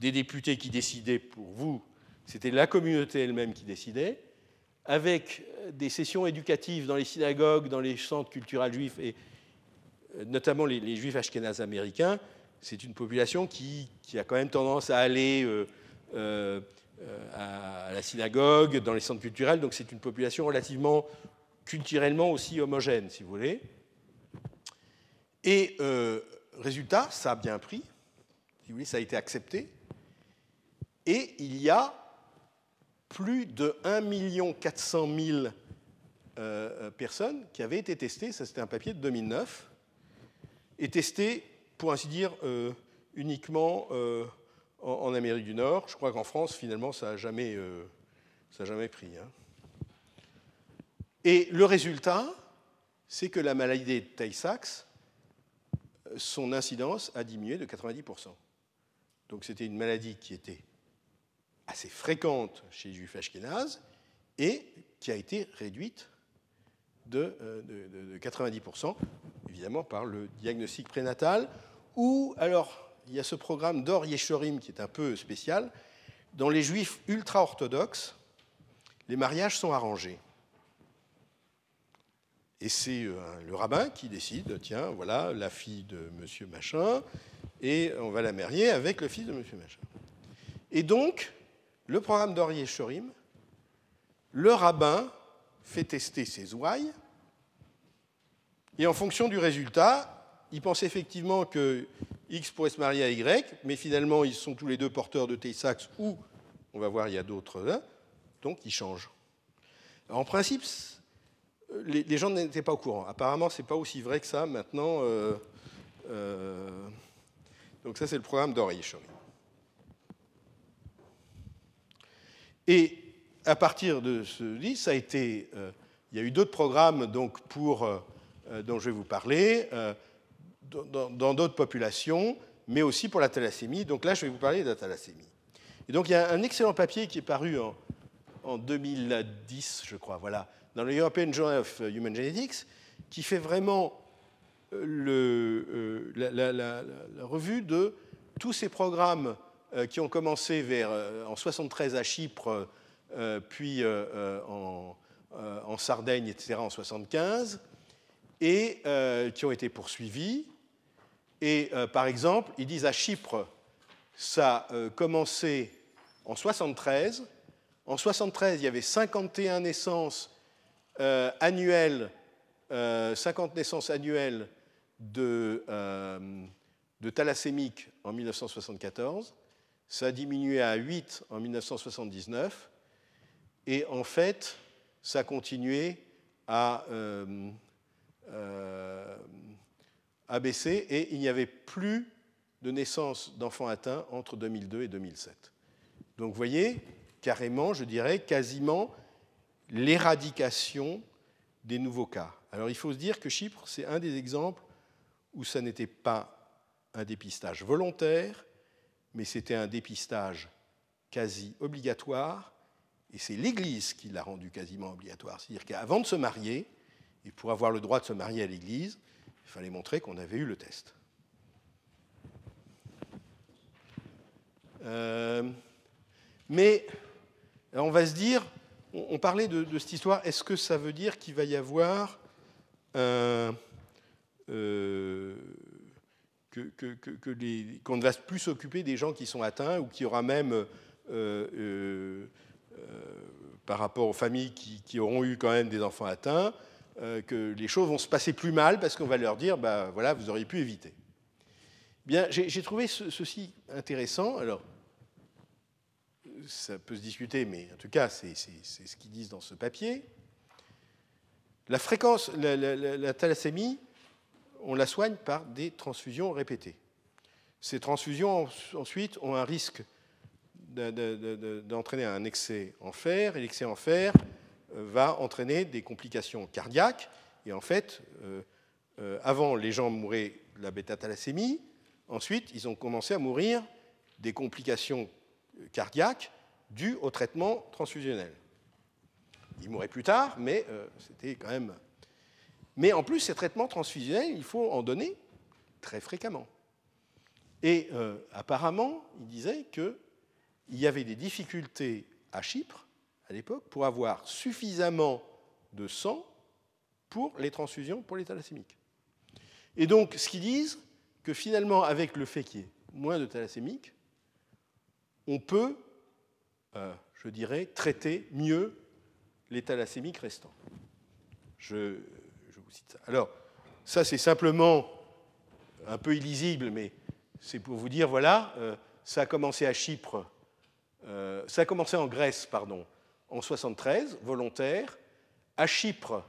des députés qui décidaient pour vous, c'était la communauté elle-même qui décidait avec des sessions éducatives dans les synagogues, dans les centres culturels juifs, et euh, notamment les, juifs ashkénazes américains, c'est une population qui, a quand même tendance à aller euh, à la synagogue, dans les centres culturels, donc c'est une population relativement culturellement aussi homogène, si vous voulez. Et résultat, ça a bien pris, si vous voulez, ça a été accepté, et il y a plus de 1 400 000 personnes qui avaient été testées, ça c'était un papier de 2009, et testées, pour ainsi dire, euh, uniquement en, Amérique du Nord. Je crois qu'en France, finalement, ça n'a jamais, euh, jamais pris. Hein. Et le résultat, c'est que la maladie de Tay-Sachs, son incidence a diminué de 90%. Donc c'était une maladie qui était assez fréquente chez les juifs ashkénazes et qui a été réduite de, 90%, euh, évidemment par le diagnostic prénatal, ou alors il y a ce programme d'Or Yeshorim qui est un peu spécial. Dans les juifs ultra-orthodoxes, les mariages sont arrangés. Et c'est euh, le rabbin qui décide, tiens, voilà la fille de monsieur machin, et on va la marier avec le fils de monsieur machin. Et donc, le programme d'Orier Shorim, le rabbin fait tester ses ouailles, et en fonction du résultat, il pense effectivement que X pourrait se marier à Y, mais finalement, ils sont tous les deux porteurs de Tay-Sachs, ou, on va voir, il y a d'autres là, donc ils changent. en principe, les, gens n'étaient pas au courant. Apparemment, ce n'est pas aussi vrai que ça maintenant. Euh, euh, donc ça, c'est le programme Shorim. Et à partir de ce livre, ça a été, euh, il y a eu d'autres programmes donc, pour, dont je vais vous parler, dans d'autres populations, mais aussi pour la thalassémie. Donc là, je vais vous parler de la thalassémie. Et donc il y a un excellent papier qui est paru en, en 2010, je crois, voilà, dans le European Journal of Human Genetics, qui fait vraiment le, la, la, revue de tous ces programmes euh, qui ont commencé vers, euh, en 73 à Chypre, euh, puis en, Sardaigne, etc., en 75, et qui ont été poursuivis. Et par exemple, ils disent à Chypre, ça a commencé en 73. En 73, il y avait 51 naissances annuelles, 50 naissances annuelles de, de thalassémiques en 1974. Ça a diminué à 8 en 1979. Et en fait, ça a continué à, euh, baisser et il n'y avait plus de naissance d'enfants atteints entre 2002 et 2007. Donc vous voyez, carrément, je dirais, quasiment l'éradication des nouveaux cas. Alors il faut se dire que Chypre, c'est un des exemples où ça n'était pas un dépistage volontaire, mais c'était un dépistage quasi obligatoire, et c'est l'Église qui l'a rendu quasiment obligatoire. C'est-à-dire qu'avant de se marier, et pour avoir le droit de se marier à l'Église, il fallait montrer qu'on avait eu le test. mais on va se dire, on, parlait de, cette histoire, est-ce que ça veut dire qu'il va y avoir un, qu'on ne va plus s'occuper des gens qui sont atteints ou qu'il y aura même, euh, euh, euh, par rapport aux familles qui, auront eu quand même des enfants atteints, que les choses vont se passer plus mal parce qu'on va leur dire, bah, voilà, vous auriez pu éviter. Bien, j'ai trouvé ceci intéressant. Alors, ça peut se discuter, mais en tout cas, c'est ce qu'ils disent dans ce papier. La fréquence, la thalassémie, on la soigne par des transfusions répétées. Ces transfusions, ensuite, ont un risque d'entraîner un excès en fer, et l'excès en fer euh, va entraîner des complications cardiaques. Et en fait, euh, euh, avant, les gens mouraient de la bêta-thalassémie. Ensuite, ils ont commencé à mourir des complications cardiaques dues au traitement transfusionnel. Ils mouraient plus tard, mais c'était quand même mais en plus, ces traitements transfusionnels, il faut en donner très fréquemment. Et euh, apparemment, il disait qu'il y avait des difficultés à Chypre, à l'époque, pour avoir suffisamment de sang pour les transfusions pour les thalassémiques. Et donc, ce qu'ils disent, que finalement, avec le fait qu'il y ait moins de thalassémiques, on peut, euh, je dirais, traiter mieux les thalassémiques restants. Je, alors, ça, c'est simplement un peu illisible, mais c'est pour vous dire, voilà, euh, ça a commencé à Chypre, euh, ça a commencé en Grèce, pardon, en 73, volontaire. À Chypre,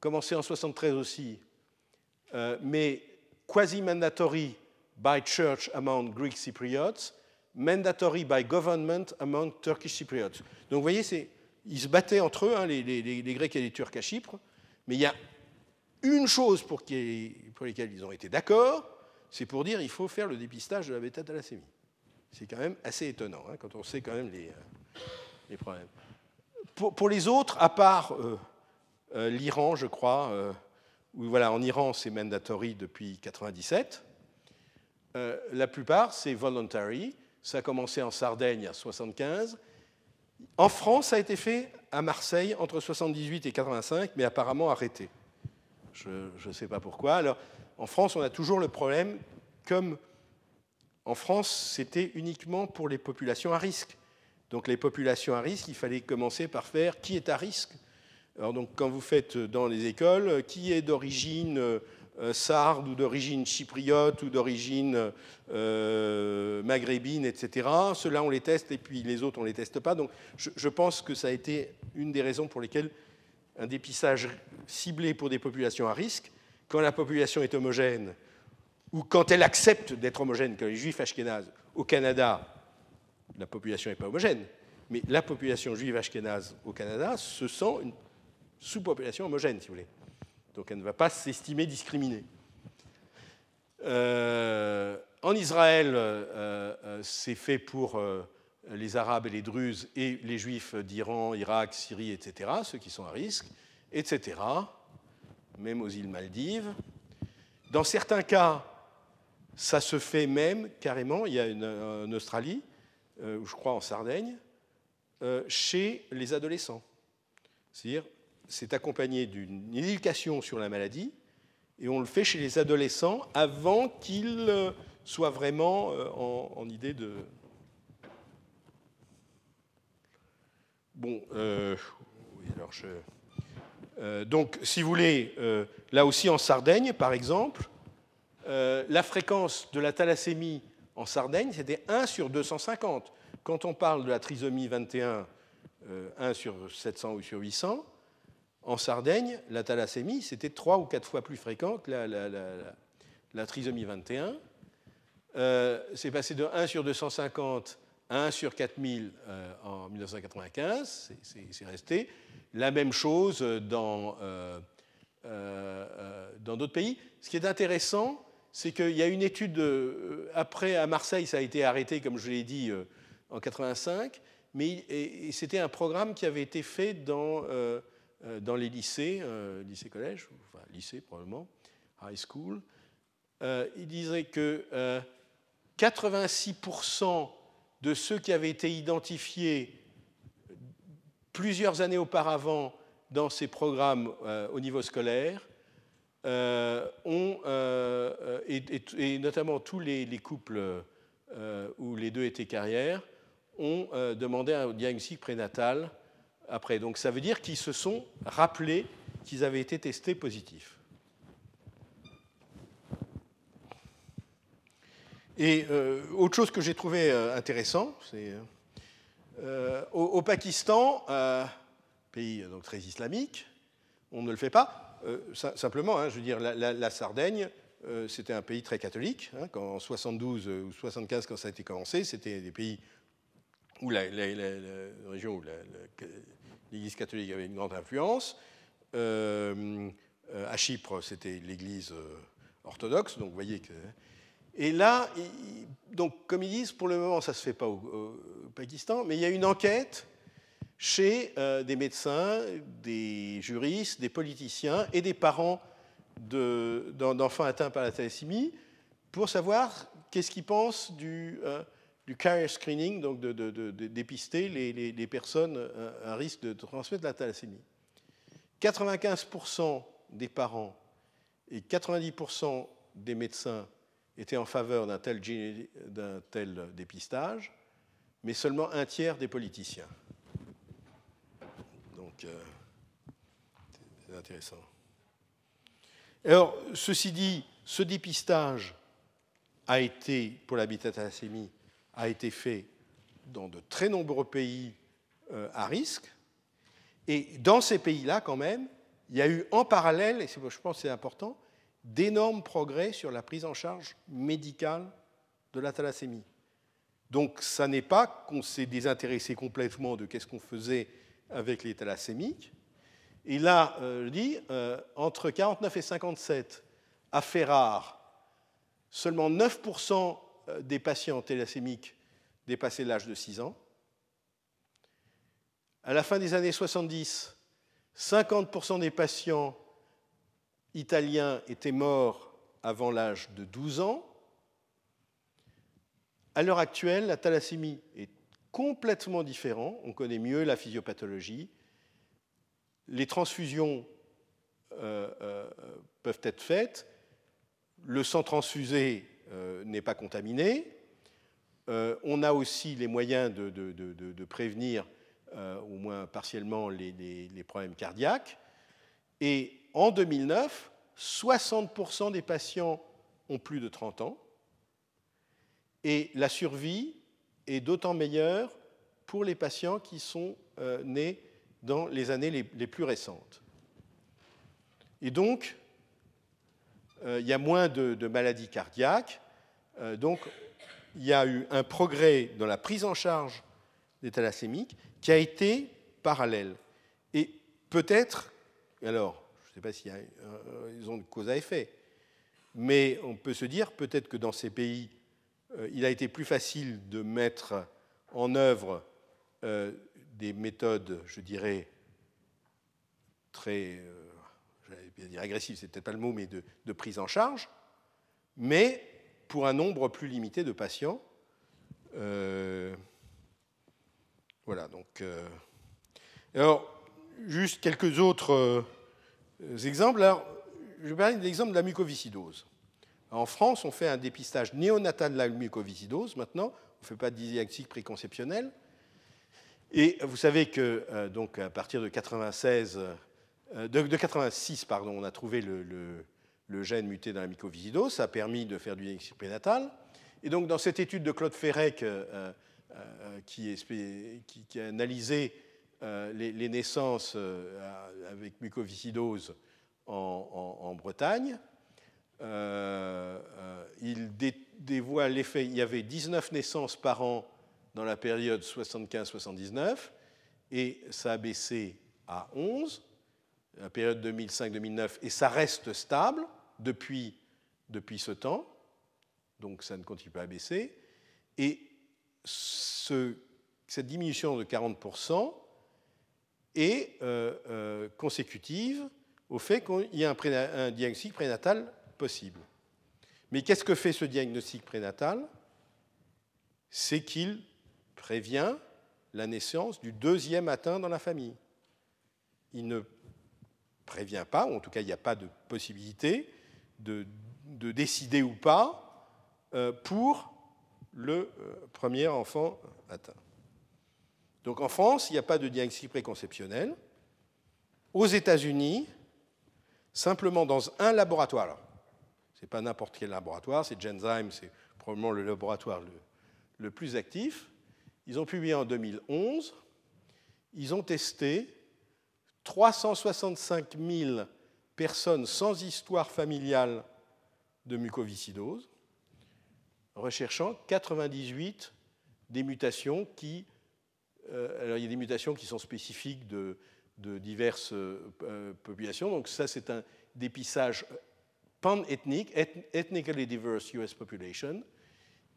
commencé en 73 aussi, euh, mais quasi-mandatory by church among Greek Cypriots, mandatory by government among Turkish Cypriots. Donc vous voyez, ils se battaient entre eux, hein, les, Grecs et les Turcs à Chypre, mais il y a une chose pour, lesquelles ils ont été d'accord, c'est pour dire qu'il faut faire le dépistage de la bêta-thalassémie. C'est quand même assez étonnant hein, quand on sait quand même les, euh, les problèmes. Pour, les autres, à part euh, euh, l'Iran, je crois, où voilà, en Iran c'est mandatory depuis 1997, la plupart c'est voluntary. Ça a commencé en Sardaigne à 75. En France, ça a été fait à Marseille entre 78 et 85, mais apparemment arrêté. Je ne sais pas pourquoi. Alors, en France, on a toujours le problème, comme en France, c'était uniquement pour les populations à risque. Donc, les populations à risque, il fallait commencer par faire qui est à risque. Alors, donc, quand vous faites dans les écoles, qui est d'origine euh, sarde ou d'origine chypriote ou d'origine euh, maghrébine, etc. Ceux-là, on les teste et puis les autres, on ne les teste pas. Donc, je, je pense que ça a été une des raisons pour lesquelles un dépistage ciblé pour des populations à risque, quand la population est homogène, ou quand elle accepte d'être homogène, comme les juifs ashkénazes au Canada, la population n'est pas homogène, mais la population juive ashkénaze au Canada se sent une sous-population homogène, si vous voulez. Donc elle ne va pas s'estimer discriminée. Euh, en Israël, euh, euh, c'est fait pour les Arabes et les Druzes et les Juifs d'Iran, Irak, Syrie, etc., ceux qui sont à risque, etc., même aux îles Maldives. Dans certains cas, ça se fait même carrément, il y a une, en Australie, euh, je crois en Sardaigne, euh, chez les adolescents. C'est-à-dire, c'est accompagné d'une éducation sur la maladie, et on le fait chez les adolescents avant qu'ils euh, soient vraiment en idée de, Bon, euh, alors je, euh, donc, si vous voulez, euh, là aussi en Sardaigne, par exemple, la fréquence de la thalassémie en Sardaigne, c'était 1 sur 250. Quand on parle de la trisomie 21, 1 sur 700 ou sur 800, en Sardaigne, la thalassémie, c'était 3 ou 4 fois plus fréquent que la, trisomie 21. C'est passé de 1 sur 250 1 sur 4000 euh, en 1995, c'est resté. La même chose euh, euh, dans d'autres pays. Ce qui est intéressant, c'est qu'il y a une étude, après à Marseille, ça a été arrêté, comme je l'ai dit, en 85, mais c'était un programme qui avait été fait dans, dans les lycées, lycées-collèges, enfin lycée probablement, high school. il disait que 86% de ceux qui avaient été identifiés plusieurs années auparavant dans ces programmes euh, au niveau scolaire, euh, ont, euh, et, notamment tous les, couples où les deux étaient carrières, ont demandé un diagnostic prénatal après. Donc ça veut dire qu'ils se sont rappelés qu'ils avaient été testés positifs. Et autre chose que j'ai trouvé intéressant, c'est euh, au, Pakistan, euh, pays donc, très islamique, on ne le fait pas. Euh, simplement, hein, je veux dire, la, Sardaigne, c'était un pays très catholique. Hein, quand, en 72 ou 75, quand ça a été commencé, c'était des pays où la, région où l'Église catholique avait une grande influence. à Chypre, c'était l'Église orthodoxe, donc vous voyez que et là, donc, comme ils disent, pour le moment, ça ne se fait pas au, Pakistan, mais il y a une enquête chez euh, des médecins, des juristes, des politiciens et des parents d'enfants atteints par la thalassémie pour savoir qu'est-ce qu'ils pensent du, euh, carrier screening, donc de, dépister les, personnes euh, à risque de transmettre la thalassémie. 95% des parents et 90% des médecins étaient en faveur d'un tel, dépistage, mais seulement un tiers des politiciens. Euh, c'est intéressant. Alors, ceci dit, ce dépistage a été, pour l'habitat thalassémie, a été fait dans de très nombreux pays euh, à risque. Et dans ces pays-là, quand même, il y a eu en parallèle, et je pense que c'est important, d'énormes progrès sur la prise en charge médicale de la thalassémie. Donc, ça n'est pas qu'on s'est désintéressé complètement de qu'est-ce qu'on faisait avec les thalassémiques. Et là, euh, je dis, euh, entre 49 et 57, à Ferrare, seulement 9% euh, des patients thalassémiques dépassaient l'âge de 6 ans. À la fin des années 70, 50% des patients italien était mort avant l'âge de 12 ans. À l'heure actuelle, la thalassémie est complètement différente. On connaît mieux la physiopathologie. Les transfusions euh, euh, peuvent être faites. Le sang transfusé euh, n'est pas contaminé. on a aussi les moyens de, prévenir, au moins partiellement, les, les problèmes cardiaques. Et en 2009, 60% des patients ont plus de 30 ans et la survie est d'autant meilleure pour les patients qui sont euh, nés dans les années les, plus récentes. Et donc, euh, il y a moins de, maladies cardiaques. Euh, donc, il y a eu un progrès dans la prise en charge des thalassémiques qui a été parallèle. Et peut-être, alors, ne sais pas s'il y a une raison de cause à effet. Mais on peut se dire peut-être que dans ces pays, il a été plus facile de mettre en œuvre euh, des méthodes, je dirais, très, euh, j'allais bien dire agressives, c'est peut-être pas le mot, mais de, prise en charge, mais pour un nombre plus limité de patients. voilà, donc. alors, juste quelques autres euh, exemples. Alors, je vais parler de l'exemple de la mucoviscidose. En France, on fait un dépistage néonatal de la mucoviscidose maintenant. On ne fait pas de diagnostic préconceptionnel. Et vous savez que euh, donc à partir de 96, euh, de, 86, pardon, on a trouvé le, gène muté dans la mucoviscidose. Ça a permis de faire du diagnostic prénatal. Et donc dans cette étude de Claude Ferrec qui, qui, a analysé euh, les, naissances euh, avec mucoviscidose en, Bretagne. Euh, il dévoile l'effet. Il y avait 19 naissances par an dans la période 75-79 et ça a baissé à 11, la période 2005-2009, et ça reste stable depuis, depuis ce temps, donc ça ne continue pas à baisser. Et ce, cette diminution de 40% et euh, euh, consécutive au fait qu'il y a un, diagnostic prénatal possible. Mais qu'est-ce que fait ce diagnostic prénatal? C'est qu'il prévient la naissance du deuxième atteint dans la famille. Il ne prévient pas, ou en tout cas il n'y a pas de possibilité de, décider ou pas euh, pour le euh, premier enfant atteint. Donc en France, il n'y a pas de diagnostic préconceptionnel. Aux États-Unis, simplement dans un laboratoire, n'est pas n'importe quel laboratoire, c'est Genzyme, c'est probablement le laboratoire le, plus actif, ils ont publié en 2011, ils ont testé 365 000 personnes sans histoire familiale de mucoviscidose, recherchant 98 des mutations qui. Euh, alors, il y a des mutations qui sont spécifiques de, diverses euh, populations. Donc, ça, c'est un dépissage pan-ethnique, ethnically diverse US population.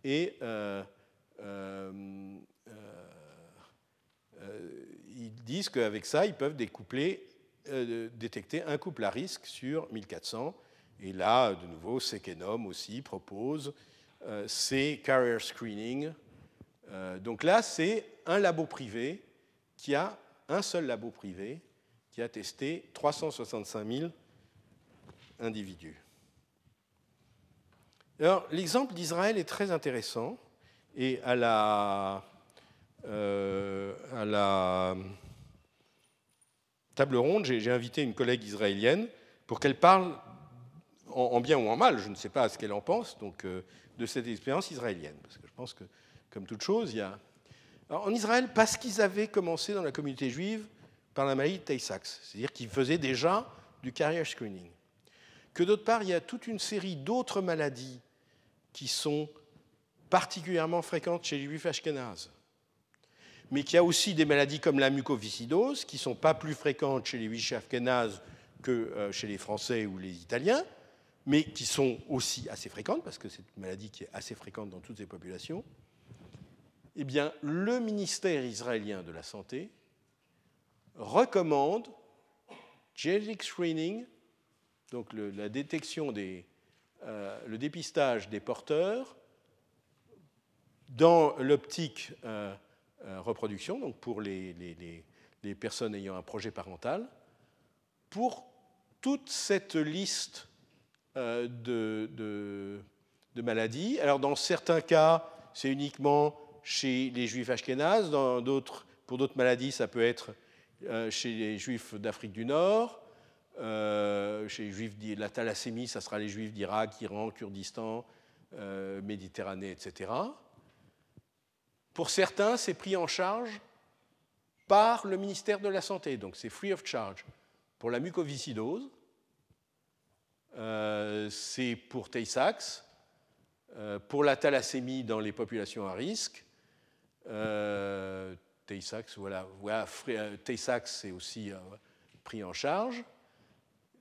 Et euh, ils disent qu'avec ça, ils peuvent découpler, euh, détecter un couple à risque sur 1400. Et là, de nouveau, Sekenom aussi propose euh, ces carrier screening. Euh, donc là, c'est un labo privé qui a, un seul labo privé, qui a testé 365 000 individus. Alors, l'exemple d'Israël est très intéressant et à la, euh, table ronde, j'ai invité une collègue israélienne pour qu'elle parle en, bien ou en mal, je ne sais pas ce qu'elle en pense, donc, euh, de cette expérience israélienne. Parce que je pense que, comme toute chose, il y a. en Israël, parce qu'ils avaient commencé dans la communauté juive par la maladie de Tay-Sachs, c'est-à-dire qu'ils faisaient déjà du carrier screening. Que d'autre part, il y a toute une série d'autres maladies qui sont particulièrement fréquentes chez les juifs ashkénazes mais qu'il y a aussi des maladies comme la mucoviscidose, qui ne sont pas plus fréquentes chez les Juifs ashkénazes que euh, chez les Français ou les Italiens, mais qui sont aussi assez fréquentes, parce que c'est une maladie qui est assez fréquente dans toutes ces populations, eh bien, le ministère israélien de la Santé recommande genetic screening, donc la détection des, euh, le dépistage des porteurs dans l'optique euh, euh, reproduction, donc pour les, les, personnes ayant un projet parental, pour toute cette liste de, de, maladies. Alors dans certains cas, c'est uniquement chez les juifs ashkénazes, dans pour d'autres maladies, ça peut être chez les juifs d'Afrique du Nord, chez les juifs la thalassémie, ça sera les juifs d'Irak, Iran, Kurdistan, Méditerranée, etc. Pour certains, c'est pris en charge par le ministère de la Santé, donc c'est free of charge. Pour la mucoviscidose, euh, c'est pour Tay-Sachs, euh, pour la thalassémie dans les populations à risque. Euh, Tay-Sachs, voilà, c'est aussi pris en charge.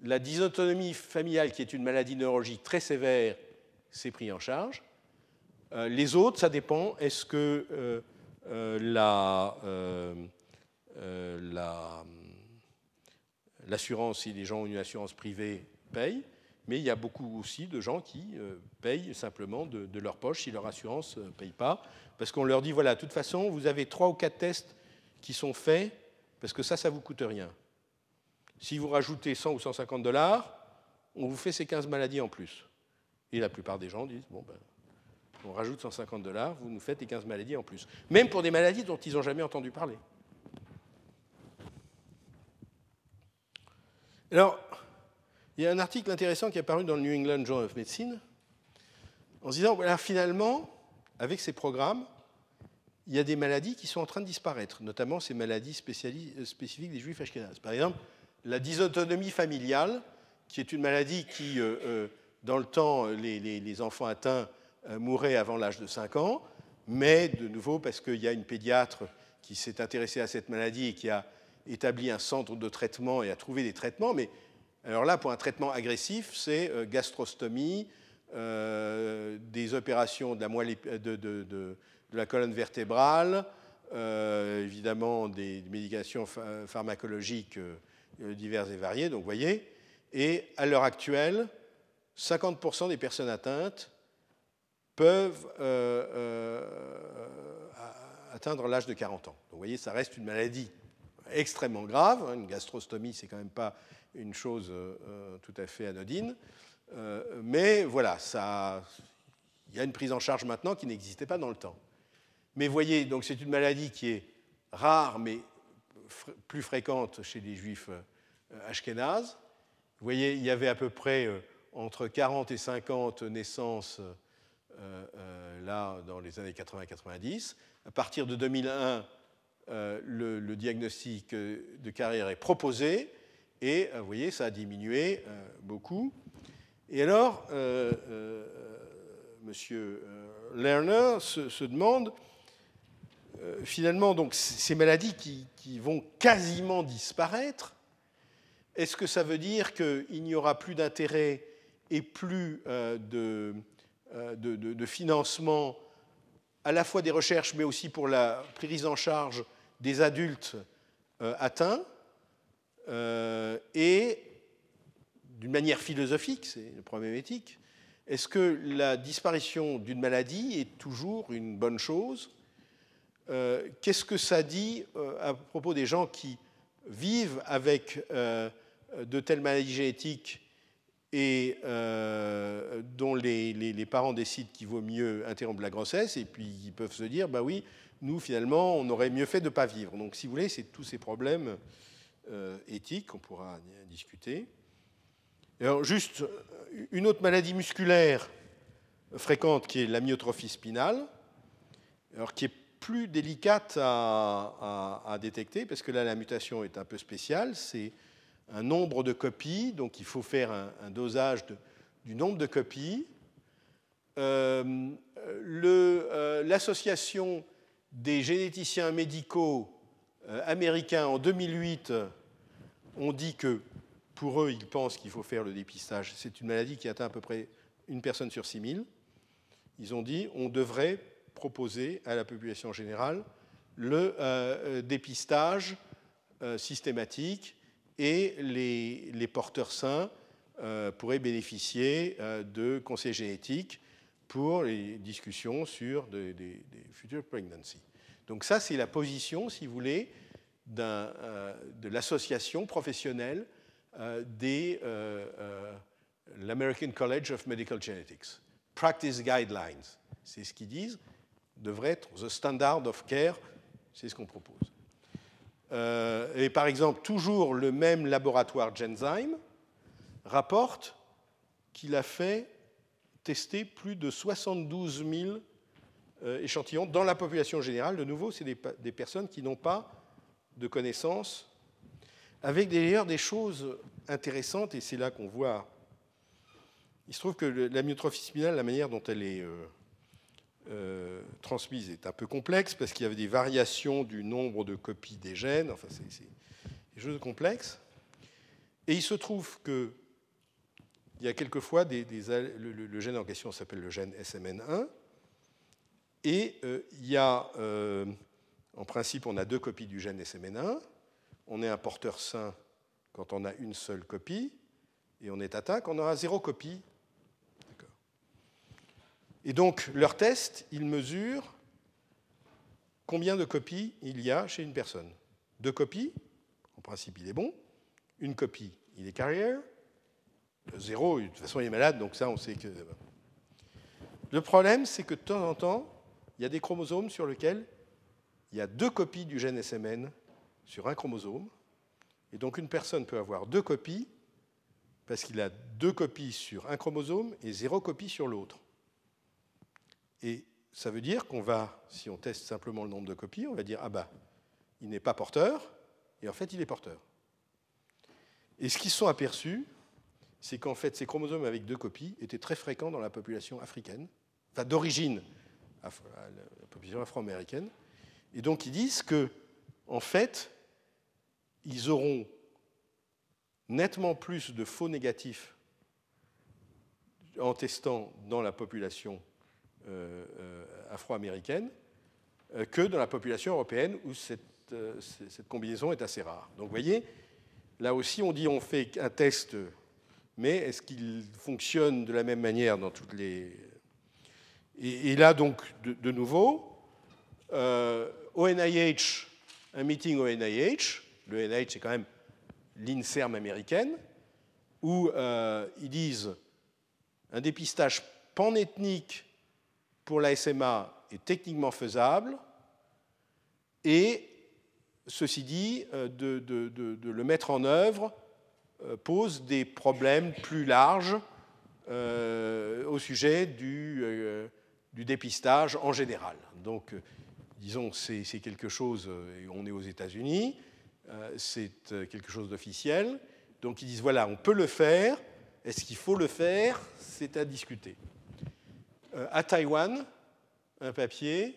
La dysautonomie familiale, qui est une maladie neurologique très sévère, c'est pris en charge. Euh, les autres, ça dépend. Est-ce que euh, euh, l'assurance, si les gens ont une assurance privée, payent mais il y a beaucoup aussi de gens qui payent simplement de, leur poche si leur assurance ne paye pas, parce qu'on leur dit, voilà, de toute façon, vous avez trois ou quatre tests qui sont faits, parce que ça, ça ne vous coûte rien. Si vous rajoutez 100 ou 150 dollars, on vous fait ces 15 maladies en plus. Et la plupart des gens disent, bon, ben, on rajoute 150 dollars, vous nous faites les 15 maladies en plus. Même pour des maladies dont ils n'ont jamais entendu parler. Alors, il y a un article intéressant qui est apparu dans le New England Journal of Medicine en se disant, voilà, finalement, avec ces programmes, il y a des maladies qui sont en train de disparaître, notamment ces maladies spécifiques des juifs ashkénazes. Par exemple, la dysautonomie familiale, qui est une maladie qui, euh, euh, dans le temps, les enfants atteints euh, mourait avant l'âge de 5 ans, mais de nouveau parce qu'il y a une pédiatre qui s'est intéressée à cette maladie et qui a établi un centre de traitement et a trouvé des traitements. Mais alors là, pour un traitement agressif, c'est gastrostomie, des opérations de la, moelle, de, de, la colonne vertébrale, évidemment des médications pharmacologiques diverses et variées. Donc, vous voyez. Et à l'heure actuelle, 50% des personnes atteintes peuvent euh, euh, atteindre l'âge de 40 ans. Donc vous voyez, ça reste une maladie extrêmement grave. Hein. Une gastrostomie, c'est quand même pas une chose tout à fait anodine. mais voilà, il y a une prise en charge maintenant qui n'existait pas dans le temps. Mais voyez, donc c'est une maladie qui est rare, mais plus fréquente chez les juifs euh, ashkénazes. Vous voyez, il y avait à peu près euh, entre 40 et 50 naissances euh, là dans les années 80-90. À partir de 2001, le, diagnostic de carrière est proposé et voyez, ça a diminué beaucoup. Et alors, Monsieur Lerner se, demande finalement donc ces maladies qui, vont quasiment disparaître est-ce que ça veut dire qu'il n'y aura plus d'intérêt et plus euh, euh, de, financement à la fois des recherches, mais aussi pour la prise en charge des adultes euh, atteints Et d'une manière philosophique, c'est le problème éthique, est-ce que la disparition d'une maladie est toujours une bonne chose Qu'est-ce que ça dit à propos des gens qui vivent avec euh, de telles maladies génétiques et euh, dont les, parents décident qu'il vaut mieux interrompre la grossesse, et puis ils peuvent se dire, bah oui, nous finalement, on aurait mieux fait de ne pas vivre. Donc si vous voulez, c'est tous ces problèmes euh, éthiques qu'on pourra discuter. Alors juste une autre maladie musculaire fréquente qui est l'amyotrophie spinale, alors qui est plus délicate à, détecter parce que là la mutation est un peu spéciale, c'est un nombre de copies, donc il faut faire un, dosage du nombre de copies. Euh, euh, l'association des généticiens médicaux euh, américains en 2008 ont dit que pour eux, ils pensent qu'il faut faire le dépistage. C'est une maladie qui atteint à peu près une personne sur 6000. Ils ont dit on devrait proposer à la population générale le dépistage systématique et les, porteurs sains euh, pourraient bénéficier euh, de conseils génétiques pour les discussions sur des, futures pregnancies. Donc ça, c'est la position, si vous voulez, euh, de l'association professionnelle des l'American College of Medical Genetics. Practice Guidelines, c'est ce qu'ils disent, devrait être the standard of care, c'est ce qu'on propose. Euh, et par exemple, toujours le même laboratoire Genzyme rapporte qu'il a fait tester plus de 72 000 euh, échantillons dans la population générale. De nouveau, c'est des, personnes qui n'ont pas de connaissances, avec d'ailleurs des choses intéressantes, et c'est là qu'on voit. Il se trouve que la myotrophie spinale, la manière dont elle est euh, euh, transmise est un peu complexe parce qu'il y avait des variations du nombre de copies des gènes, enfin c'est des choses complexes. Et il se trouve que il y a quelquefois des, le, gène en question s'appelle le gène SMN1, et euh, il y a, euh, en principe, on a deux copies du gène SMN1, on est un porteur sain quand on a une seule copie, et on est atteint quand on aura zéro copie et donc, leur test, ils mesurent combien de copies il y a chez une personne. Deux copies, en principe, il est bon. Une copie, il est carrière. Zéro, de toute façon, il est malade, donc ça, on sait que. Le problème, c'est que de temps en temps, il y a des chromosomes sur lesquels il y a deux copies du gène SMN sur un chromosome. Et donc, une personne peut avoir deux copies parce qu'il a deux copies sur un chromosome et zéro copie sur l'autre. Et ça veut dire qu'on va, si on teste simplement le nombre de copies, on va dire, ah bah, il n'est pas porteur, et en fait, il est porteur. Et ce qu'ils sont aperçus, c'est qu'en fait, ces chromosomes avec deux copies étaient très fréquents dans la population africaine, enfin d'origine, la population afro-américaine. Et donc, ils disent que, en fait, ils auront nettement plus de faux négatifs en testant dans la population afro-américaine euh, que dans la population européenne où cette, combinaison est assez rare. Donc vous voyez, là aussi on dit on fait un test, mais est-ce qu'il fonctionne de la même manière dans toutes les... Et, là donc de, nouveau, ONIH, un meeting au NIH, le NIH c'est quand même l'INSERM américaine, où ils disent un dépistage panethnique pour la SMA est techniquement faisable, et ceci dit, euh, de, le mettre en œuvre euh, pose des problèmes plus larges euh, au sujet du, du, dépistage en général. Donc, disons, c'est quelque chose, on est aux États-Unis, c'est quelque chose d'officiel. Donc, ils disent voilà, on peut le faire. Est-ce qu'il faut le faire? C'est à discuter. À Taïwan, un papier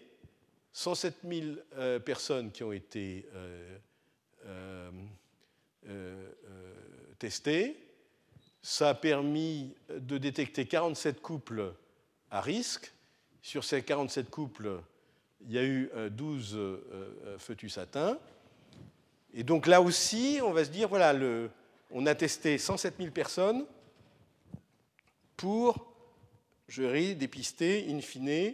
107 000 euh, personnes qui ont été euh, euh, testées. Ça a permis de détecter 47 couples à risque. Sur ces 47 couples, il y a eu 12 fœtus atteints. Et donc là aussi, on va se dire, voilà, on a testé 107 000 personnes pour, je vais dépister in fine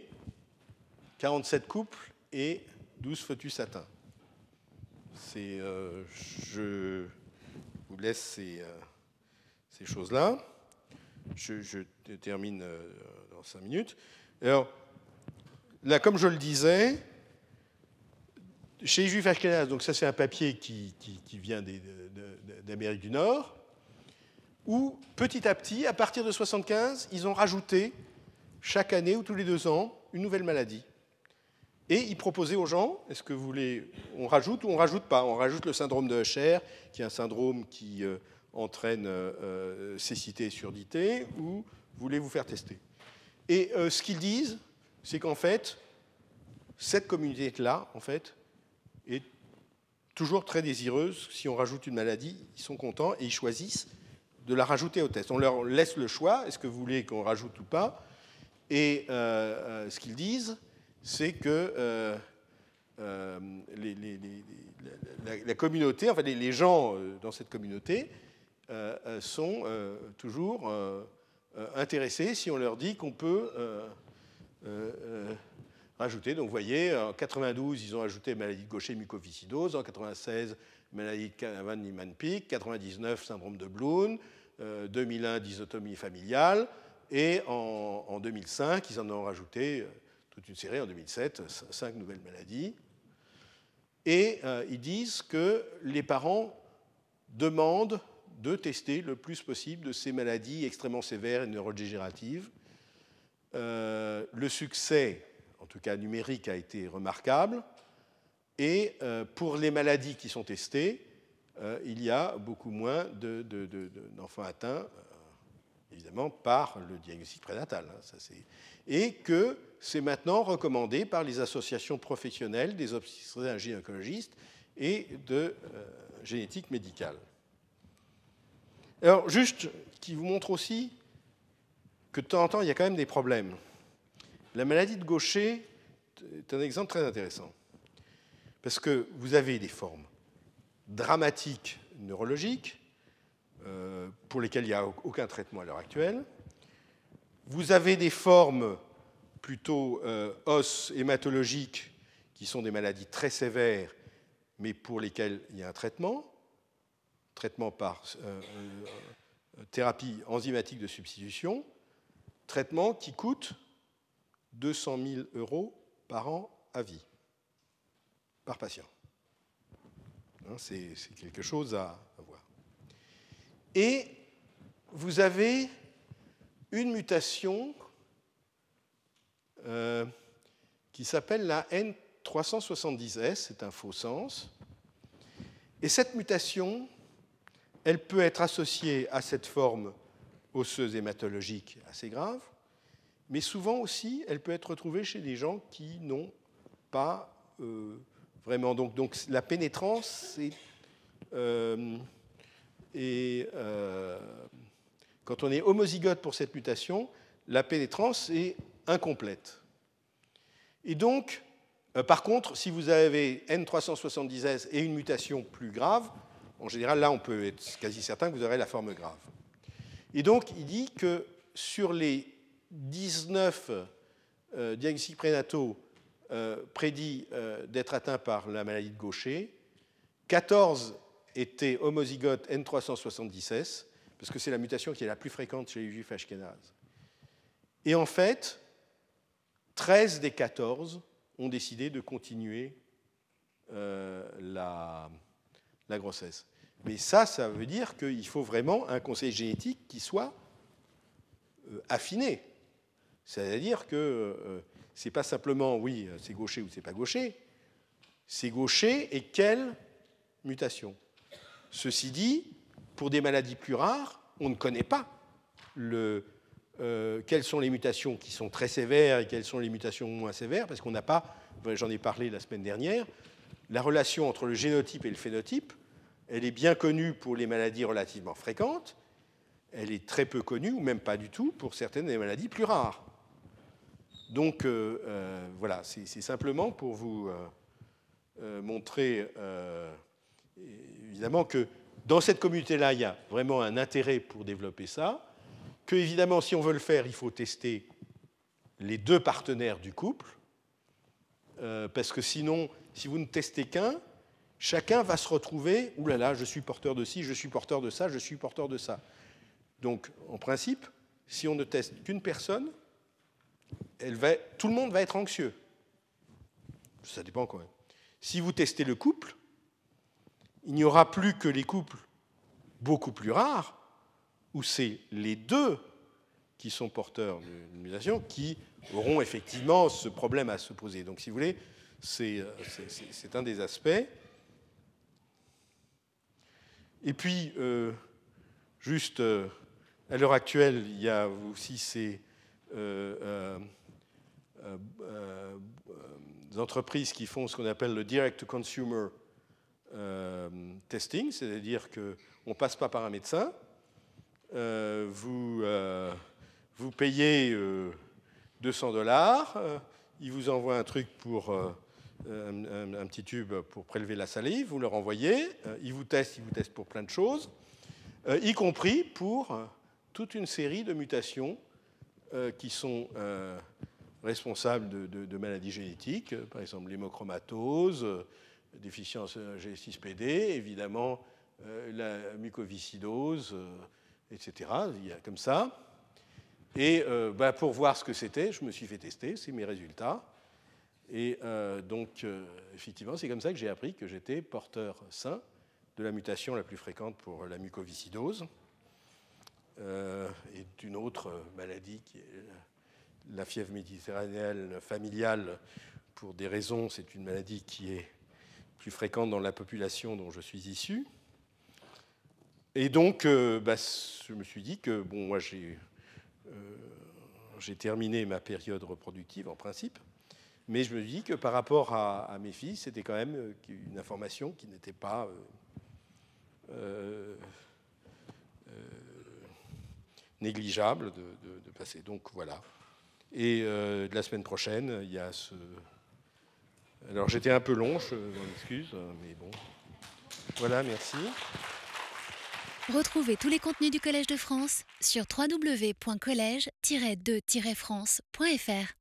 47 couples et 12 fœtus atteints. Euh, je vous laisse ces, euh, choses-là. Je, termine euh, dans 5 minutes. Alors, là, comme je le disais, chez les Juifs donc ça c'est un papier qui, vient d'Amérique du Nord, où petit à petit, à partir de 75, ils ont rajouté chaque année ou tous les deux ans une nouvelle maladie. Et il proposait aux gens, est-ce que vous voulez, on rajoute ou on rajoute pas? On rajoute le syndrome de Usher, qui est un syndrome qui euh, entraîne euh, euh, cécité et surdité, ou voulez-vous faire tester? Et ce qu'ils disent, c'est qu'en fait, cette communauté-là, en fait, est toujours très désireuse. Si on rajoute une maladie, ils sont contents et ils choisissent de la rajouter au test. On leur laisse le choix, est-ce que vous voulez qu'on rajoute ou pas Et ce qu'ils disent, c'est que euh, euh, la, communauté, enfin les, gens euh, dans cette communauté sont toujours intéressés si on leur dit qu'on peut rajouter. Donc vous voyez, en 92, ils ont ajouté maladie de Gaucher mucoviscidose, en 96, maladie de Canavan-Niemann-Pick, 99, syndrome de Bloom, 2001, dysotomie familiale, et en, en, 2005, ils en ont rajouté toute une série en 2007, cinq nouvelles maladies. Et euh, ils disent que les parents demandent de tester le plus possible de ces maladies extrêmement sévères et neurodégénératives. Euh, le succès, en tout cas numérique, a été remarquable. Et euh, pour les maladies qui sont testées, il y a beaucoup moins d'enfants atteints, évidemment, par le diagnostic prénatal. Hein, et que c'est maintenant recommandé par les associations professionnelles des obstétriciens gynécologistes et de euh, génétique médicale. Alors, juste, qui vous montre aussi que de temps en temps, il y a quand même des problèmes. La maladie de Gaucher est un exemple très intéressant, parce que vous avez des formes dramatiques neurologiques, euh, pour lesquelles il n'y a aucun traitement à l'heure actuelle. Vous avez des formes plutôt euh, os hématologiques, qui sont des maladies très sévères, mais pour lesquelles il y a un traitement, traitement par euh, thérapie enzymatique de substitution, traitement qui coûte 200 000 euros par an à vie, par patient. Hein, c'est quelque chose à voir. Et vous avez une mutation euh, qui s'appelle la N370S, c'est un faux sens. Et cette mutation, elle peut être associée à cette forme osseuse hématologique assez grave, mais souvent aussi, elle peut être retrouvée chez des gens qui n'ont pas euh, vraiment. Donc, donc, la pénétrance est, euh, quand on est homozygote pour cette mutation, la pénétrance est incomplète. Et donc, euh, par contre, si vous avez N370S et une mutation plus grave, en général, là, on peut être quasi certain que vous aurez la forme grave. Et donc, il dit que sur les 19 euh, diagnostics prénataux prédit d'être atteint par la maladie de Gaucher. 14 étaient homozygotes N376, parce que c'est la mutation qui est la plus fréquente chez les juifs ashkénazes. Et en fait, 13 des 14 ont décidé de continuer la, la grossesse. Mais ça, ça veut dire qu'il faut vraiment un conseil génétique qui soit euh, affiné. C'est-à-dire que euh, ce n'est pas simplement, oui, c'est gaucher ou c'est pas gaucher, c'est gaucher et quelle mutation. Ceci dit, pour des maladies plus rares, on ne connaît pas euh, quelles sont les mutations qui sont très sévères et quelles sont les mutations moins sévères, parce qu'on n'a pas, j'en ai parlé la semaine dernière, la relation entre le génotype et le phénotype elle est bien connue pour les maladies relativement fréquentes. Elle est très peu connue, ou même pas du tout, pour certaines des maladies plus rares. Donc euh, euh, voilà, c'est simplement pour vous euh, montrer évidemment que dans cette communauté-là, il y a vraiment un intérêt pour développer ça, que évidemment, si on veut le faire, il faut tester les deux partenaires du couple, parce que sinon, si vous ne testez qu'un, chacun va se retrouver, oulala, là là, je suis porteur de ci, je suis porteur de ça, je suis porteur de ça. Donc, en principe, si on ne teste qu'une personne, tout le monde va être anxieux. Ça dépend quand même. Si vous testez le couple, il n'y aura plus que les couples beaucoup plus rares, où c'est les deux qui sont porteurs d'une mutation qui auront effectivement ce problème à se poser. Donc, si vous voulez, c'est euh, un des aspects. Et puis, euh, juste euh, à l'heure actuelle, il y a aussi ces entreprises qui font ce qu'on appelle le direct-to-consumer testing, c'est-à-dire qu'on ne passe pas par un médecin. vous, vous payez 200 dollars, il vous envoie un truc pour un, petit tube pour prélever la salive, vous leur envoyez, euh, ils vous testent, ils vous testent pour plein de choses, euh, y compris pour euh, toute une série de mutations qui sont responsables de, maladies génétiques, par exemple l'hémochromatose, déficience G6PD, évidemment la mucoviscidose, etc. Comme ça. Et bah, pour voir ce que c'était, je me suis fait tester, c'est mes résultats. Et euh, donc, euh, effectivement, c'est comme ça que j'ai appris que j'étais porteur sain de la mutation la plus fréquente pour la mucoviscidose euh, et d'une autre maladie qui est la fièvre méditerranéenne familiale. Pour des raisons, c'est une maladie qui est plus fréquente dans la population dont je suis issu. Et donc, bah, je me suis dit que, bon, moi, j'ai terminé ma période reproductive en principe. Mais je me dis que par rapport à, mes filles, c'était quand même euh, une information qui n'était pas euh, euh, négligeable de, passer. Donc voilà. Et de la semaine prochaine, il y a ce. Alors j'étais un peu long, je m'en excuse, mais bon. Voilà, merci. Retrouvez tous les contenus du Collège de France sur www.colège-2-france.fr.